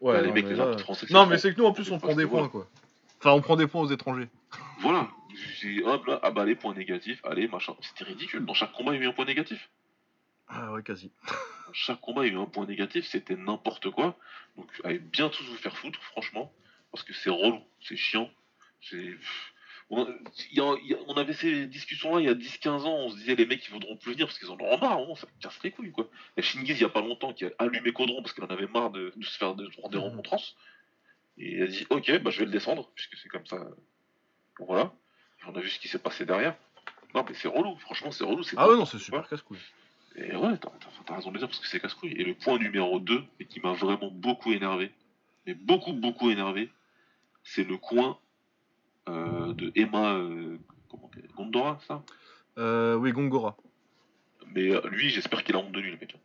[SPEAKER 1] Ouais, les mecs, les français. Non, mais c'est que nous, en plus, on prend des points, quoi. Enfin, on prend des points aux étrangers.
[SPEAKER 2] Voilà. Hop là, ah bah les points négatifs, allez, machin. C'était ridicule. Dans chaque combat, il y a eu un point négatif.
[SPEAKER 1] Ah ouais, quasi.
[SPEAKER 2] Dans chaque combat, il y a eu un point négatif, c'était n'importe quoi. Donc, allez bien tous vous faire foutre, franchement. Parce que c'est relou, c'est chiant. C'est. On, avait ces discussions-là il y a 10-15 ans, on se disait les mecs ils voudront plus venir parce qu'ils en ont marre, hein, ça casse les couilles quoi. Il y a Shingiz il y a pas longtemps qui a allumé Caudron parce qu'il en avait marre de, se faire des, des remontrances. Et il a dit ok, bah je vais le descendre, puisque c'est comme ça voilà. On a vu ce qui s'est passé derrière. Non, mais c'est relou, franchement, c'est relou.
[SPEAKER 1] Ah ouais, non, c'est super casse-couille.
[SPEAKER 2] Et ouais, t'as raison de dire parce que c'est casse-couille. Et le point numéro 2, et qui m'a vraiment beaucoup énervé, mais beaucoup, beaucoup énervé, c'est le coin euh, de Emma euh, comment, Gondora, ça?
[SPEAKER 1] Euh, Oui, Gongora.
[SPEAKER 2] Mais lui, j'espère qu'il a honte de lui, le mec.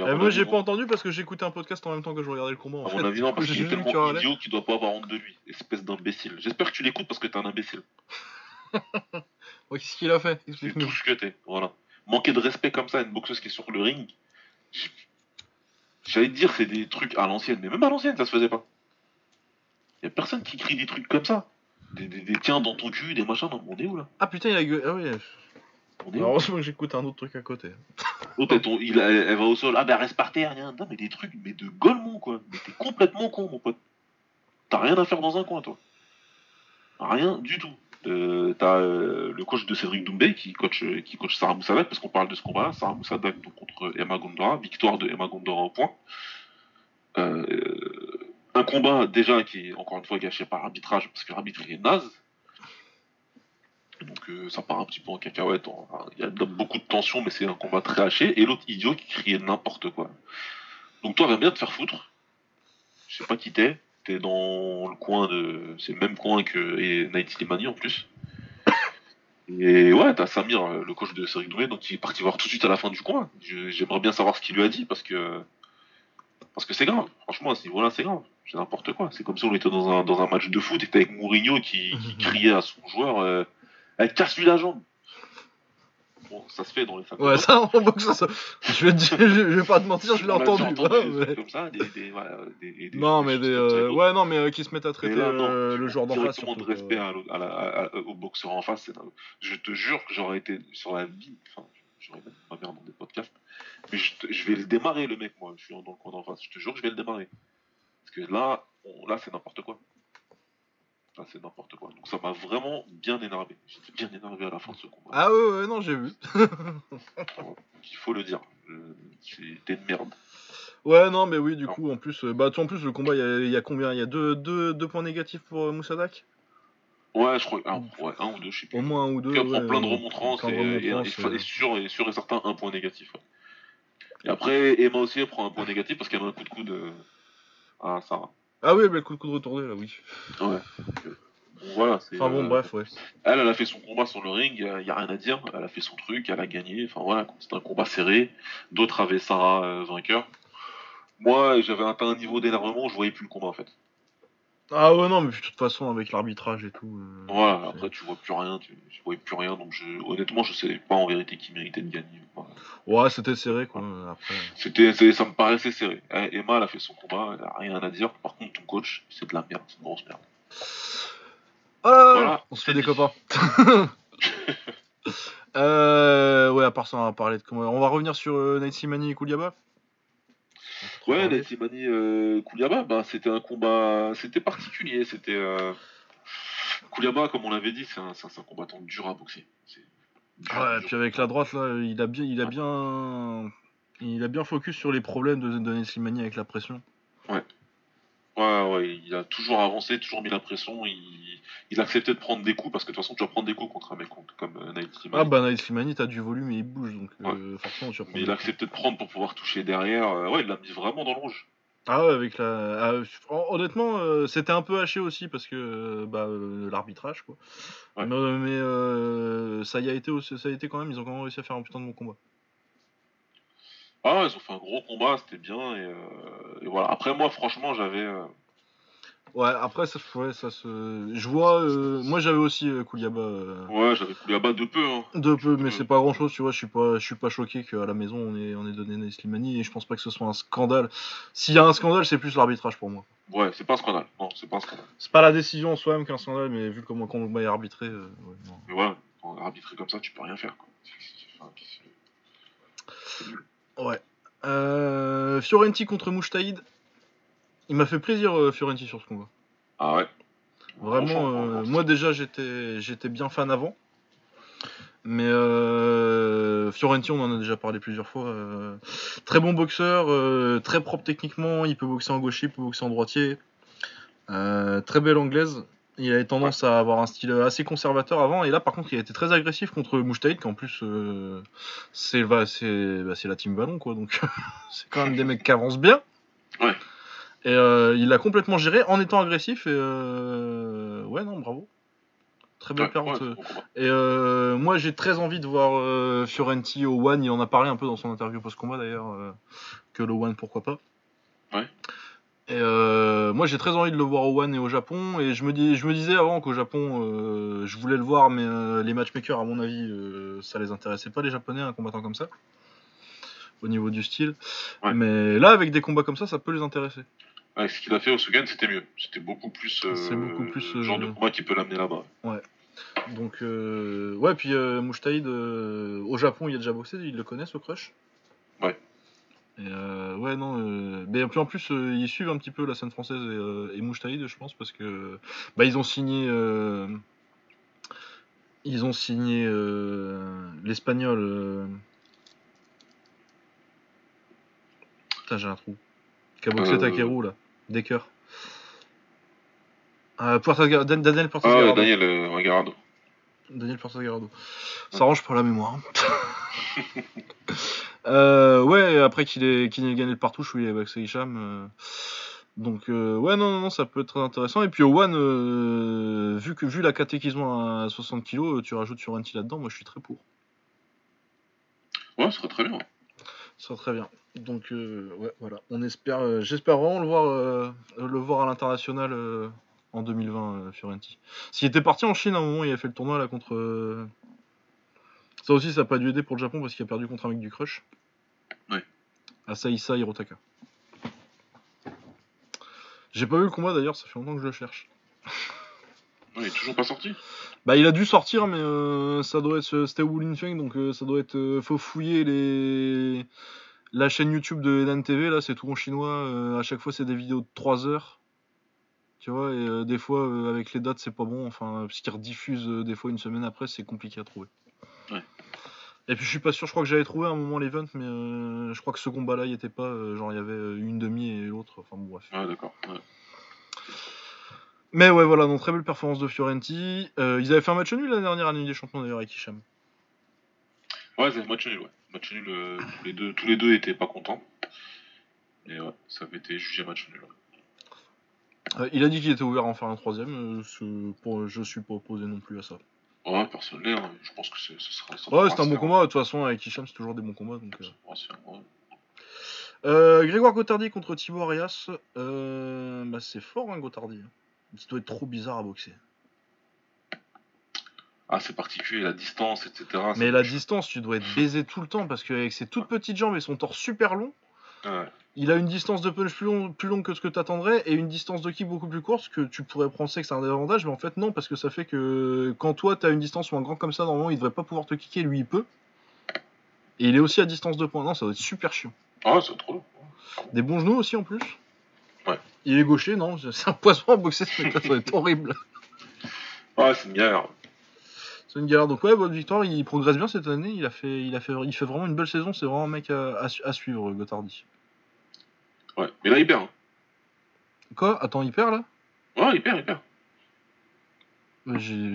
[SPEAKER 1] Euh, moi, j'ai pas entendu parce que j'écoutais un podcast en même temps que je regardais le combat.
[SPEAKER 2] À mon avis, non, parce qu'il est tellement idiot qu'il doit pas avoir honte de lui. Espèce d'imbécile. J'espère que tu l'écoutes parce que t'es un imbécile.
[SPEAKER 1] Qu'est-ce qu'il a fait?
[SPEAKER 2] C'est tout ce que t'es. Voilà. Manquer de respect comme ça à une boxeuse qui est sur le ring. J'allais te dire, c'est des trucs à l'ancienne, mais même à l'ancienne, ça se faisait pas. Y a personne qui crie des trucs comme ça. Des, des, des tiens dans ton cul, des machins, on est où là?
[SPEAKER 1] Ah putain, il a gueulé. Ah oui. Heureusement que j'écoute un autre truc à côté.
[SPEAKER 2] il, elle, va au sol, ah ben reste par terre, rien. Non, mais des trucs, mais de golemont quoi. Mais t'es complètement con, mon pote. T'as rien à faire dans un coin, toi. Rien du tout. Euh, t'as euh, le coach de Cédric Doumbé qui coach, qui coach Sarah Moussadak, parce qu'on parle de ce combat-là. Sarah Moussadak contre Emma Gondora, victoire de Emma Gondora au point. Euh, un combat déjà qui est encore une fois gâché par l'arbitrage, parce que l'arbitre est naze donc euh, ça part un petit peu en cacahuète. Il y a beaucoup de tension, mais c'est un combat très haché. Et l'autre idiot qui criait n'importe quoi. Donc toi, viens bien te faire foutre. Je sais pas qui t'es. T'es dans le coin de. C'est le même coin que et Night Slimani en plus. Et ouais, t'as Samir, le coach de Cédric Doumbé, donc il est parti voir tout de suite à la fin du coin. J'aimerais bien savoir ce qu'il lui a dit parce que. Parce que c'est grave. Franchement, à ce niveau-là, c'est grave. C'est n'importe quoi. C'est comme si on était dans un, dans un match de foot et t'es avec Mourinho qui, criait à son joueur. Euh, elle casse-lui la jambe. Bon, ça se fait dans les
[SPEAKER 1] salles. Ouais, ça, on voit ça. Je vais, dire, je, vais pas te mentir, je l'ai entendu.
[SPEAKER 2] entendu Comme ça, des, des, des, des
[SPEAKER 1] non, mais des. Euh, ouais, non, mais euh, qui se mettent à traiter là, non, euh, le joueur d'en face.
[SPEAKER 2] Surtout, de respect à, à la, au boxeur en face. Je te jure que j'aurais été sur la vie. Enfin, j'aurais même ma mère dans des podcasts. Mais je, te, je, vais le démarrer, le mec, moi. Je suis dans le coin d'en face. Je te jure que je vais le démarrer. Parce que là, on, là c'est n'importe quoi. Enfin, c'est n'importe quoi. Donc ça m'a vraiment bien énervé. J'étais bien énervé à la fin de ce combat.
[SPEAKER 1] Ah ouais, ouais, non, j'ai vu.
[SPEAKER 2] Il faut le dire. C'était une merde.
[SPEAKER 1] Ouais, non, mais oui, du coup, en plus, euh, bah, tu- en plus, le combat, il y a, il y a combien? Il y a deux, deux, deux points négatifs pour euh, Moussadak
[SPEAKER 2] Ouais, je crois un, ouais, un ou deux, je sais plus.
[SPEAKER 1] Au moins un ou deux.
[SPEAKER 2] Il prend
[SPEAKER 1] ouais,
[SPEAKER 2] plein de
[SPEAKER 1] euh,
[SPEAKER 2] remontrances
[SPEAKER 1] de
[SPEAKER 2] et, et,
[SPEAKER 1] remontrances,
[SPEAKER 2] et- et sûr, et sûr et certain un point négatif. ouais. Et après, Emma aussi elle prend un point négatif parce qu'elle a un coup de coude à Sarah.
[SPEAKER 1] Ah oui, mais le coup de coude retourné, là, oui.
[SPEAKER 2] Ouais. Donc, euh, bon, voilà. c'est,
[SPEAKER 1] Enfin bon,
[SPEAKER 2] euh,
[SPEAKER 1] bref, ouais.
[SPEAKER 2] Elle, elle a fait son combat sur le ring, il n'y a rien à dire. Elle a fait son truc, elle a gagné. Enfin voilà, c'était un combat serré. D'autres avaient Sarah euh, vainqueur. Moi, j'avais atteint un niveau d'énervement, je voyais plus le combat en fait.
[SPEAKER 1] Ah ouais, non, mais de toute façon, avec l'arbitrage et tout. euh, c'est-
[SPEAKER 2] après tu vois plus rien, tu, je voyais plus rien, donc je, honnêtement, je sais pas en vérité qui méritait de gagner. Voilà.
[SPEAKER 1] Ouais, c'était serré, quoi. Après.
[SPEAKER 2] C'était, c'est- ça me paraissait serré. Eh, Emma, elle a fait son combat, elle a rien à dire. Par contre, ton coach, c'est de la merde, c'est une grosse merde.
[SPEAKER 1] Ah,
[SPEAKER 2] Voilà,
[SPEAKER 1] on se fait des copains. euh, ouais, à part ça, on va parler de comment. On va revenir sur euh, Night Simani et Kouliaba.
[SPEAKER 2] Ouais,
[SPEAKER 1] Parler.
[SPEAKER 2] Naitsimani euh, Kouliaba, bah, c'était un combat, c'était particulier. C'était euh... Kouliaba, comme on l'avait dit, c'est un, combattant dur à boxer. Dur,
[SPEAKER 1] Ouais,
[SPEAKER 2] dur.
[SPEAKER 1] puis avec la droite, là, il a bien, il a bien, il a bien focus sur les problèmes de, de Night Simani avec la pression.
[SPEAKER 2] Ouais, ouais, il a toujours avancé, toujours mis la pression. Il, il acceptait de prendre des coups parce que de toute façon, tu vas prendre des coups contre un mec comme euh, Naitsimani.
[SPEAKER 1] Ah bah Night Simani, t'as du volume et il bouge, donc euh, forcément tu vas
[SPEAKER 2] Mais il
[SPEAKER 1] des
[SPEAKER 2] a accepté de prendre pour pouvoir toucher derrière. Euh, ouais, il l'a mis vraiment dans le rouge.
[SPEAKER 1] Ah ouais, avec la. ah, hon- honnêtement, euh, c'était un peu haché aussi parce que bah, l'arbitrage quoi.
[SPEAKER 2] Ouais.
[SPEAKER 1] Mais, mais, ça y a été aussi, ça a été quand même. Ils ont quand même réussi à faire un putain de bon combat.
[SPEAKER 2] Ah, ouais, ils ont fait un gros combat, c'était bien. Et, euh, et voilà. Après, moi, franchement, j'avais. euh,
[SPEAKER 1] Ouais, après ça, ouais, ça se. Je vois. euh, moi j'avais aussi euh, Kouliaba euh,
[SPEAKER 2] Ouais, j'avais Kouliaba de peu. Hein.
[SPEAKER 1] de peu, mais c'est pas grand chose. Tu vois, je suis pas, je suis pas choqué qu'à la maison on ait, on ait donné Slimani et je pense pas que ce soit un scandale. S'il y a un scandale, c'est plus l'arbitrage pour moi.
[SPEAKER 2] Ouais, c'est pas un scandale. Non, c'est pas un scandale.
[SPEAKER 1] C'est pas la décision en soi-même qu'un scandale, mais vu comment combat est arbitré, ouais, non.
[SPEAKER 2] Mais voilà, comme ça, tu peux rien faire. Quoi. Enfin.
[SPEAKER 1] Ouais. Euh, Fiorenti contre Mouchtaïd. Il m'a fait plaisir euh, Fiorenti sur ce combat.
[SPEAKER 2] Ah ouais.
[SPEAKER 1] Vraiment, euh, moi déjà j'étais j'étais bien fan avant. Mais euh, Fiorenti, on en a déjà parlé plusieurs fois. très bon boxeur, très propre techniquement. Il peut boxer en gaucher, il peut boxer en droitier. Très belle anglaise. Il avait tendance à avoir un style assez conservateur avant. Et là, par contre, il a été très agressif contre Mouchtaïd, qui en plus, euh, c'est bah, c'est la team ballon, quoi. Donc, c'est quand même des mecs qui avancent bien.
[SPEAKER 2] Ouais.
[SPEAKER 1] Et euh, il l'a complètement géré en étant agressif. Et euh, ouais, non, bravo. Très belle
[SPEAKER 2] Ouais,
[SPEAKER 1] perte. Et moi, j'ai très envie de voir Fiorenti au One. Il en a parlé un peu dans son interview post-combat d'ailleurs, que le One, pourquoi pas.
[SPEAKER 2] Ouais.
[SPEAKER 1] Et euh, moi, j'ai très envie de le voir au One et au Japon. Et je me, dis, je me disais avant qu'au Japon, euh, je voulais le voir, mais euh, les matchmakers, à mon avis, ça les intéressait pas, les Japonais, un combattant comme ça, au niveau du style.
[SPEAKER 2] Ouais.
[SPEAKER 1] Mais là, avec des combats comme ça, ça peut les intéresser.
[SPEAKER 2] Ouais, ce qu'il a fait au Sugan, c'était mieux. C'était beaucoup plus.
[SPEAKER 1] beaucoup
[SPEAKER 2] genre de combat qui peut l'amener là-bas.
[SPEAKER 1] Donc, euh, ouais, puis Mouchtaïd, au Japon, il a déjà boxé, il le connaît ce crush?
[SPEAKER 2] Ouais.
[SPEAKER 1] Et euh, ouais, non, euh, mais en plus, euh, ils suivent un petit peu la scène française et, et Mouchtaïd, je pense, parce que bah, ils ont signé. ils ont signé l'espagnol. Putain, j'ai un trou.
[SPEAKER 2] Euh.
[SPEAKER 1] Takeru, là. Decker. Gar- Dan- Daniel Puertas
[SPEAKER 2] Ah ouais. Daniel Garado.
[SPEAKER 1] Daniel Puertas Garrado. Ça range pour la mémoire. Euh, ouais, après qu'il ait, qu'il ait gagné le partouche est avec Hicham. euh, donc, euh, ouais, non, non, non, ça peut être très intéressant. Et puis au One, euh, vu, que, vu la caté qu'ils ont à 60 kg, tu rajoutes sur Anti là-dedans, moi je suis très pour.
[SPEAKER 2] Ouais, ce serait très bien.
[SPEAKER 1] Ça serait très bien. Donc, euh, ouais, voilà. On espère, euh, j'espère vraiment le voir, euh, le voir à l'international euh, en 2020, euh, Fiorenti. S'il était parti en Chine à un moment, il a fait le tournoi là contre. Euh, Ça aussi, ça n'a pas dû aider pour le Japon parce qu'il a perdu contre un mec du Crush.
[SPEAKER 2] Ouais.
[SPEAKER 1] Asaïsa Hirotaka. J'ai pas vu le combat d'ailleurs, ça fait longtemps que je le cherche.
[SPEAKER 2] Ouais, il est toujours pas sorti.
[SPEAKER 1] Bah, il a dû sortir, mais euh, ça doit être. C'était Wu Linfeng, donc euh, ça doit être. euh, faut fouiller les. La chaîne YouTube de Edan TV, là, c'est tout en chinois. euh, à chaque fois, c'est des vidéos de 3 heures. Tu vois, et euh, des fois, euh, avec les dates, c'est pas bon. Enfin, parce qu'ils rediffusent euh, des fois une semaine après, c'est compliqué à trouver. Et puis, je suis pas sûr, je crois que j'avais trouvé à un moment l'event, mais euh, je crois que ce combat-là, il était pas. euh, genre, il y avait euh, une demi et l'autre. Enfin, bon, bref.
[SPEAKER 2] Ouais, d'accord. Ouais.
[SPEAKER 1] Mais ouais, voilà, donc très belle performance de Fiorenti. Euh, ils avaient fait un match nul la dernière année des champions d'ailleurs avec Hicham.
[SPEAKER 2] Ouais, c'est match nul, ouais. Match nul, tous, les deux, tous les deux étaient pas contents. Et ouais, ça avait été jugé match nul. ouais.
[SPEAKER 1] Il a dit qu'il était ouvert à en faire un troisième. ce- pour, je suis pas opposé non plus à ça.
[SPEAKER 2] Ouais, personne l'est, hein. je pense que ce sera. ça
[SPEAKER 1] Ouais, c'est un bon combat. De toute façon, avec Hicham, c'est toujours des bons combats. Donc, euh.
[SPEAKER 2] Ça.
[SPEAKER 1] Euh, Grégoire Gotardi contre Thibaut Arias. Euh, bah, c'est fort, hein, Gotardi. Il doit être trop bizarre à boxer.
[SPEAKER 2] Ah, c'est particulier, la distance, etc. ça
[SPEAKER 1] Mais la distance, tu dois être baisé tout le temps parce qu'avec ses toutes petites jambes et son torse super long,
[SPEAKER 2] Ouais.
[SPEAKER 1] il a une distance de punch plus, long- plus longue que ce que tu attendrais et une distance de kick beaucoup plus courte, que tu pourrais penser que c'est un avantage, mais en fait non, parce que ça fait que quand toi tu as une distance ou un grand comme ça, normalement il devrait pas pouvoir te kicker, lui il peut. Et il est aussi à distance de points. Non, ça doit être super chiant.
[SPEAKER 2] Ah, c'est trop long.
[SPEAKER 1] Des bons genoux aussi en plus.
[SPEAKER 2] Ouais.
[SPEAKER 1] Il est gaucher, non C'est un poisson à boxer ça doit être horrible.
[SPEAKER 2] Ouais, c'est une galère.
[SPEAKER 1] C'est une galère. Donc ouais, bonne victoire, il progresse bien cette année. Il a fait, il a fait, il fait vraiment une belle saison. C'est vraiment un mec à, à su- à suivre, Gotardi.
[SPEAKER 2] Ouais. Mais là, il perd. hein.
[SPEAKER 1] Quoi? Attends, il perd là?
[SPEAKER 2] Ouais, il perd, il perd.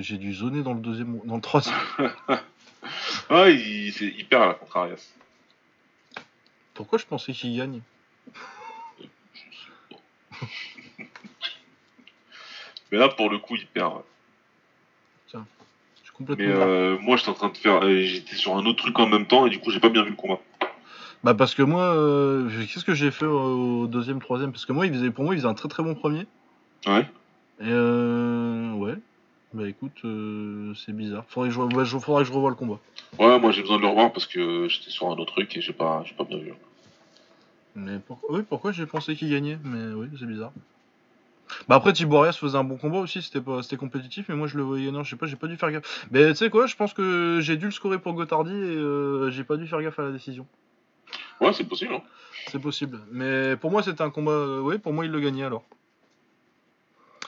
[SPEAKER 1] J'ai dû zoner dans le deuxième, dans le troisième.
[SPEAKER 2] Ouais, il, perd à la contre Arias.
[SPEAKER 1] Pourquoi je pensais qu'il gagne?
[SPEAKER 2] Mais là, pour le coup, il perd.
[SPEAKER 1] Complètement.
[SPEAKER 2] Mais euh, moi, j'étais en train de faire. J'étais sur un autre truc en même temps et du coup, j'ai pas bien vu le combat.
[SPEAKER 1] Bah parce que moi, euh, qu'est-ce que j'ai fait au deuxième, troisième? Parce que moi, il faisait, pour moi, il faisait un très très bon premier.
[SPEAKER 2] Ouais.
[SPEAKER 1] Et euh, ouais. Bah écoute, euh, c'est bizarre. Faudrait que, je, je- faudrait que je revoie le combat.
[SPEAKER 2] Ouais, moi, j'ai besoin de le revoir parce que j'étais sur un autre truc et j'ai pas, j'ai pas bien vu.
[SPEAKER 1] Mais oui, pourquoi j'ai pensé qu'il gagnait? Mais oui, c'est bizarre. Bah après, Thibaut Arias faisait un bon combat aussi, c'était pas, c'était compétitif, mais moi je le voyais, non, je sais pas, j'ai pas dû faire gaffe. Mais tu sais quoi, je pense que j'ai dû le scorer pour Gotardi et euh, j'ai pas dû faire gaffe à la décision.
[SPEAKER 2] Ouais, c'est possible. Hein.
[SPEAKER 1] C'est possible. Mais pour moi, c'était un combat. euh, oui, pour moi, il le gagnait alors.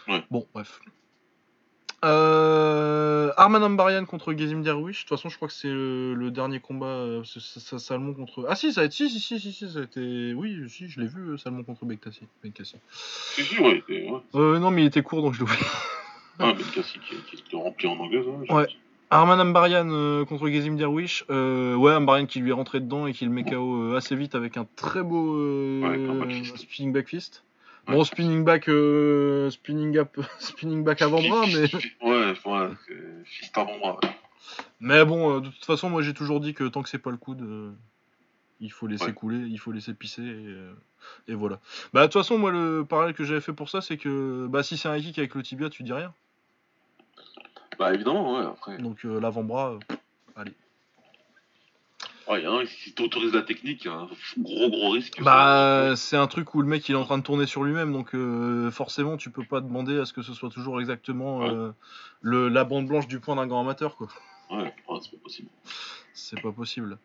[SPEAKER 2] Ouais.
[SPEAKER 1] Bon, bref. Euh, Arman Ambarian contre Gazim Derwish. De toute façon, je crois que c'est le, le dernier combat. euh, Salmon contre. Ah, si, ça a été. Si, si, si, si, si, ça a été. Oui, si, je l'ai vu, euh, Salmon contre Bektassi. Bektassi.
[SPEAKER 2] Si, si, ouais. ouais.
[SPEAKER 1] Euh, non, mais il était court donc je l'ai oublié.
[SPEAKER 2] Ah, classique qui, qui rempli en anglaise. Hein,
[SPEAKER 1] Ouais. Arman Ambarian euh, contre Gazim Derwish. Euh, ouais, Ambarian qui lui est rentré dedans et qui le met KO assez vite avec un très beau
[SPEAKER 2] Ouais, avec un back fist.
[SPEAKER 1] spinning back fist.
[SPEAKER 2] Ouais.
[SPEAKER 1] Bon, spinning back, euh, spinning up, spinning back avant-bras, mais.
[SPEAKER 2] Ouais, ouais, fist avant-bras. ouais.
[SPEAKER 1] Mais bon, euh, de toute façon, moi j'ai toujours dit que tant que c'est pas le coude, euh, il faut laisser
[SPEAKER 2] Ouais.
[SPEAKER 1] couler, il faut laisser pisser, et, et voilà. Bah, de toute façon, moi le parallèle que j'avais fait pour ça, c'est que bah, si c'est un kick avec le tibia, tu dis rien.
[SPEAKER 2] Bah, évidemment, ouais, après.
[SPEAKER 1] Donc l'avant-bras,
[SPEAKER 2] hein, si t'autorises la technique, y a un gros gros risque. que
[SPEAKER 1] Bah, c'est un truc où le mec il est en train de tourner sur lui-même, donc euh, forcément tu peux pas demander à ce que ce soit toujours exactement
[SPEAKER 2] Ouais.
[SPEAKER 1] euh, le, la bande blanche du point d'un grand amateur, quoi.
[SPEAKER 2] Ouais, ouais, c'est pas possible.
[SPEAKER 1] C'est pas possible.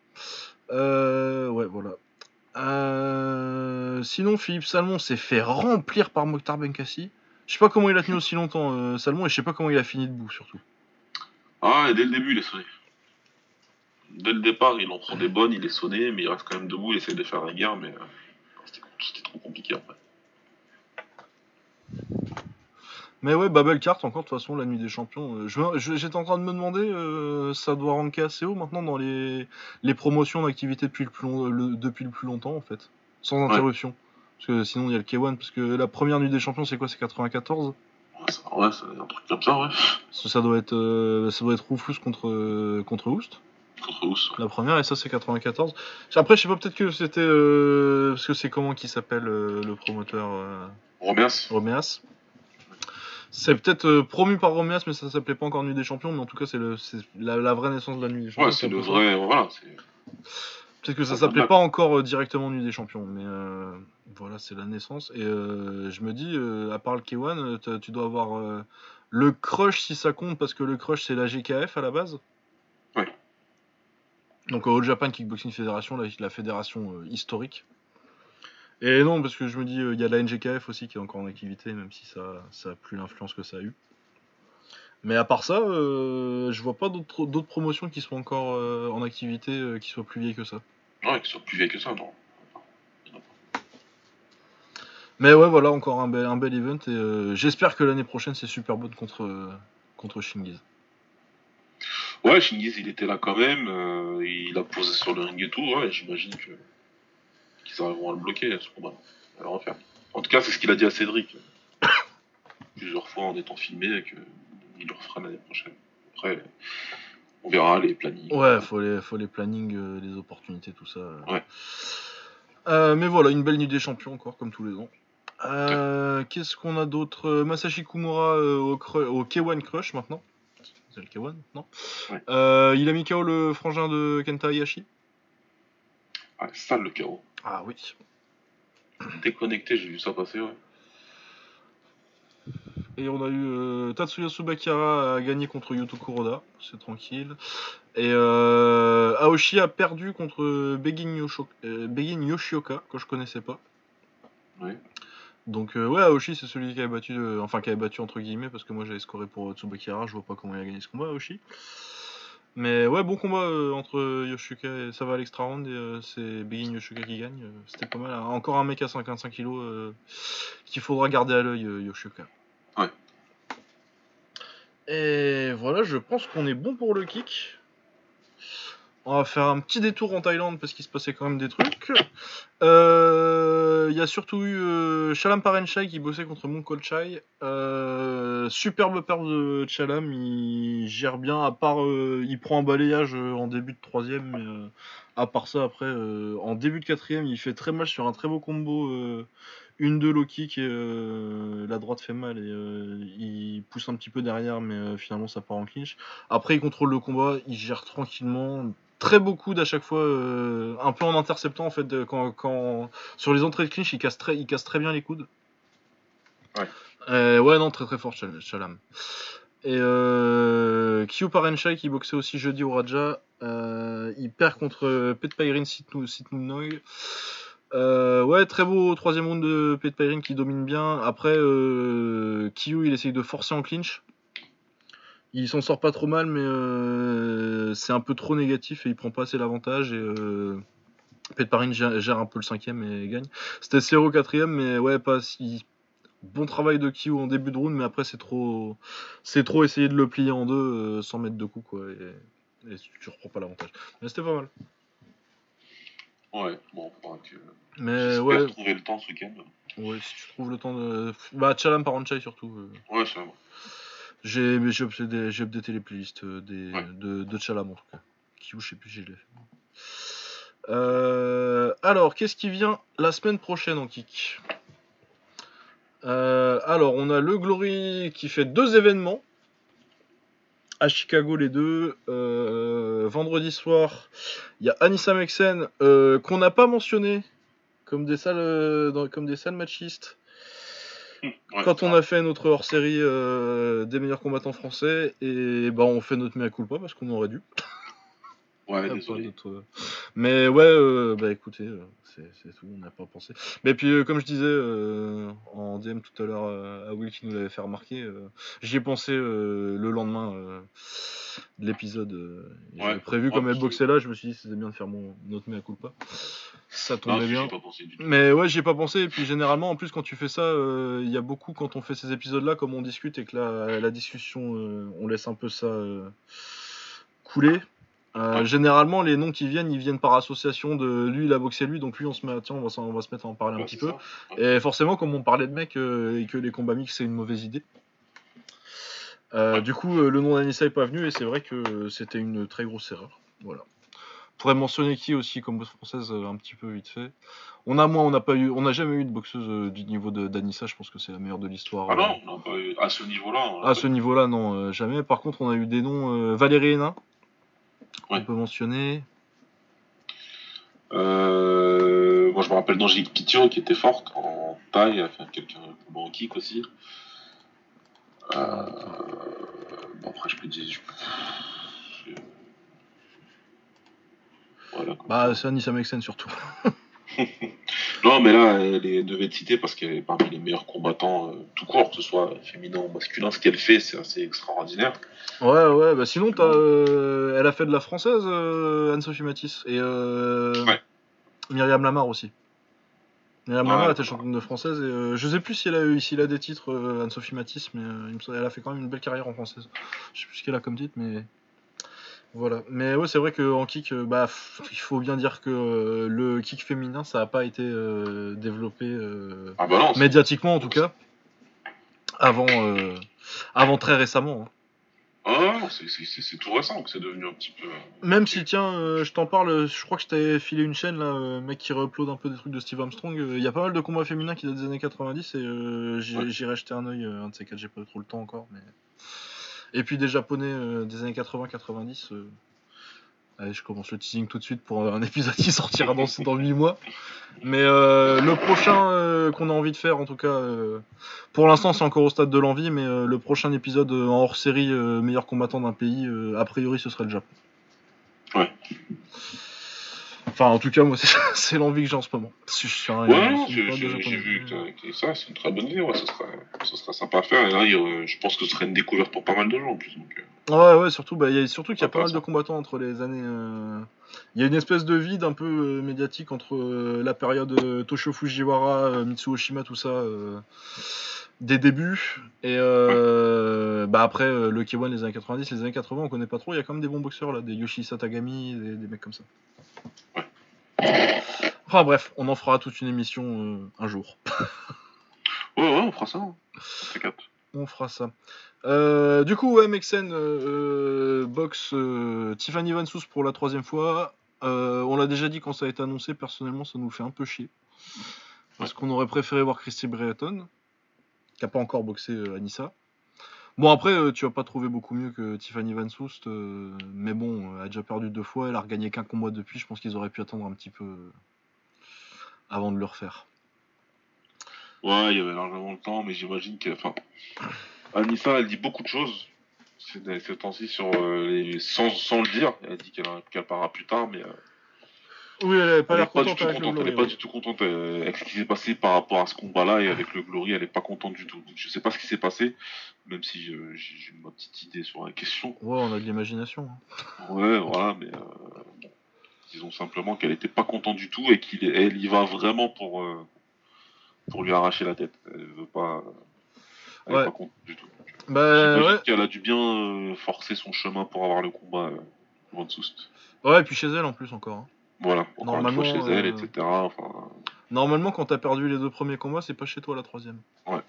[SPEAKER 1] Euh, ouais, voilà. Euh, sinon, Philippe Salmon s'est fait remplir par Mokhtar Benkassi. Je sais pas comment il a tenu aussi longtemps, Salmon, et je sais pas comment il a fini debout, surtout.
[SPEAKER 2] Ah, et dès le début, il est sonné. Dès le départ, il en prend des bonnes, il est sonné, mais il reste quand même debout, il essaie de faire la guerre, mais euh, c'était trop compliqué après.
[SPEAKER 1] Mais ouais, Babel Cart, encore, de toute façon, la nuit des champions. euh, je me- je- J'étais en train de me demander, euh, ça doit ranker assez haut maintenant dans les, les promotions d'activité depuis, le plus long- le- depuis le plus longtemps, en fait. Sans interruption. Parce que sinon, il y a le K1, parce que la première nuit des champions, c'est quoi C'est 94
[SPEAKER 2] Ouais, ça- ouais, c'est un truc comme ça, ouais.
[SPEAKER 1] Ça doit être, euh, ça doit être Rufus contre, contre Oust.
[SPEAKER 2] Contre Ous.
[SPEAKER 1] La première, et ça c'est 94. Après, je sais pas, peut-être que c'était. euh, parce que c'est comment qui s'appelle euh, le promoteur euh,
[SPEAKER 2] Roméas
[SPEAKER 1] Roméas. C'est peut-être euh, promu par Roméas, mais ça s'appelait pas encore Nuit des Champions, mais en tout cas, c'est la, la vraie naissance de la Nuit des Champions.
[SPEAKER 2] Ouais, c'est le vrai. Voilà.
[SPEAKER 1] Peut-être que ça s'appelait pas encore directement Nuit des Champions, mais voilà, c'est la naissance. Et je me dis, à part le K1, euh, t'as- tu dois avoir le Crush si ça compte, parce que le Crush c'est la GKF à la base. Donc euh, All Japan Kickboxing Federation, la, la fédération euh, historique. Et non, parce que je me dis, euh, il y a la NGKF aussi qui est encore en activité, même si ça, ça a plus l'influence que ça a eu. Mais à part ça, euh, je vois pas d'autres promotions qui soient encore euh, en activité, euh, qui soient plus vieilles que ça.
[SPEAKER 2] Ouais, qu'ils soient plus vieilles que ça, non.
[SPEAKER 1] Mais ouais, voilà, encore un bel, un bel event. Et j'espère que l'année prochaine, c'est Superbot contre, contre Shingiz.
[SPEAKER 2] Ouais, Shingiz, il était là quand même. euh, il a posé sur le ring et tout. Ouais, j'imagine que qu'ils arriveront à le bloquer à ce combat. À le refaire. En tout cas, c'est ce qu'il a dit à Cédric plusieurs fois en étant filmé et qu'il le refera l'année prochaine. Après, on verra les plannings.
[SPEAKER 1] Ouais, faut les, faut les plannings, euh, les opportunités, tout ça.
[SPEAKER 2] Ouais.
[SPEAKER 1] Euh, mais voilà, une belle nuit des champions encore, comme tous les ans. Euh, Qu'est-ce qu'on a d'autre? Euh, Masashi Kumura euh, au, au K1 Crush maintenant. Le K1 non
[SPEAKER 2] Ouais.
[SPEAKER 1] Euh, Il a mis KO le frangin de Kenta Hayashi.
[SPEAKER 2] Ah, sale le chaos.
[SPEAKER 1] Ah oui.
[SPEAKER 2] Déconnecté, j'ai vu ça passer, ouais.
[SPEAKER 1] Et on a eu euh, Tatsuya Subakira a gagné contre Yuto Kuroda, c'est tranquille. Et euh, Aoshi a perdu contre euh, Begin Yoshioka, que je connaissais pas.
[SPEAKER 2] Ouais.
[SPEAKER 1] Donc euh, ouais, Aoshi c'est celui qui avait battu, euh, enfin qui avait battu entre guillemets, parce que moi j'avais scoré pour Tsubakira, je vois pas comment il a gagné ce combat Aoshi. Mais ouais, bon combat euh, entre Yoshioka et ça va à l'extra round et euh, c'est Begin Yoshioka qui gagne. euh, C'était pas mal. Encore un mec à 55 kg euh, qu'il faudra garder à l'œil, euh, Yoshioka.
[SPEAKER 2] Ouais.
[SPEAKER 1] Et voilà, je pense qu'on est bon pour le kick. On va faire un petit détour en Thaïlande parce qu'il se passait quand même des trucs. Euh, Il y a surtout eu euh, Chalam Parenchai qui bossait contre Monkol Chai. Euh, superbe perte de Chalam, il gère bien, à part euh, il prend un balayage euh, en début de troisième, mais euh, à part ça après, euh, en début de quatrième, il fait très mal sur un très beau combo. euh, une de low kick et euh, la droite fait mal et euh, il pousse un petit peu derrière mais euh, finalement ça part en clinch. Après il contrôle le combat, il gère tranquillement, très beau coude à chaque fois, euh, un peu en interceptant en fait de- quand, quand sur les entrées de clinch il casse très, il casse très bien les coudes.
[SPEAKER 2] Ouais.
[SPEAKER 1] Euh, ouais non très très fort Chal- Chalam. Et euh, Kyu Parenchai qui boxait aussi jeudi au Raja, euh, il perd contre Petpairin Sitnou Sitnoui. Euh, ouais, très beau troisième round de Pet Pairin qui domine bien. Après, Kyu il essaye de forcer en clinch. Il s'en sort pas trop mal, mais euh, c'est un peu trop négatif et il prend pas assez l'avantage. Et euh, gère, gère un peu le cinquième et gagne. C'était 0 quatrième, mais ouais, pas si. Bon travail de Kyu en début de round, mais après c'est trop, c'est trop essayer de le plier en deux euh, sans mettre de coups quoi. Et, et tu reprends pas l'avantage. Mais c'était pas mal.
[SPEAKER 2] Ouais, bon, faudra que.
[SPEAKER 1] Mais ouais,
[SPEAKER 2] trouver le temps ce week-end.
[SPEAKER 1] Ouais, si tu trouves le temps de. Bah, Chalam Paranchai surtout. euh.
[SPEAKER 2] Ouais, ça va.
[SPEAKER 1] J'ai updaté, les playlists euh, des,
[SPEAKER 2] Ouais.
[SPEAKER 1] de, de Chalam en tout cas. Qui ou je sais plus, j'ai les. Euh, alors, qu'est-ce qui vient la semaine prochaine en kick? Euh, Alors, on a le Glory qui fait deux événements. À Chicago, les deux. Euh, vendredi soir, il y a Anissa Mexen euh, qu'on n'a pas mentionné comme des salles, dans- comme des salles machistes.
[SPEAKER 2] Ouais,
[SPEAKER 1] Quand on a fait notre hors-série euh, des meilleurs combattants français, et bah on fait notre mea culpa parce qu'on aurait dû.
[SPEAKER 2] Ouais,
[SPEAKER 1] Pas
[SPEAKER 2] désolé.
[SPEAKER 1] euh. Mais ouais, euh, bah écoutez, euh, c'est tout, on n'a pas pensé. Mais puis euh, comme je disais euh, en DM tout à l'heure euh, à Will qui nous l'avait fait remarquer, euh, j'y ai pensé euh, le lendemain euh, de l'épisode. euh,
[SPEAKER 2] Ouais.
[SPEAKER 1] Prévu
[SPEAKER 2] Ouais,
[SPEAKER 1] comme elle boxait là, je me suis dit c'était bien de faire mon notre mea culpa. Ça tombait bien.
[SPEAKER 2] pas pensé du tout.
[SPEAKER 1] Mais ouais, j'y ai pas pensé. Et puis généralement, en plus, quand tu fais ça, euh, il y a beaucoup, quand on fait ces épisodes-là, comme on discute et que la, la discussion, euh, on laisse un peu ça euh, couler. Euh,
[SPEAKER 2] Ouais.
[SPEAKER 1] Généralement, les noms qui viennent, ils viennent par association de lui, il a boxé lui, donc lui, on se met, tiens, on va, s'en- on va se mettre à en parler un petit peu. Et forcément, comme on parlait de mecs euh, et que les combats mixtes, c'est une mauvaise idée. euh. Du coup, euh, le nom d'Anissa est pas venu et c'est vrai que c'était une très grosse erreur. Voilà. On pourrait mentionner qui aussi comme boxe française euh, un petit peu vite fait. On a moins, on n'a pas eu, on n'a jamais eu de boxeuse euh, du niveau de d'Anissa. Je pense que c'est la meilleure de l'histoire.
[SPEAKER 2] Ah
[SPEAKER 1] euh.
[SPEAKER 2] non, on n'a pas eu- à ce niveau-là.
[SPEAKER 1] À ce niveau-là, non, jamais. Par contre, on a eu des noms. Valérie Hénin,
[SPEAKER 2] Ouais.
[SPEAKER 1] on peut mentionner.
[SPEAKER 2] Moi, je me rappelle d'Angélique Pitio qui était forte en taille, elle a fait quelques combats en kick aussi. Bon, après, je peux dire. je- Voilà.
[SPEAKER 1] Bah, c'est Anissa Mexen surtout.
[SPEAKER 2] Non, mais là, elle devait être citée parce qu'elle est parmi les meilleurs combattants euh, tout court, que ce soit féminin ou masculin. Ce qu'elle fait, c'est assez extraordinaire.
[SPEAKER 1] Ouais, ouais, bah sinon, euh, elle a fait de la française, euh, Anne-Sophie Matisse, et Myriam Lamar aussi. Myriam Lamar était championne de française, et je sais plus si elle a eu ici des titres, Anne-Sophie Matisse, mais elle a fait quand même une belle carrière en française. Je sais plus ce qu'elle a comme titre, mais. Voilà. Mais ouais, c'est vrai qu'en kick, euh, bah, il faut bien dire que euh, le kick féminin, ça n'a pas été euh, développé ah bah médiatiquement en tout cas, avant, avant très récemment. Hein.
[SPEAKER 2] Ah c'est tout récent que c'est devenu un petit peu.
[SPEAKER 1] Même si, tiens, je t'en parle, je crois que je t'avais filé une chaîne là, mec qui réupload un peu des trucs de Steve Armstrong. Il y a pas mal de combats féminins qui datent des années 90 et j'irai jeter un oeil, un de ces quatre, j'ai pas eu trop le temps encore. mais... Et puis des japonais euh, des années 80-90. Euh, allez, je commence le teasing tout de suite pour un épisode qui sortira dans, dans 8 mois. Mais euh, le prochain qu'on a envie de faire, en tout cas, pour l'instant c'est encore au stade de l'envie, mais le prochain épisode en hors série meilleur combattant d'un pays, a priori ce serait le Japon. Ouais. Enfin, en tout cas, moi, c'est l'envie que j'ai en ce moment.
[SPEAKER 2] je suis un, ouais, j'ai vu que ça, c'est une très bonne idée. Ouais, ça, serait, sympa à faire. Et là, je pense que ce serait une découverte pour pas mal de gens en plus.
[SPEAKER 1] Euh. Ouais, ouais, surtout, bah, y a, surtout qu'il y a pas mal de combattants entre les années. Euh, il y a une espèce de vide un peu euh, médiatique entre la période Toshio Fujiwara, Mitsuo Oshima, tout ça des débuts et bah après le K1 les années 90 les années 80 on connaît pas trop il y a quand même des bons boxeurs là des Yoshi Satagami des mecs comme ça Enfin bref, on en fera toute une émission euh, un jour.
[SPEAKER 2] ouais, ouais, on fera ça. Hein.
[SPEAKER 1] On fera ça. Euh, du coup, ouais, Mexen, euh, box Tiffany Van Sous pour la troisième fois. on l'a déjà dit quand ça a été annoncé, personnellement, ça nous fait un peu chier. Parce qu'on aurait préféré voir Christy Breton, qui n'a pas encore boxé Anissa. Bon, après, tu vas pas trouver beaucoup mieux que Tiffany Van Soust, mais bon, elle a déjà perdu deux fois, elle a regagné qu'un combat depuis, je pense qu'ils auraient pu attendre un petit peu avant de le refaire.
[SPEAKER 2] Ouais, il y avait largement le temps, mais j'imagine que. Enfin, Anissa, elle dit beaucoup de choses ces temps-ci sur euh, les... sans, sans, le dire. Elle dit qu'elle qu parlera plus tard, mais. Euh, oui, elle n'est pas, pas, du tout contente. elle n'est pas du tout contente avec ce qui s'est passé par rapport à ce combat-là et avec le Glory. Elle n'est pas contente du tout. Donc, je sais pas ce qui s'est passé, même si euh, j'ai ma petite idée sur la question.
[SPEAKER 1] Ouais, on a de l'imagination.
[SPEAKER 2] Hein. Ouais, voilà, mais Disons simplement qu'elle n'était pas contente du tout et qu'elle y va vraiment pour, euh, pour lui arracher la tête. Elle veut pas. Elle pas contente du tout. Bah, ouais. qu'elle a dû bien euh, forcer son chemin pour avoir le combat euh, Soust.
[SPEAKER 1] Ouais, et puis chez elle en plus encore. Hein.
[SPEAKER 2] Voilà, normalement chez elle, etc.
[SPEAKER 1] Normalement, quand t'as perdu les deux premiers combats, c'est pas chez toi la troisième.
[SPEAKER 2] Ouais.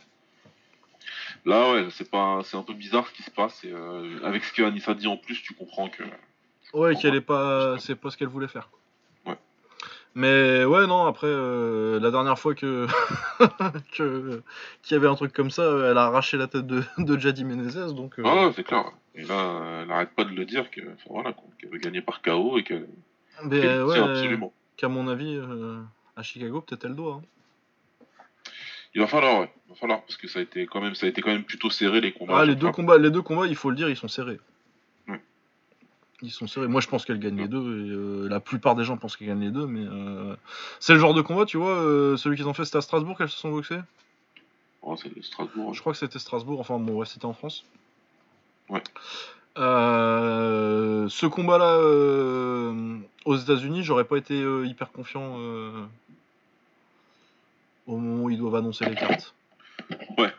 [SPEAKER 2] Là, ouais, c'est pas, c'est un peu bizarre ce qui se passe. Et, avec ce que Anissa dit en plus, tu comprends que
[SPEAKER 1] Ouais, qu'elle est pas, c'est pas ce qu'elle voulait faire. Ouais. Mais ouais, non. Après, euh, la dernière fois que qu'il y avait un truc comme ça, elle a arraché la tête de, de Jadi Menezes, donc.
[SPEAKER 2] Euh, ah, c'est clair. Et là, elle arrête pas de le dire que, voilà, qu'elle veut gagner par KO et qu'elle. Mais
[SPEAKER 1] ouais, absolument. Qu'à mon avis, euh, à Chicago, peut-être elle doit. Hein.
[SPEAKER 2] Il va falloir, ouais. Il va falloir parce que ça a été quand même, ça a été quand même plutôt serré les combats.
[SPEAKER 1] Ah, les deux combats, les deux combats, il faut le dire, ils sont serrés. Ils sont serrés. Moi, je pense qu'elle gagne les deux. Et, euh, la plupart des gens pensent qu'elle gagne les deux. Mais euh, c'est le genre de combat, tu vois. Euh, celui qu'ils ont fait, c'était à Strasbourg qu'elles se sont boxées?
[SPEAKER 2] Oh, c'est Strasbourg.
[SPEAKER 1] Je crois que c'était Strasbourg. Enfin, bon, ouais, c'était en France. Ouais. ce combat-là aux États-Unis, j'aurais pas été hyper confiant au moment où ils doivent annoncer les cartes. Ouais.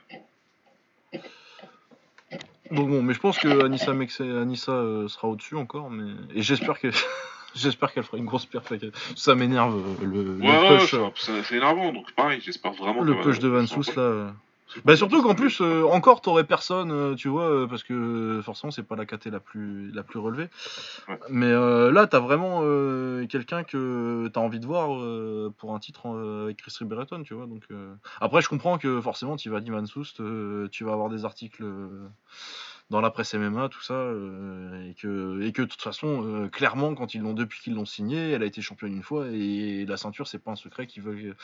[SPEAKER 1] Bon, mais je pense que Anissa, Anissa euh, sera au-dessus encore, mais et j'espère que j'espère qu'elle fera une grosse perf. Ça m'énerve euh, le,
[SPEAKER 2] ouais, push. Euh, c'est énervant, donc pareil, j'espère vraiment.
[SPEAKER 1] Le push de Van Sous là. Bah surtout qu'en plus encore t'aurais personne, tu vois, parce que forcément c'est pas la KT la plus la plus relevée. Mais là t'as vraiment quelqu'un que t'as envie de voir pour un titre avec Chris Breton, tu vois. Donc après je comprends que forcément tu vas Van Soust, tu vas avoir des articles dans la presse MMA, tout ça, euh, et, que, de toute façon, euh, clairement, quand ils l'ont depuis qu'ils l'ont signé, elle a été championne une fois, et la ceinture, c'est pas un secret qu'ils veulent.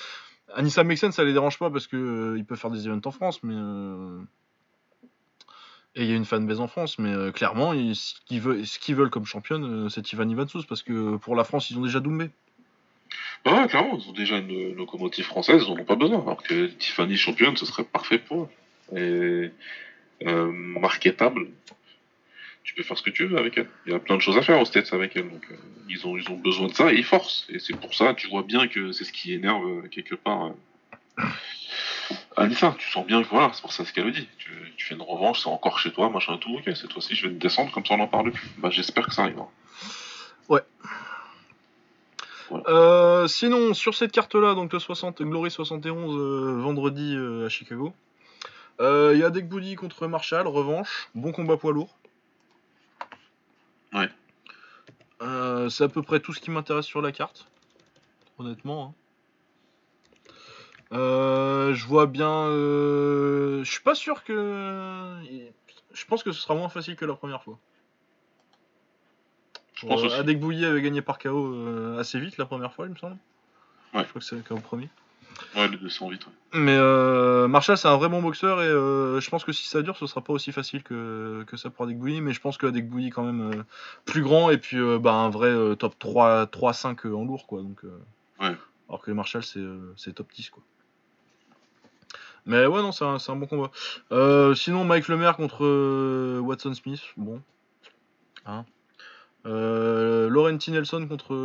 [SPEAKER 1] Anissa Mexen, ça les dérange pas parce que euh, peut faire des events en France, mais et il y a une fanbase en France, mais clairement, ce qu'ils veulent, comme championne, c'est Ivan Ivansous, parce que pour la France, ils ont déjà Doumbé.
[SPEAKER 2] Ouais, clairement, ils ont déjà une locomotive française, ils n'en ont pas besoin. Alors que Tiffany championne, ce serait parfait pour eux. Euh, marketable, tu peux faire ce que tu veux avec elle. Il y a plein de choses à faire aux States avec elle. Donc, euh, ils, ont, ils ont besoin de ça et ils forcent. Et c'est pour ça, tu vois bien que c'est ce qui énerve euh, quelque part euh, Anissa. Tu sens bien que voilà, c'est pour ça ce qu'elle dit. Tu, tu, fais une revanche, c'est encore chez toi, machin tout. Ok, cette fois-ci, je vais te descendre, comme ça on n'en parle plus. Bah, j'espère que ça arrivera.
[SPEAKER 1] Ouais. Euh, sinon, sur cette carte-là, donc le 60, Glory 71, euh, vendredi euh, à Chicago, il y a Booty contre Marshall, revanche, bon combat poids lourd.
[SPEAKER 2] Ouais.
[SPEAKER 1] c'est à peu près tout ce qui m'intéresse sur la carte, honnêtement. Hein. je vois bien. je suis pas sûr que. Je pense que ce sera moins facile que la première fois. Je pense euh, Adek Bouilly avait gagné par KO euh, assez vite la première fois, il me semble.
[SPEAKER 2] Ouais.
[SPEAKER 1] Je crois que c'est le KO premier.
[SPEAKER 2] Ouais, les deux sont vite. Ouais.
[SPEAKER 1] Mais euh, Marshall, c'est un vrai bon boxeur et euh, je pense que si ça dure, ce sera pas aussi facile que, que ça pour Adek Bouilly. Mais je pense que Adek Bouilly, quand même, plus grand et puis bah, un vrai top 3-5 en lourd. quoi. Donc,
[SPEAKER 2] ouais.
[SPEAKER 1] Alors que Marshall, c'est top 10. quoi. Mais ouais, non, c'est un, un, bon combat. sinon, Mike Lemaire contre Watson Smith, bon. Hein euh, Laurenti Nelson contre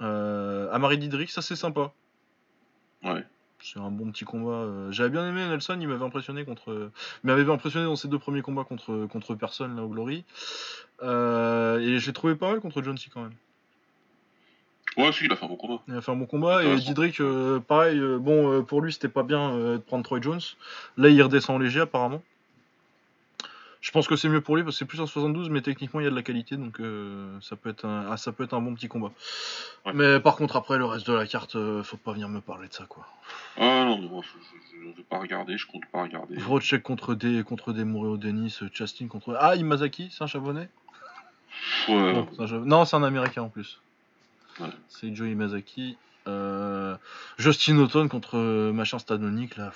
[SPEAKER 1] euh, euh, Amari Didrik, ça c'est sympa.
[SPEAKER 2] Ouais.
[SPEAKER 1] C'est un bon petit combat. Euh, j'avais bien aimé Nelson, il m'avait impressionné contre. Il m'avait impressionné dans ses deux premiers combats contre, contre personne là au Glory. et j'ai trouvé pas mal contre John C quand même.
[SPEAKER 2] Ouais, si, il a fait un bon combat.
[SPEAKER 1] Il a fait un bon combat. Et Didrik, pareil, bon, pour lui, c'était pas bien de prendre Troy Jones. Là, il redescend léger, apparemment. Je pense que c'est mieux pour lui parce que c'est plus un 72, mais techniquement il y a de la qualité, donc euh, ça, peut être un, ah, ça peut être un bon petit combat. Mais par contre, après le reste de la carte, euh, faut pas venir me parler de ça, quoi.
[SPEAKER 2] Ah non, moi je, ne vais pas regarder, je compte pas regarder.
[SPEAKER 1] Vrocek contre des contre des Moreo Denis, Chastin contre. Ah, Imazaki, c'est un chabonnet
[SPEAKER 2] Ouais.
[SPEAKER 1] Non, c'est un, américain en plus.
[SPEAKER 2] Ouais.
[SPEAKER 1] C'est Joe Imazaki. Euh... Justin Auton contre machin Stanonic, là.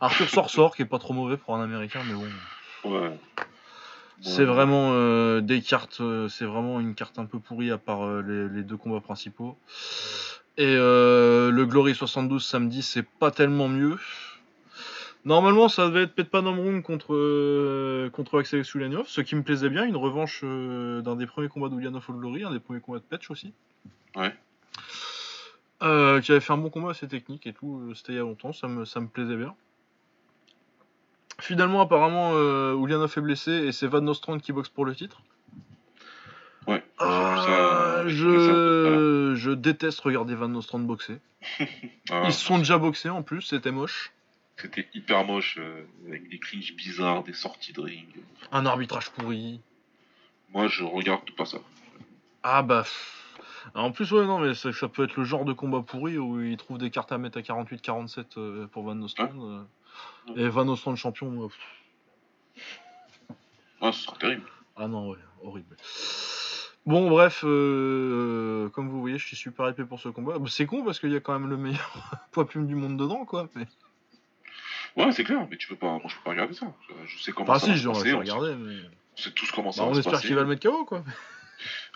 [SPEAKER 1] Arthur Sorsor, qui est pas trop mauvais pour un américain, mais bon.
[SPEAKER 2] Ouais.
[SPEAKER 1] C'est vraiment euh, des cartes, euh, c'est vraiment une carte un peu pourrie à part euh, les, deux combats principaux. Et le Glory 72 samedi, c'est pas tellement mieux. Normalement, ça devait être Petpanomrung contre, contre Axel Soulianov, ce qui me plaisait bien, une revanche d'un des premiers combats d'Ulianov au Glory, un des premiers combats de Petch aussi.
[SPEAKER 2] Ouais.
[SPEAKER 1] qui avait fait un bon combat assez technique et tout, c'était il y a longtemps, ça me, ça me plaisait bien. Finalement, apparemment, euh, Ulianov est blessé et c'est Van Nostrand qui boxe pour le titre.
[SPEAKER 2] Ouais.
[SPEAKER 1] Ah, je, je déteste regarder Van Nostrand boxer. Ah. Ils se sont déjà boxés en plus, c'était moche.
[SPEAKER 2] C'était hyper moche, euh, avec des clinches bizarres, des sorties de ring.
[SPEAKER 1] Un arbitrage pourri.
[SPEAKER 2] Moi, je regarde pas ça.
[SPEAKER 1] Ah bah. En plus, ouais, non, mais ça, ça peut être le genre de combat pourri où ils trouvent des cartes à mettre à 48-47 euh, pour Van Nostrand. Et Van Ostrand champion.
[SPEAKER 2] Ah, ce sera terrible.
[SPEAKER 1] Ah non, ouais, horrible. Bon, bref, euh, comme vous voyez, je suis super épais pour ce combat. Bah, c'est con parce qu'il y a quand même le meilleur poids plume du monde dedans, quoi. Mais...
[SPEAKER 2] Ouais, c'est clair, mais tu peux pas, moi je peux pas regarder ça. Je, sais comment ça
[SPEAKER 1] si, va se passer. regarder, mais...
[SPEAKER 2] On sait tous comment ça
[SPEAKER 1] bah, va se passer. On espère qu'il va le mettre KO, quoi.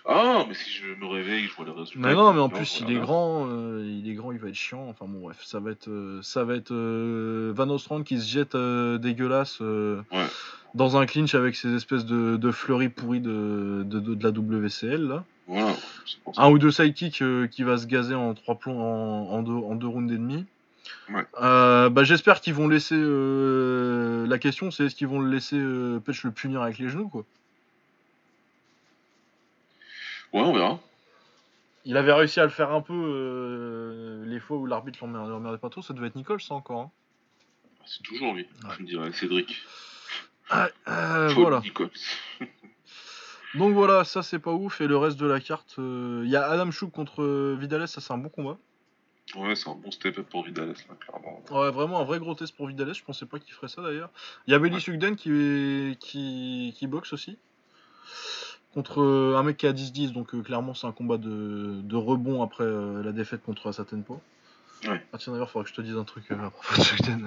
[SPEAKER 2] Ah, mais si je me réveille, je vois les résultats.
[SPEAKER 1] Mais non, mais en plus, il est grand, euh, il est grand, il va être chiant. Enfin bon, bref, ça va être, euh, ça va être euh, Van Ostrand qui se jette dégueulasse dans un clinch avec ces espèces de, de fleuris pourris de, de, de, la WCL là.
[SPEAKER 2] Voilà,
[SPEAKER 1] un ou deux sidekicks qui va se gazer en trois plombs en, en, deux, en deux rounds et demi.
[SPEAKER 2] Ouais.
[SPEAKER 1] bah, J'espère qu'ils vont laisser. la question, c'est est-ce qu'ils vont le laisser Pêche le punir avec les genoux quoi.
[SPEAKER 2] Ouais, on verra.
[SPEAKER 1] Il avait réussi à le faire un peu euh, les fois où l'arbitre l'emmerdait pas trop. Ça devait être Nicole, ça encore. Hein.
[SPEAKER 2] C'est toujours lui, je me dirais, Cédric.
[SPEAKER 1] Ah, euh, voilà. Donc voilà, ça c'est pas ouf. Et le reste de la carte, il euh, y a Adam Chouk contre Vidales, ça c'est un bon combat.
[SPEAKER 2] Ouais, c'est un bon step-up pour Vidales, là, clairement.
[SPEAKER 1] Ouais, vraiment un vrai gros test pour Vidales. Je pensais pas qu'il ferait ça d'ailleurs. Il y a Belly Sugden qui, qui, qui boxe aussi contre euh, un mec qui a 10-10, donc euh, clairement c'est un combat de, de rebond après euh, la défaite contre Satenpo.
[SPEAKER 2] Ouais.
[SPEAKER 1] Ah tiens d'ailleurs, il faudrait que je te dise un truc à propos de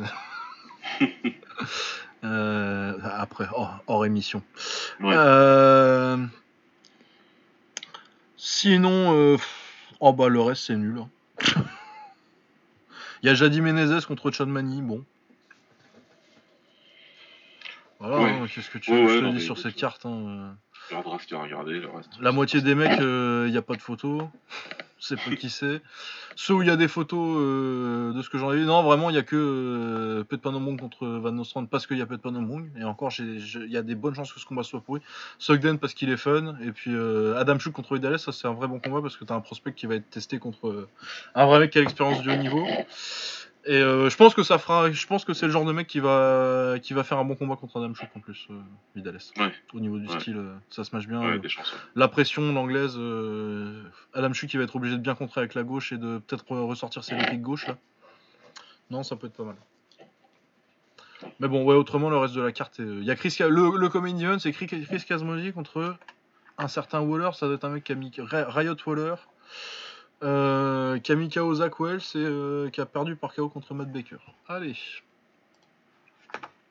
[SPEAKER 1] après, hors, émission.
[SPEAKER 2] Ouais.
[SPEAKER 1] Sinon, oh bah le reste c'est nul. hein. Il y a Jadi Menezes contre Chad Mani, bon. Voilà,
[SPEAKER 2] Ouais.
[SPEAKER 1] hein, qu'est-ce que tu
[SPEAKER 2] Ouais,
[SPEAKER 1] veux que je
[SPEAKER 2] ouais,
[SPEAKER 1] te dis sur cette carte hein,
[SPEAKER 2] À regarder, le reste.
[SPEAKER 1] euh, La moitié des mecs, il n'y a pas de photos. C'est peu qui c'est. Ceux où il y a des photos euh, de ce que j'en ai vu, non, vraiment, il n'y a que euh, Pet contre Van Nostrand parce qu'il y a Pet Panomong. Et encore, il y a des bonnes chances que ce combat soit pourri. Sogden parce qu'il est fun. Et puis euh, Adam Chuk contre Vidales, ça c'est un vrai bon combat parce que tu as un prospect qui va être testé contre euh, un vrai mec qui a l'expérience du haut niveau. Et euh, je pense que ça fera. Je pense que c'est le genre de mec qui va qui va faire un bon combat contre Adam Chuk en plus, euh, Vidales.
[SPEAKER 2] Ouais.
[SPEAKER 1] Au niveau du
[SPEAKER 2] Ouais.
[SPEAKER 1] style, euh, ça se match bien.
[SPEAKER 2] Ouais,
[SPEAKER 1] euh, la pression, l'anglaise, Adam Chuk qui va être obligé de bien contrer avec la gauche et de peut-être re- ressortir ses répliques gauche là. Non, ça peut être pas mal. Mais bon, ouais, autrement, le reste de la carte, il y a Chris, le, le Event, c'est Chris, Chris Kazmoji contre un certain Waller, ça doit être un mec qui a mis Riot Waller, euh, Wells et euh, qui a perdu par KO contre Matt Baker. Allez.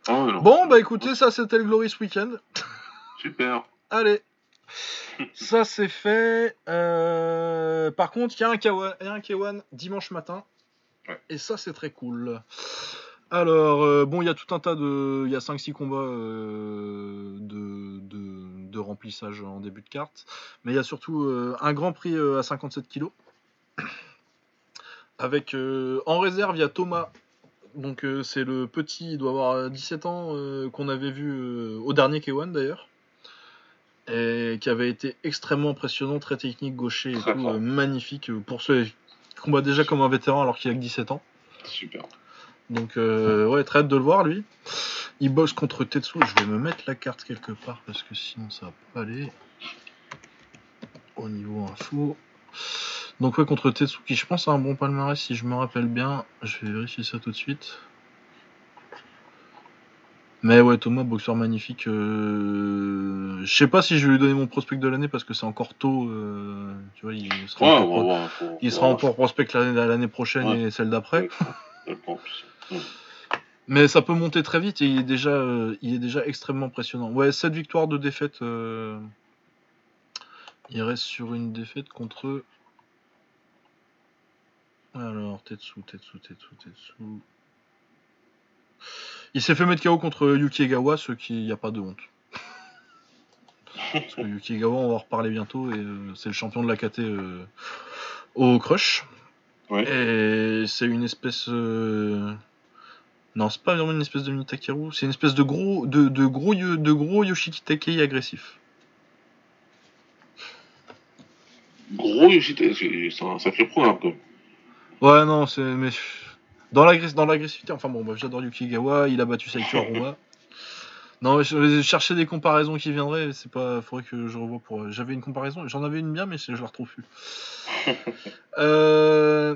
[SPEAKER 2] Ah.
[SPEAKER 1] Bon, bah écoutez, ça c'était le Glorious Weekend.
[SPEAKER 2] Super.
[SPEAKER 1] Allez. Ça c'est fait. Euh, Par contre, il y a un K1, il y a un K1 dimanche matin.
[SPEAKER 2] Ouais.
[SPEAKER 1] Et ça c'est très cool. Alors, euh, bon, il y a tout un tas de. Il y a 5-6 combats euh, de, de, de remplissage en début de carte. Mais il y a surtout euh, un grand prix à 57 kg. Avec euh, en réserve, il y a Thomas. Donc, euh, c'est le petit, il doit avoir 17 ans, euh, qu'on avait vu au dernier K1 d'ailleurs et qui avait été extrêmement impressionnant, très technique, gaucher et
[SPEAKER 2] Très
[SPEAKER 1] tout, magnifique pour ceux qui combat déjà comme un vétéran alors qu'il a que 17 ans.
[SPEAKER 2] Super.
[SPEAKER 1] Donc ouais, très hâte de le voir lui. Il boxe contre Tetsu, je vais me mettre la carte quelque part parce que sinon ça va pas aller. Au niveau info. Donc ouais, contre Tetsu qui je pense a un bon palmarès si je me rappelle bien. Je vais vérifier ça tout de suite. Mais ouais, Thomas, boxeur magnifique. euh, Je sais pas si je vais lui donner mon prospect de l'année parce que c'est encore tôt. euh, Tu vois, il sera
[SPEAKER 2] Ouais,
[SPEAKER 1] encore,
[SPEAKER 2] faut-
[SPEAKER 1] il sera prospect l'année prochaine et celle d'après. Mais ça peut monter très vite et il est déjà, euh, il est déjà extrêmement impressionnant. Ouais, 7 victoires, de défaites. euh, Il reste sur une défaite contre. Alors, Tetsu, Tetsu, Tetsu, Tetsu. Il s'est fait mettre KO contre Yuki Egawa, ce qui n'y a pas de honte. Parce que Yuki Egawa, on va en reparler bientôt, et euh, c'est le champion de la KT euh, au Crush. Et c'est une espèce. euh, Non, c'est pas vraiment une espèce de mini Takeru, c'est une espèce de gros, de, de gros, de gros Yoshiki agressif.
[SPEAKER 2] Gros Yoshite, c'est c'est un sacré programme quand même.
[SPEAKER 1] Ouais, non, c'est. Mais. Dans l'agress- dans l'agressivité, enfin bon, bref, j'adore Yuki Egawa, il a battu Saito Aruma. Non, mais je vais chercher des comparaisons qui viendraient, c'est pas. Faudrait que je revoie pour. J'avais une comparaison, j'en avais une bien, mais je la retrouve plus. euh...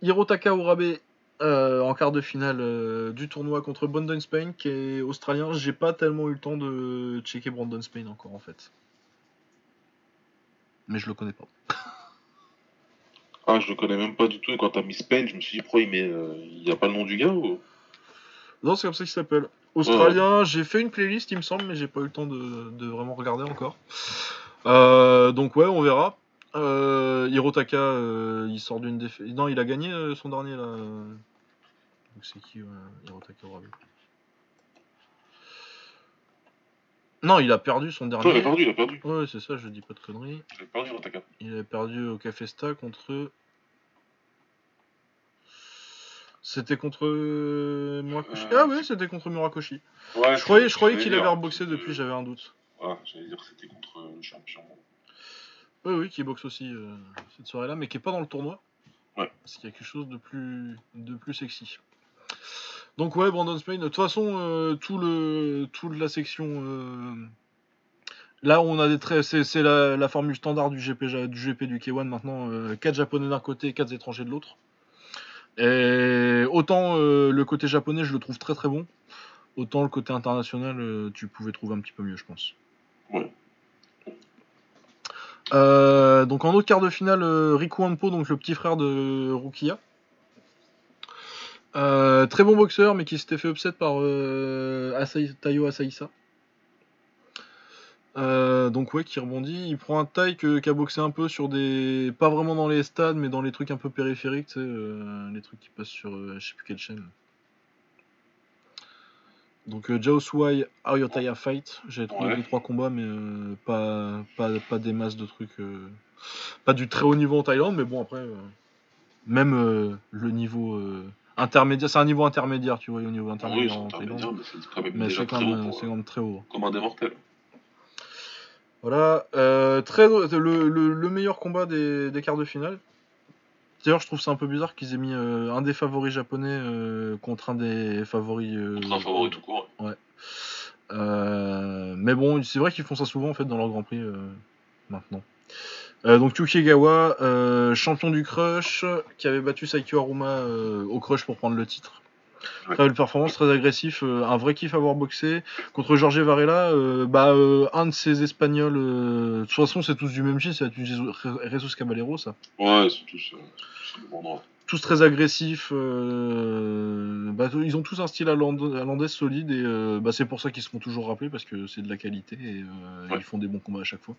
[SPEAKER 1] Hirotaka Urabe euh, en quart de finale euh, du tournoi contre Brandon Spain qui est australien. J'ai pas tellement eu le temps de checker Brandon Spain encore en fait. Mais je le connais pas.
[SPEAKER 2] Ah, je le connais même pas du tout. Et quand t'as mis Spain, je me suis dit, pourquoi il met. euh, Il y a pas le nom du gars ou...
[SPEAKER 1] Non, c'est comme ça qu'il s'appelle. Australien, j'ai fait une playlist, il me semble, mais j'ai pas eu le temps de, de vraiment regarder encore. Euh, donc ouais, on verra. Euh, Hirotaka, euh, il sort d'une défaite. Non, il a gagné son dernier là. Donc c'est qui Hirotaka Urabe Non, il a perdu son
[SPEAKER 2] il
[SPEAKER 1] dernier.
[SPEAKER 2] a perdu, il a perdu.
[SPEAKER 1] Ouais, c'est ça, je dis pas de conneries.
[SPEAKER 2] Il a perdu, Rotaka.
[SPEAKER 1] Il a perdu au Cafesta contre. C'était contre euh, Murakoshi.
[SPEAKER 2] Euh,
[SPEAKER 1] Ah ouais, c'était contre Murakoshi.
[SPEAKER 2] Ouais,
[SPEAKER 1] Je croyais, je croyais qu'il avait reboxé depuis, j'avais un doute.
[SPEAKER 2] Voilà, j'allais dire que c'était contre euh, le champion.
[SPEAKER 1] Oui, oui, qui boxe aussi euh, cette soirée-là, mais qui est pas dans le tournoi.
[SPEAKER 2] Ouais.
[SPEAKER 1] Parce qu'il y a quelque chose de plus, de plus sexy. Donc ouais, Brandon Spain. De toute façon, euh, tout le, toute la section. euh, Là, on a des traits. C'est, la, la formule standard du GP, du GP du K1 maintenant. 4 japonais d'un côté, 4 étrangers de l'autre. Et autant euh, le côté japonais, je le trouve très très bon. Autant le côté international, euh, tu pouvais trouver un petit peu mieux, je pense.
[SPEAKER 2] Ouais.
[SPEAKER 1] Euh, donc en autre quart de finale, euh, Riku Ampo, donc le petit frère de Rukia. Euh, très bon boxeur, mais qui s'était fait upset par euh, Asai- Tayo Asaisa. Euh, donc ouais, qui rebondit. Il prend un taille qui a boxé un peu sur des... Pas vraiment dans les stades, mais dans les trucs un peu périphériques, tu sais, les trucs qui passent sur je sais plus quelle chaîne. Donc Jao Suai, Ayotaya Fight. J'ai trouvé
[SPEAKER 2] Ouais.
[SPEAKER 1] les trois combats, mais pas, pas, pas des masses de trucs... Pas du très haut niveau en Thaïlande, mais bon après... Même le niveau intermédiaire, c'est un niveau intermédiaire, tu vois, au niveau
[SPEAKER 2] Ah oui,
[SPEAKER 1] intermédiaire
[SPEAKER 2] c'est
[SPEAKER 1] en
[SPEAKER 2] intermédiaire,
[SPEAKER 1] Thaïlande.
[SPEAKER 2] mais c'est quand même
[SPEAKER 1] Mais
[SPEAKER 2] déjà
[SPEAKER 1] c'est quand,
[SPEAKER 2] très haut
[SPEAKER 1] quand même très haut.
[SPEAKER 2] comme un des mortels.
[SPEAKER 1] Voilà, euh, très, le, le- le meilleur combat des, des quarts de finale. D'ailleurs, je trouve ça un peu bizarre qu'ils aient mis euh, un des favoris japonais euh, contre un des favoris.
[SPEAKER 2] Contre un favori tout court.
[SPEAKER 1] euh, mais bon, c'est vrai qu'ils font ça souvent en fait dans leur Grand Prix maintenant. Euh, donc Yuki Egawa, euh, champion du Crush, qui avait battu Saikyo Aruma euh, au Crush pour prendre le titre. Très belle performance, très agressif, euh, un vrai kiff à avoir boxé. Contre Jorge Varela, euh, bah, euh, un de ces Espagnols, de toute façon c'est tous du même style, c'est Jesus Caballero ça.
[SPEAKER 2] Ouais, sont tous, tous
[SPEAKER 1] très agressifs, bah, ils ont tous un style hollandais solide et bah, c'est pour ça qu'ils se font toujours rappeler parce que c'est de la qualité et
[SPEAKER 2] Ouais.
[SPEAKER 1] ils font des bons combats à chaque fois.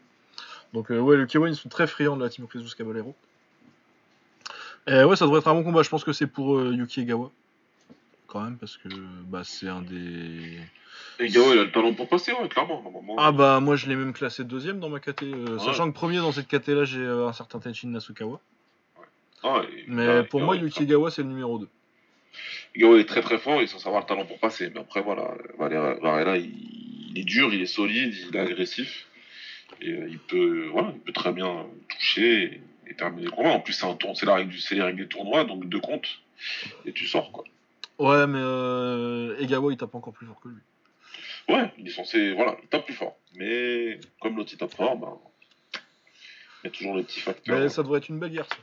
[SPEAKER 1] Donc euh, ouais, le K1 ils sont très friands de la team Jesus Caballero. Et ouais, ça devrait être un bon combat, je pense que c'est pour euh, Yuki Egawa. Quand même, parce que bah, c'est un des.
[SPEAKER 2] Et Gao, il a le talent pour passer, ouais, clairement. normalement.
[SPEAKER 1] Ah bah moi je l'ai même classé deuxième dans ma KT, euh,
[SPEAKER 2] Ouais.
[SPEAKER 1] sachant que premier dans cette KT là j'ai euh, un certain Tenchin Nasukawa.
[SPEAKER 2] Ah, et-
[SPEAKER 1] Mais pour moi Yuki Egawa c'est le numéro 2.
[SPEAKER 2] Gao est très très fort, il sans avoir le talent pour passer. Mais après, voilà, Valera, il est dur, il est solide, il est agressif. Et euh, il, peut, voilà, il peut très bien toucher et, et terminer le combat. En plus, c'est un tour, c'est la règle du- c'est les règles des tournois, donc deux comptes. Et tu sors, quoi.
[SPEAKER 1] Ouais mais euh, Egawa il tape encore plus fort que lui.
[SPEAKER 2] Ouais, il est censé, voilà, il tape plus fort. Mais comme l'autre il tape fort, ben, il y a toujours le petit facteur.
[SPEAKER 1] Mais ça devrait être une belle guerre ça.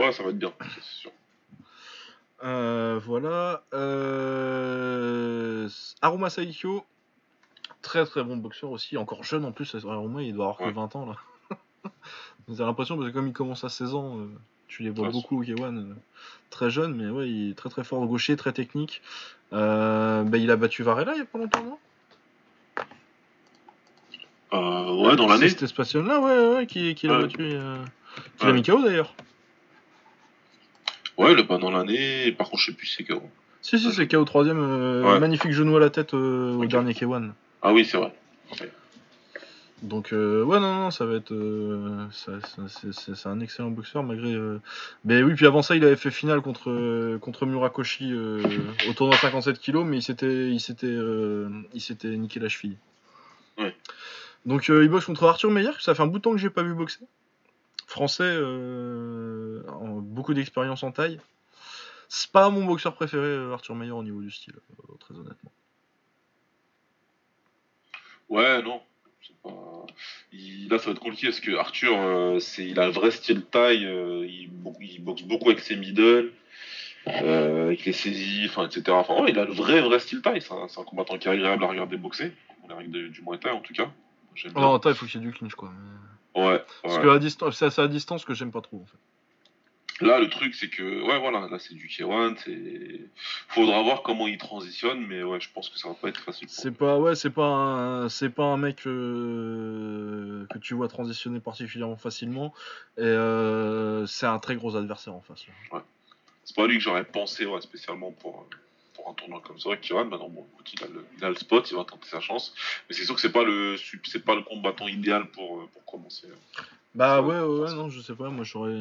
[SPEAKER 2] Ouais, ça va être bien, c'est sûr.
[SPEAKER 1] Euh, voilà. Euh... Aruma Saikyo, très très bon boxeur aussi, encore jeune en plus. Aruma il doit avoir que
[SPEAKER 2] Ouais.
[SPEAKER 1] 20 ans là. J'ai l'impression parce que comme il commence à 16 ans, euh, tu les vois
[SPEAKER 2] Ouais,
[SPEAKER 1] beaucoup au K1 euh, très jeune, mais ouais, il est très très fort gaucher, très technique. Euh, bah, il a battu Varela il y a pas longtemps, non?
[SPEAKER 2] Euh, ouais, dans l'année.
[SPEAKER 1] C'était ce là ouais, ouais, qui, qui l'a
[SPEAKER 2] Ouais.
[SPEAKER 1] battu. euh, Qui l'a mis KO d'ailleurs.
[SPEAKER 2] Ouais, le pas dans l'année. Par contre, je sais plus c'est KO.
[SPEAKER 1] Si, si, c'est KO 3 euh,
[SPEAKER 2] Ouais.
[SPEAKER 1] magnifique genou à la tête au dernier K1.
[SPEAKER 2] Ah oui, c'est vrai.
[SPEAKER 1] Donc euh, ouais non non ça va être euh, c'est- un excellent boxeur malgré euh... mais oui puis avant ça il avait fait finale contre contre Murakoshi au tournoi 57 kg mais il s'était il s'était il s'était niqué la cheville.
[SPEAKER 2] Ouais.
[SPEAKER 1] Donc il boxe contre Arthur Meyer que ça fait un bout de temps que j'ai pas vu boxer. Français en- beaucoup d'expérience en taille. C'est pas mon boxeur préféré Arthur Meyer au niveau du style très honnêtement.
[SPEAKER 2] Ouais, non. C'est Pas... Il- Là, ça va être compliqué parce que Arthur, euh, c'est... il a un vrai style taille. euh, il... il boxe beaucoup avec ses middle, euh, avec les saisies, enfin, etc. Enfin, ouais, il a le vrai, vrai style taille. C'est un, c'est un combattant qui est agréable à regarder boxer. On règles de- du Muay Thai, en tout cas. J'aime
[SPEAKER 1] Oh,
[SPEAKER 2] bien.
[SPEAKER 1] non, en taille il faut qu'il y ait du clinch quoi. mais-
[SPEAKER 2] Ouais,
[SPEAKER 1] Parce
[SPEAKER 2] ouais.
[SPEAKER 1] que à distance, c'est à sa distance que j'aime pas trop en fait.
[SPEAKER 2] Là, le truc, c'est que, ouais, voilà, là, c'est du K1. C'est... Faudra voir comment il transitionne, mais ouais, je pense que ça va pas être facile.
[SPEAKER 1] C'est pas ouais, c'est pas un, c'est pas un mec euh, que tu vois transitionner particulièrement facilement et euh, c'est un très gros adversaire en face. là.
[SPEAKER 2] C'est pas lui que j'aurais pensé ouais, spécialement pour, pour un tournoi comme ça. Kiran, maintenant, bon, écoute, il a, le, il a le spot, il va tenter sa chance. Mais c'est sûr que c'est pas le c'est pas le combattant idéal pour, euh, pour commencer.
[SPEAKER 1] Bah
[SPEAKER 2] Ouais,
[SPEAKER 1] ouais, ouais, ouais, non, je sais pas, moi j'aurais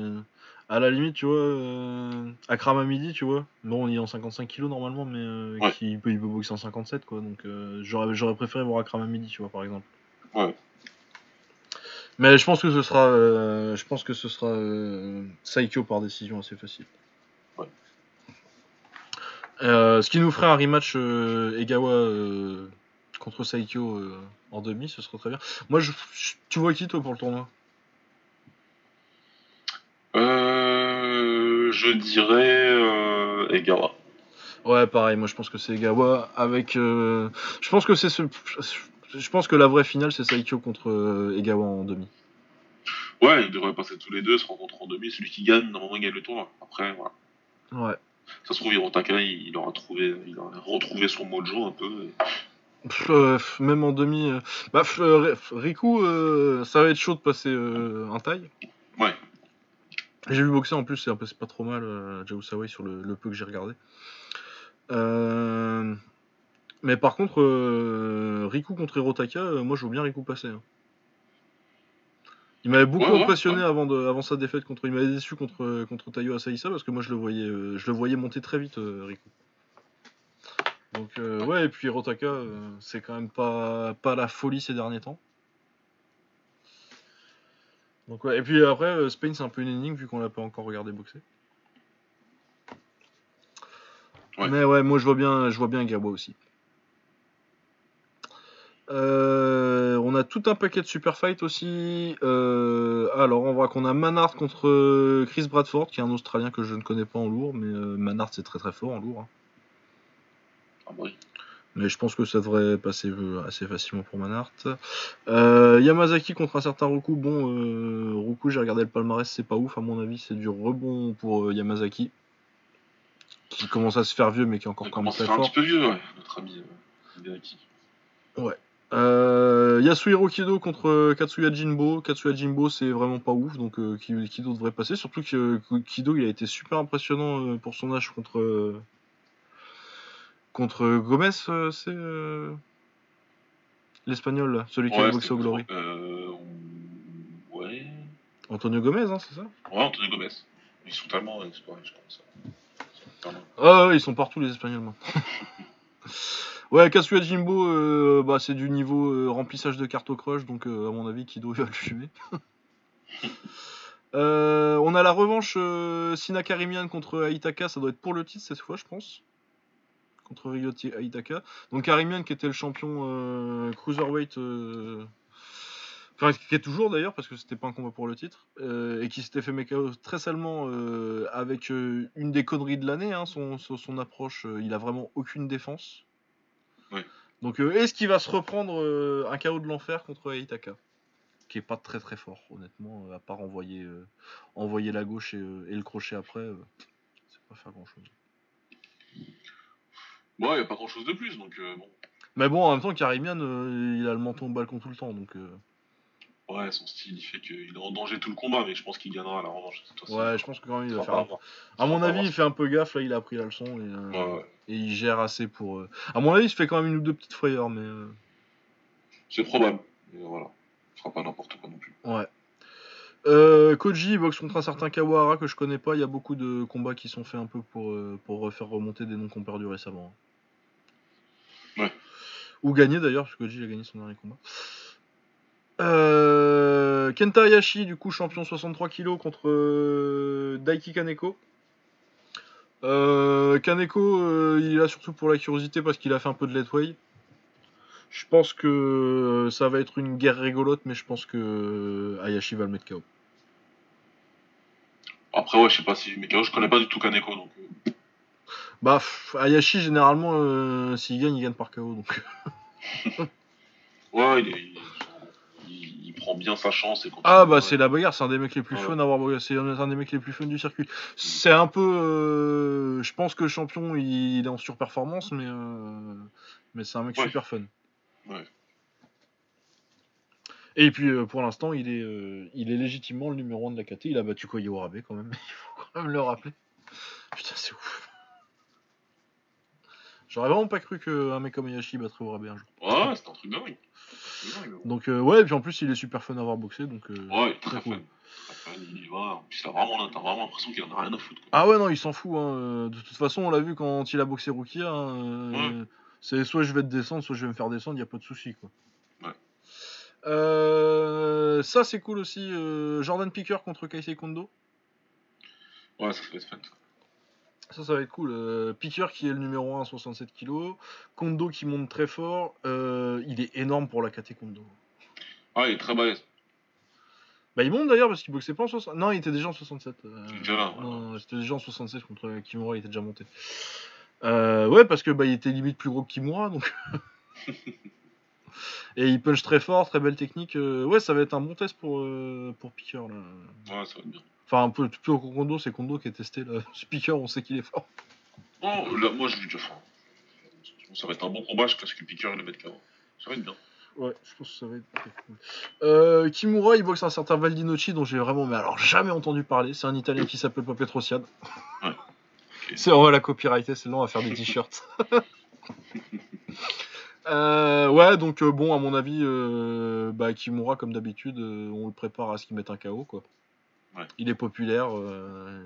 [SPEAKER 1] à la limite, tu vois, euh, Akram Hamidi, tu vois. Bon, il est en 55 kilos normalement, mais euh,
[SPEAKER 2] Ouais.
[SPEAKER 1] qui peut, il peut boxer en 57 quoi. Donc euh, j'aurais, j'aurais préféré voir Akram Hamidi, tu vois, par exemple.
[SPEAKER 2] Ouais.
[SPEAKER 1] Mais je pense que ce sera, euh, je pense que ce sera Saikyo par décision assez facile.
[SPEAKER 2] Ouais.
[SPEAKER 1] Ce qui nous ferait un rematch Egawa contre Saikyo en demi, ce serait très bien. Moi, je, je- tu vois qui toi pour le tournoi
[SPEAKER 2] Euh, je dirais euh, Egawa.
[SPEAKER 1] Ouais, pareil. Moi, je pense que c'est Egawa avec. euh, Je pense que c'est ce. Je pense que la vraie finale, c'est Saikyo contre euh, Egawa en demi.
[SPEAKER 2] Ouais, ils devraient passer tous les deux, se rencontrer en demi. Celui qui gagne, normalement, il gagne le tournoi. Après, voilà.
[SPEAKER 1] Ouais.
[SPEAKER 2] Ça se trouve, Hirotaka, il, il aura trouvé, il aura retrouvé son mojo un peu. et
[SPEAKER 1] Pff, euh, pff, même en demi. euh, Bah, pff, Riku, ça va être chaud de passer un taille.
[SPEAKER 2] Ouais.
[SPEAKER 1] J'ai vu boxer en plus, c'est un peu- c'est pas trop mal, euh, Jao Sawai sur le, le peu que j'ai regardé. Euh, Mais par contre, euh, Riku contre Hirotaka, euh, moi je veux bien Riku passer. hein. Il m'avait beaucoup
[SPEAKER 2] Ouais,
[SPEAKER 1] impressionné
[SPEAKER 2] ouais.
[SPEAKER 1] avant, de, avant sa défaite contre. Il m'avait déçu contre, contre Tayo Asaïsa parce que moi je le voyais, je le voyais monter très vite, Riku. Donc ouais, et puis Hirotaka, c'est quand même pas, pas la folie ces derniers temps. Donc ouais, et puis après, euh, Spain c'est un peu une énigme vu qu'on l'a pas encore regardé boxer.
[SPEAKER 2] Ouais.
[SPEAKER 1] Mais ouais, moi je vois bien, je vois bien Gawa aussi. Euh, on a tout un paquet de super fight aussi. Euh, alors on voit qu'on a Manhart contre euh, Chris Bradford, qui est un Australien que je ne connais pas en lourd, mais euh, Manhart c'est très très fort en lourd. hein.
[SPEAKER 2] Ah oui.
[SPEAKER 1] Mais je pense que ça devrait passer euh, assez facilement pour Manhart. Euh, Yamazaki contre un certain Roku. Bon, euh, Roku, j'ai regardé le palmarès, c'est pas ouf à mon avis. C'est du rebond pour euh, Yamazaki, qui commence à se faire vieux, mais qui est encore quand même
[SPEAKER 2] commence à
[SPEAKER 1] très
[SPEAKER 2] faire un
[SPEAKER 1] fort.
[SPEAKER 2] petit peu vieux, ouais, notre ami Hideaki.
[SPEAKER 1] Euh, Yasuhiro Kido contre Katsuya Jinbo. Katsuya Jinbo, c'est vraiment pas ouf, donc Ki- Kido devrait passer? Surtout que Kido, il a été super impressionnant pour son âge contre contre Gomez. euh, c'est euh, l'espagnol, celui qui a boxé au Glory.
[SPEAKER 2] Euh, ouais.
[SPEAKER 1] Antonio Gomez, hein, c'est ça?
[SPEAKER 2] Ouais, Antonio Gomez. Ils sont tellement. pareil, je pense.
[SPEAKER 1] Ah ouais, ils sont partout les Espagnols maintenant. ouais, Katsuya Jimbo, bah, c'est du niveau remplissage de carte au crush, donc à mon avis, Kido il va le fumer. Euh, on a la revanche euh, Sina Karimian contre Aitaka, ça doit être pour le titre cette fois, je pense. Contre Ryoti Aitaka. Donc Karimian qui était le champion euh, cruiserweight, euh, enfin qui est toujours d'ailleurs parce que c'était pas un combat pour le titre, euh, et qui s'était fait mécano très salement euh, avec euh, une des conneries de l'année, hein, son, son, son approche, il a vraiment aucune défense. Donc est-ce qu'il va se reprendre un KO de l'enfer contre Aitaka qui est pas très très fort honnêtement, à part envoyer, envoyer la gauche et, et le crochet après, c'est pas faire grand chose.
[SPEAKER 2] Ouais, y a pas grand chose de plus, donc euh, bon.
[SPEAKER 1] Mais bon, en même temps, Karimian, euh, il a le menton au balcon tout le temps, donc euh,
[SPEAKER 2] Ouais, son style, il fait qu'il est en danger tout le combat, mais je pense qu'il gagnera la revanche cette fois-ci.
[SPEAKER 1] ouais, je pense que quand même il va faire. un-. À mon avis, il fait un peu gaffe, là, il a appris la leçon et, euh,
[SPEAKER 2] Ouais, ouais.
[SPEAKER 1] et il gère assez pour. euh, À mon avis, il se fait quand même une ou deux petites frayeurs, mais. euh,
[SPEAKER 2] C'est probable. Mais voilà. Ce sera pas n'importe quoi non plus.
[SPEAKER 1] Ouais. Euh, Koji il boxe contre un certain Kawahara que je connais pas. Il y a beaucoup de combats qui sont faits un peu pour, euh, pour refaire remonter des noms qu'on perdu récemment. Ou gagner d'ailleurs, parce que a gagné son dernier combat. Euh, Kenta Hayashi, du coup, champion 63 kg contre euh, Daiki Kaneko. Euh, Kaneko, il est là surtout pour la curiosité parce qu'il a fait un peu de letway. Je pense que ça va être une guerre rigolote, mais je pense que Hayashi va le mettre KO.
[SPEAKER 2] Après, ouais, je sais pas si. Mais je connais pas du tout Kaneko, donc.
[SPEAKER 1] Bah, pff, Hayashi, généralement, euh, s'il gagne, il gagne par KO. Donc.
[SPEAKER 2] Ouais, il, est- il, il- il prend bien sa chance. Et continue.
[SPEAKER 1] Ah, bah, c'est la bagarre, c'est un des mecs les plus
[SPEAKER 2] Ouais.
[SPEAKER 1] fun à c'est un des mecs les plus fun du circuit. C'est un peu. euh, je pense que le champion, il, est en surperformance, mais. euh, mais c'est un mec
[SPEAKER 2] Ouais.
[SPEAKER 1] super fun.
[SPEAKER 2] Ouais.
[SPEAKER 1] Et puis euh, pour l'instant, il est, euh, il est légitimement le numéro 1 de la KT. Il a battu Koyo Warabe quand même. Il faut quand même le rappeler. Putain, c'est ouf. J'aurais vraiment pas cru qu'un mec comme Hayashi battrait Warabe un jour.
[SPEAKER 2] Ouais, c'est un truc dingue.
[SPEAKER 1] Donc euh, ouais, et puis en plus, il est super fun à avoir boxé. Donc, euh.
[SPEAKER 2] Ouais, il est très
[SPEAKER 1] très cool.
[SPEAKER 2] fun. Fun, il y va. En plus, t'as vraiment, vraiment l'impression qu'il en a rien à foutre. quoi.
[SPEAKER 1] Ah ouais, non, il s'en fout. hein. Euh, De toute façon, on l'a vu quand il a boxé Rukia. hein, euh, C'est soit je vais te descendre, soit je vais me faire descendre, il a pas de souci. Quoi.
[SPEAKER 2] Ouais.
[SPEAKER 1] Euh, ça, c'est cool aussi. Jordan Picker contre Kaisei Kondo.
[SPEAKER 2] Ouais, ça fait être fun. ça.
[SPEAKER 1] Ça, ça va être cool. Euh, Picker qui est le numéro 1 à 67 kg. Kondo qui monte très fort. Euh, il est énorme pour la KT Kondo.
[SPEAKER 2] Ah, il est très balèze.
[SPEAKER 1] Bah, il monte d'ailleurs parce qu'il boxait pas en 67. Non, il était déjà en 67. euh,
[SPEAKER 2] déjà là,
[SPEAKER 1] non, c'était déjà en 67 contre Kimura, il était déjà monté. Euh, ouais, parce que bah, il était limite plus gros que Kimura, donc. Et il punch très fort, très belle technique. euh, ouais, ça va être un bon test pour, euh, pour Picker. Là.
[SPEAKER 2] Ouais, ça va être bien.
[SPEAKER 1] Enfin, un peu plus au Kondo, c'est Kondo qui est testé. Là. Picker, on sait qu'il est fort.
[SPEAKER 2] Oh, là, moi, je lui déjà fait. ça va être un bon combat jusqu'à ce que il le mette KO. Ça va être bien.
[SPEAKER 1] Ouais, je pense que ça va être très cool. Euh, Kimura, il boxe un certain Valdinocci dont j'ai vraiment, mais alors jamais entendu parler. C'est un Italien qui s'appelle pas Petrosian.
[SPEAKER 2] Ouais.
[SPEAKER 1] C'est on va la copyrighter, c'est long à faire des t-shirts. Euh, ouais, donc euh, bon, à mon avis, euh, bah, Kimura, comme d'habitude, on le prépare à ce qu'il mette un KO, quoi.
[SPEAKER 2] Ouais.
[SPEAKER 1] Il est populaire,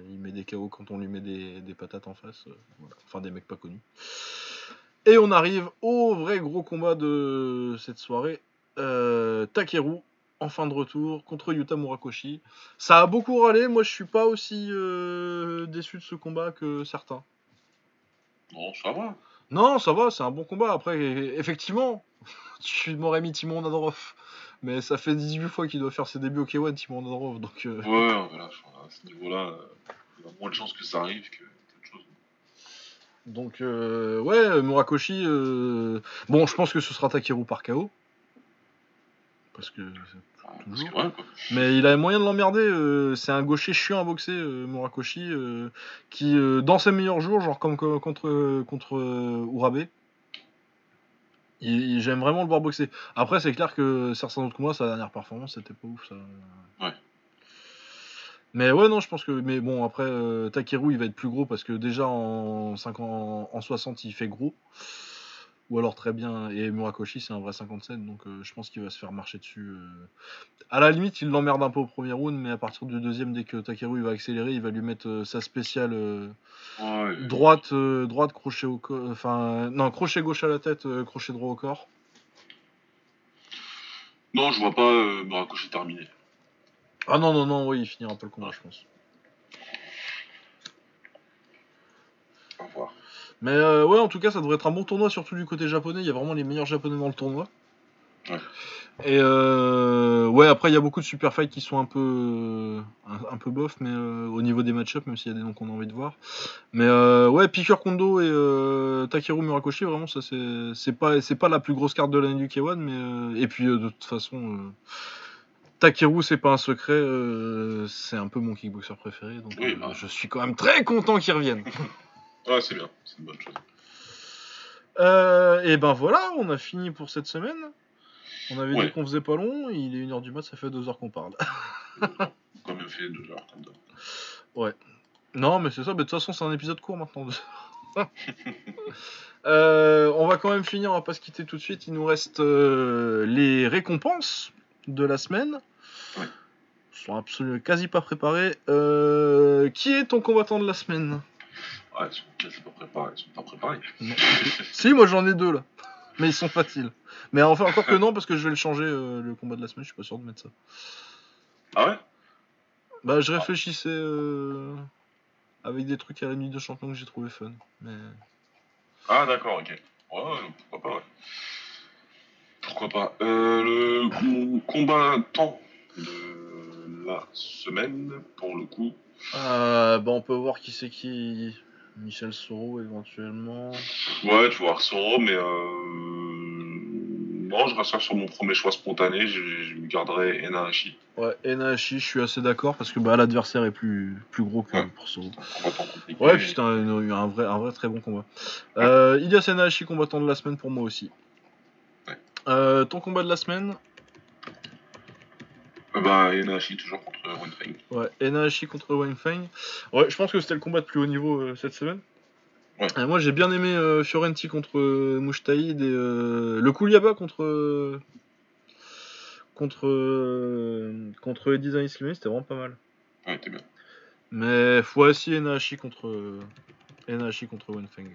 [SPEAKER 1] il met des KO quand on lui met des, des patates en face, voilà. enfin des mecs pas connus. Et on arrive au vrai gros combat de cette soirée. Takeru, en fin de retour, contre Yuta Murakoshi. Ça a beaucoup râlé, moi je suis pas aussi déçu de ce combat que certains.
[SPEAKER 2] Non, ça va.
[SPEAKER 1] Non, ça va, c'est un bon combat. Après, effectivement, tu m'aurais mis Timon. Mais ça fait 18 fois qu'il doit faire ses débuts au K1, Timon Nadrov. Donc, euh,
[SPEAKER 2] Ouais, voilà, à ce niveau-là, euh, il y a moins de chances que ça arrive que d'autres choses.
[SPEAKER 1] donc euh, ouais, Murakoshi. euh, Bon, je pense que ce sera Takeru par KO. Parce que.
[SPEAKER 2] Enfin,
[SPEAKER 1] Toujours.
[SPEAKER 2] parce que voilà, quoi.
[SPEAKER 1] Mais il a moyen de l'emmerder. euh, c'est un gaucher chiant à boxer, euh, Murakoshi. euh, qui, euh, dans ses meilleurs jours, genre comme co- contre, contre Urabe, il- il- j'aime vraiment le voir boxer. Après, c'est clair que certains autres combats, sa dernière performance, c'était pas ouf. Ça.
[SPEAKER 2] Ouais.
[SPEAKER 1] Mais ouais, non, je pense que. Mais bon, après, Takeru, il va être plus gros parce que déjà en, 50, en 60, il fait gros. Ou alors très bien. Et Murakoshi, c'est un vrai 57, donc euh, je pense qu'il va se faire marcher dessus. euh. À la limite, il l'emmerde un peu au premier round, mais à partir du deuxième, dès que Takeru il va accélérer, il va lui mettre euh, sa spéciale euh,
[SPEAKER 2] Ouais,
[SPEAKER 1] droite, droite, crochet au corps. Enfin, non, crochet gauche à la tête, crochet droit au corps.
[SPEAKER 2] Non, je vois pas Murakoshi terminer.
[SPEAKER 1] Ah non, non, non, oui, il finira pas le combat, je pense.
[SPEAKER 2] À voir.
[SPEAKER 1] Mais euh, ouais, en tout cas, ça devrait être un bon tournoi, surtout du côté japonais. Il y a vraiment les meilleurs japonais dans le tournoi.
[SPEAKER 2] Ouais.
[SPEAKER 1] Et euh, ouais, après, il y a beaucoup de super fights qui sont un peu, un, un peu bof, mais euh, au niveau des match-ups, même s'il y a des noms qu'on a envie de voir. Mais euh, ouais, Piqueur Kondo et Takeru Murakoshi, vraiment, ça c'est pas, pas la plus grosse carte de l'année du K1, mais et puis de toute façon. Takeru, c'est pas un secret, c'est un peu mon kickboxer préféré, donc
[SPEAKER 2] Oui, bah.
[SPEAKER 1] je suis quand même très content qu'il revienne.
[SPEAKER 2] Ouais, c'est bien, c'est une bonne chose.
[SPEAKER 1] Euh, et ben voilà, on a fini pour cette semaine. On avait
[SPEAKER 2] Ouais.
[SPEAKER 1] dit qu'on faisait pas long, il est 1h du mat, ça fait 2 heures qu'on parle.
[SPEAKER 2] Quand même fait deux heures comme ça.
[SPEAKER 1] non, mais c'est ça, mais de toute façon, c'est un épisode court maintenant. Euh, on va quand même finir, on va pas se quitter tout de suite. Il nous reste euh, les récompenses de la semaine.
[SPEAKER 2] Ouais.
[SPEAKER 1] Ils sont absolument quasi pas préparés. Euh, qui est ton combattant de la semaine?
[SPEAKER 2] Ouais, ils sont pas préparés, ils sont pas préparés.
[SPEAKER 1] Si, moi j'en ai deux là. Mais ils sont faciles. Mais enfin, encore que non, parce que je vais le changer euh, le combat de la semaine, je suis pas sûr de mettre ça.
[SPEAKER 2] Ah ouais?
[SPEAKER 1] Bah, je réfléchissais euh, avec des trucs à la nuit de champion que j'ai trouvé fun. Mais...
[SPEAKER 2] Ah d'accord, ok. Ouais, pourquoi pas, ouais. Pourquoi pas. Euh, le com- combattant de la semaine, pour le coup.
[SPEAKER 1] Bah, on peut voir qui c'est qui. Michel Soro éventuellement.
[SPEAKER 2] Ouais, tu vois Arsoro, mais euh... non, je resterai sur mon premier choix spontané, je, je me garderai Enahashi.
[SPEAKER 1] Ouais, Enahashi, je suis assez d'accord parce que bah, l'adversaire est plus, plus gros que
[SPEAKER 2] Ouais.
[SPEAKER 1] pour Soro. Ouais, puis c'était un, un vrai, un vrai très bon combat. Euh, Ilias Enahashi, combattant de la semaine pour moi aussi.
[SPEAKER 2] Ouais.
[SPEAKER 1] Euh, ton combat de la semaine?
[SPEAKER 2] Euh, bah, Enahashi toujours contre Wenfeng.
[SPEAKER 1] Ouais, Enahashi contre Wang Feng. Ouais, je pense que c'était le combat de plus haut niveau euh, cette semaine.
[SPEAKER 2] Ouais.
[SPEAKER 1] Euh, moi j'ai bien aimé euh, Fiorenti contre Mouchtaïd et le Kouliaba contre contre contre Eddie Zanislimé, c'était vraiment pas mal.
[SPEAKER 2] Ouais, t'es bien.
[SPEAKER 1] Mais aussi Enahashi contre Enahashi contre Wang Feng.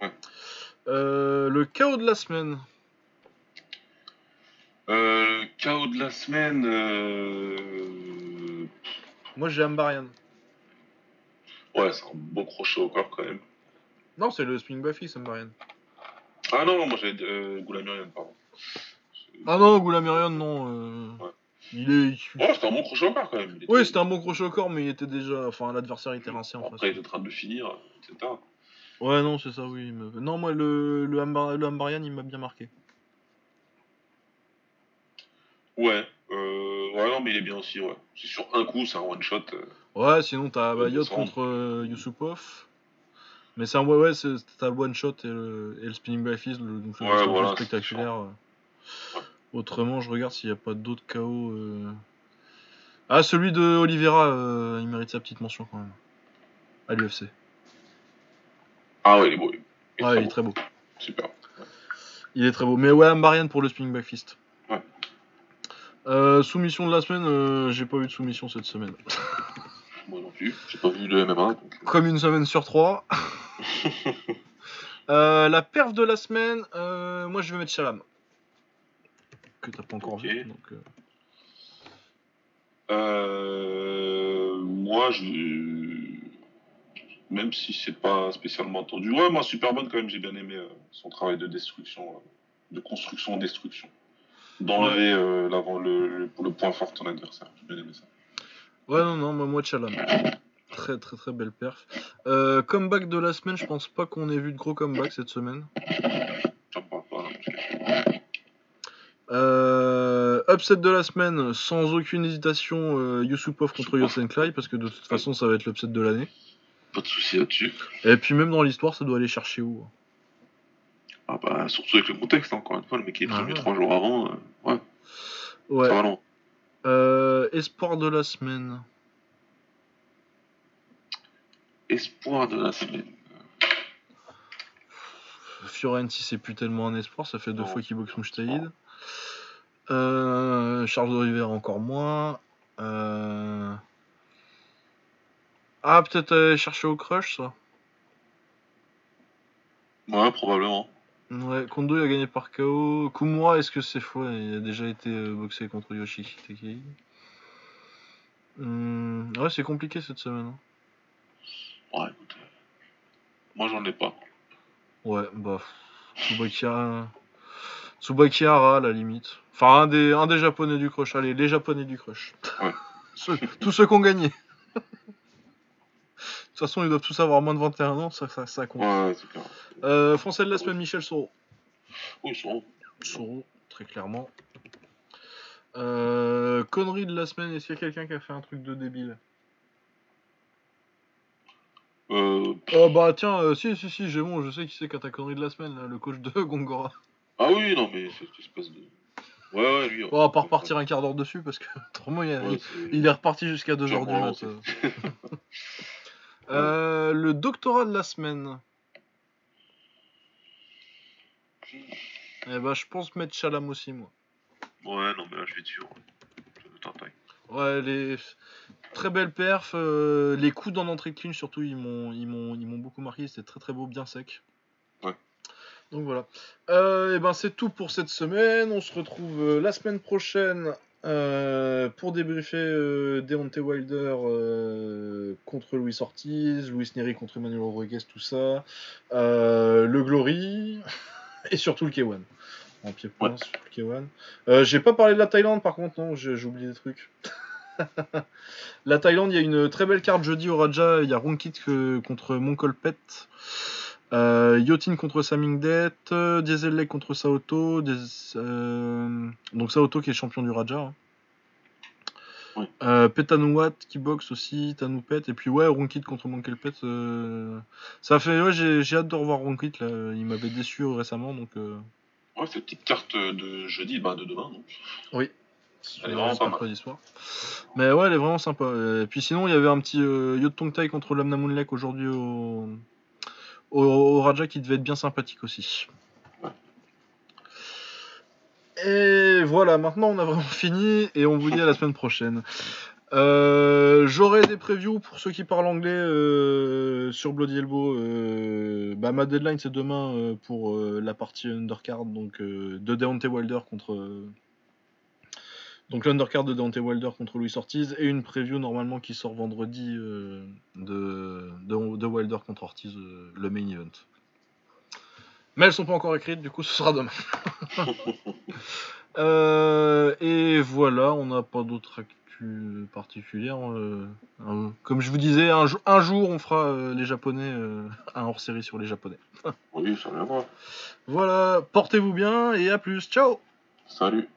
[SPEAKER 2] Ouais.
[SPEAKER 1] Euh, le chaos de la semaine.
[SPEAKER 2] Euh, KO de la semaine. Euh...
[SPEAKER 1] Moi j'ai Ambarian.
[SPEAKER 2] Ouais, c'est un beau crochet au corps quand même.
[SPEAKER 1] Non, c'est le Spring Buffy, Ambarian.
[SPEAKER 2] Ah non, moi j'avais euh, Goulamirian, pardon.
[SPEAKER 1] Ah non, Goulamirian, non. euh,
[SPEAKER 2] Ouais.
[SPEAKER 1] Il est.
[SPEAKER 2] Ouais, c'était un bon crochet au corps quand même. Était-
[SPEAKER 1] Oui, c'était un bon crochet au corps, mais il était déjà. Enfin, l'adversaire était rincé en face.
[SPEAKER 2] Après, il était en train de le finir, etc.
[SPEAKER 1] Ouais, non, c'est ça, oui. mais- Non, moi, le, le Ambarian, il m'a bien marqué.
[SPEAKER 2] Ouais, euh, ouais, non, mais il est bien aussi, ouais. C'est sur un coup, c'est un one shot. euh.
[SPEAKER 1] Ouais, sinon, t'as
[SPEAKER 2] Ouais,
[SPEAKER 1] Bayot contre euh, Yusupov. Mais c'est un ouais, ouais, t'as le one shot et le, et le spinning by fist, le- donc
[SPEAKER 2] Ouais, voilà,
[SPEAKER 1] spectaculaire. Autrement, je regarde s'il n'y a pas d'autres KO. euh. Ah, celui de Oliveira, euh, il mérite sa petite mention quand même. À l'UFC.
[SPEAKER 2] Ah ouais, il est beau. Il est
[SPEAKER 1] Ah,
[SPEAKER 2] très
[SPEAKER 1] il est
[SPEAKER 2] beau.
[SPEAKER 1] très beau.
[SPEAKER 2] Super.
[SPEAKER 1] Il est très beau. Mais ouais, Marianne pour le spinning back fist. Euh, soumission de la semaine, euh, j'ai pas vu de soumission cette semaine.
[SPEAKER 2] Moi non plus. J'ai pas vu le MMA. Donc... euh,
[SPEAKER 1] Comme une semaine sur trois. Euh, la perf de la semaine, moi je vais mettre Chalam. Que t'as pas encore vu. Donc,
[SPEAKER 2] moi, je. Même si c'est pas spécialement attendu. Ouais, moi, Superman, quand même, j'ai bien aimé son travail de destruction, de construction-destruction. D'enlever euh, le, point fort de ton adversaire. J'ai bien aimé ça.
[SPEAKER 1] Ouais, non, non, moi, moi Chalam. Très, très, très belle perf. Euh, comeback de la semaine, je pense pas qu'on ait vu de gros comeback cette semaine.
[SPEAKER 2] Que-
[SPEAKER 1] Euh, upset de la semaine, sans aucune hésitation, euh, Yusupov contre Yosenklai, parce que de toute façon, ça va être l'upset de l'année.
[SPEAKER 2] Pas de soucis là-dessus.
[SPEAKER 1] Et puis, même dans l'histoire, ça doit aller chercher où hein.
[SPEAKER 2] Ah bah, surtout avec le contexte, hein, encore une fois, le mec est
[SPEAKER 1] Ah
[SPEAKER 2] prévenu trois jours avant. euh, ouais,
[SPEAKER 1] Ouais.
[SPEAKER 2] ça va long.
[SPEAKER 1] Euh, espoir de la semaine.
[SPEAKER 2] Espoir de la semaine.
[SPEAKER 1] Fiorenti, c'est plus tellement un espoir, ça fait deux
[SPEAKER 2] Non,
[SPEAKER 1] fois qu'il boxe Mouchtaïd. Euh, Charles Oliveira encore moins. Euh... Ah, peut-être aller chercher au crush, ça.
[SPEAKER 2] Ouais, probablement.
[SPEAKER 1] Ouais, Kondo il a gagné par KO. Kumura, est-ce que c'est faux? Il a déjà été euh, boxé contre Yoshi Takei. Hmm, Ouais, c'est compliqué cette semaine. hein.
[SPEAKER 2] Ouais, écoute. euh, Moi, j'en ai pas.
[SPEAKER 1] Ouais, bah. Tsubakira. Tsubakira, à la limite. Enfin, un des, un des japonais du crush. Allez, les japonais du crush.
[SPEAKER 2] Ouais.
[SPEAKER 1] Tous ceux qui ont gagné. De toute façon, ils doivent tous avoir moins de 21 ans, ça, ça, ça compte.
[SPEAKER 2] Ouais, c'est clair.
[SPEAKER 1] Euh, Français de la semaine, Michel Soro.
[SPEAKER 2] Oui, sont.
[SPEAKER 1] Soro, très clairement. Euh, connerie de la semaine, est-ce qu'il y a quelqu'un qui a fait un truc de débile?
[SPEAKER 2] Euh...
[SPEAKER 1] Oh bah tiens, euh, si, si, si, j'ai bon, je sais qui c'est qui a ta connerie de la semaine, là, le coach de Gongora.
[SPEAKER 2] Ah oui, non, mais cette espèce de. Ouais, ouais, lui.
[SPEAKER 1] On va pas repartir un quart d'heure dessus parce que autrement il,
[SPEAKER 2] Ouais,
[SPEAKER 1] il-
[SPEAKER 2] c'est-
[SPEAKER 1] il est reparti jusqu'à 2h du mat. euh. Le doctorat de la semaine. Eh bah je pense mettre Chalam aussi moi.
[SPEAKER 2] Ouais, non, mais là, je vais ouais. Je.
[SPEAKER 1] Ouais, les très belles perfs, euh, les coups dans l'entrée clinch surtout ils m'ont ils m'ont ils m'ont beaucoup marqué, c'était très très beau, bien sec.
[SPEAKER 2] Ouais.
[SPEAKER 1] Donc voilà. Euh, et ben c'est tout pour cette semaine. On se retrouve la semaine prochaine euh, pour débriefer euh, Deontay Wilder euh, contre Luis Ortiz, Luis Neri contre Emmanuel Rodriguez, tout ça, Euh, le Glory et surtout le K1. En pied point,
[SPEAKER 2] Ouais.
[SPEAKER 1] le K1. Euh, J'ai pas parlé de la Thaïlande par contre, non, j'ai oublié des trucs. la Thaïlande, il y a une très belle carte jeudi au Raja. Il y a Ronkit euh, contre Monkolpet. Euh, Yotin contre Samingdet, euh, Diesel contre Saoto, Des- euh, donc Saoto qui est champion du Raja. hein. Euh, Petanouat qui boxe aussi, Tanoupet, et puis ouais, Ronkit contre Monkelpet. euh, Ça fait, ouais, j'ai j'ai hâte de revoir Ronkit là, il m'avait déçu récemment donc.
[SPEAKER 2] Ouais, cette petite carte de jeudi, bah, de demain. Donc.
[SPEAKER 1] Oui.
[SPEAKER 2] Elle est vraiment pas mal.
[SPEAKER 1] mercredi soir. Mais ouais, elle est vraiment sympa. Et puis sinon, il y avait un petit euh, Yotong Tai contre Lamna Moonlek aujourd'hui au... au, au Raja qui devait être bien sympathique aussi. Et voilà, maintenant on a vraiment fini et on vous dit à la semaine prochaine. Euh, J'aurai des previews pour ceux qui parlent anglais euh, sur Bloody Elbow. euh, bah, ma deadline c'est demain pour la partie undercard donc de Deontay Wilder contre donc l'undercard de Deontay Wilder contre Luis Ortiz et une preview normalement qui sort vendredi euh, de, de, de Wilder contre Ortiz, euh, le main event. Mais elles sont pas encore écrites, du coup ce sera demain. Euh, et voilà, on n'a pas d'autres actus particulières. euh, comme je vous disais, un, jou- un jour on fera les Japonais, un hors-série sur les Japonais.
[SPEAKER 2] Oui, ça viendra.
[SPEAKER 1] Voilà, portez-vous bien et à plus, ciao
[SPEAKER 2] Salut.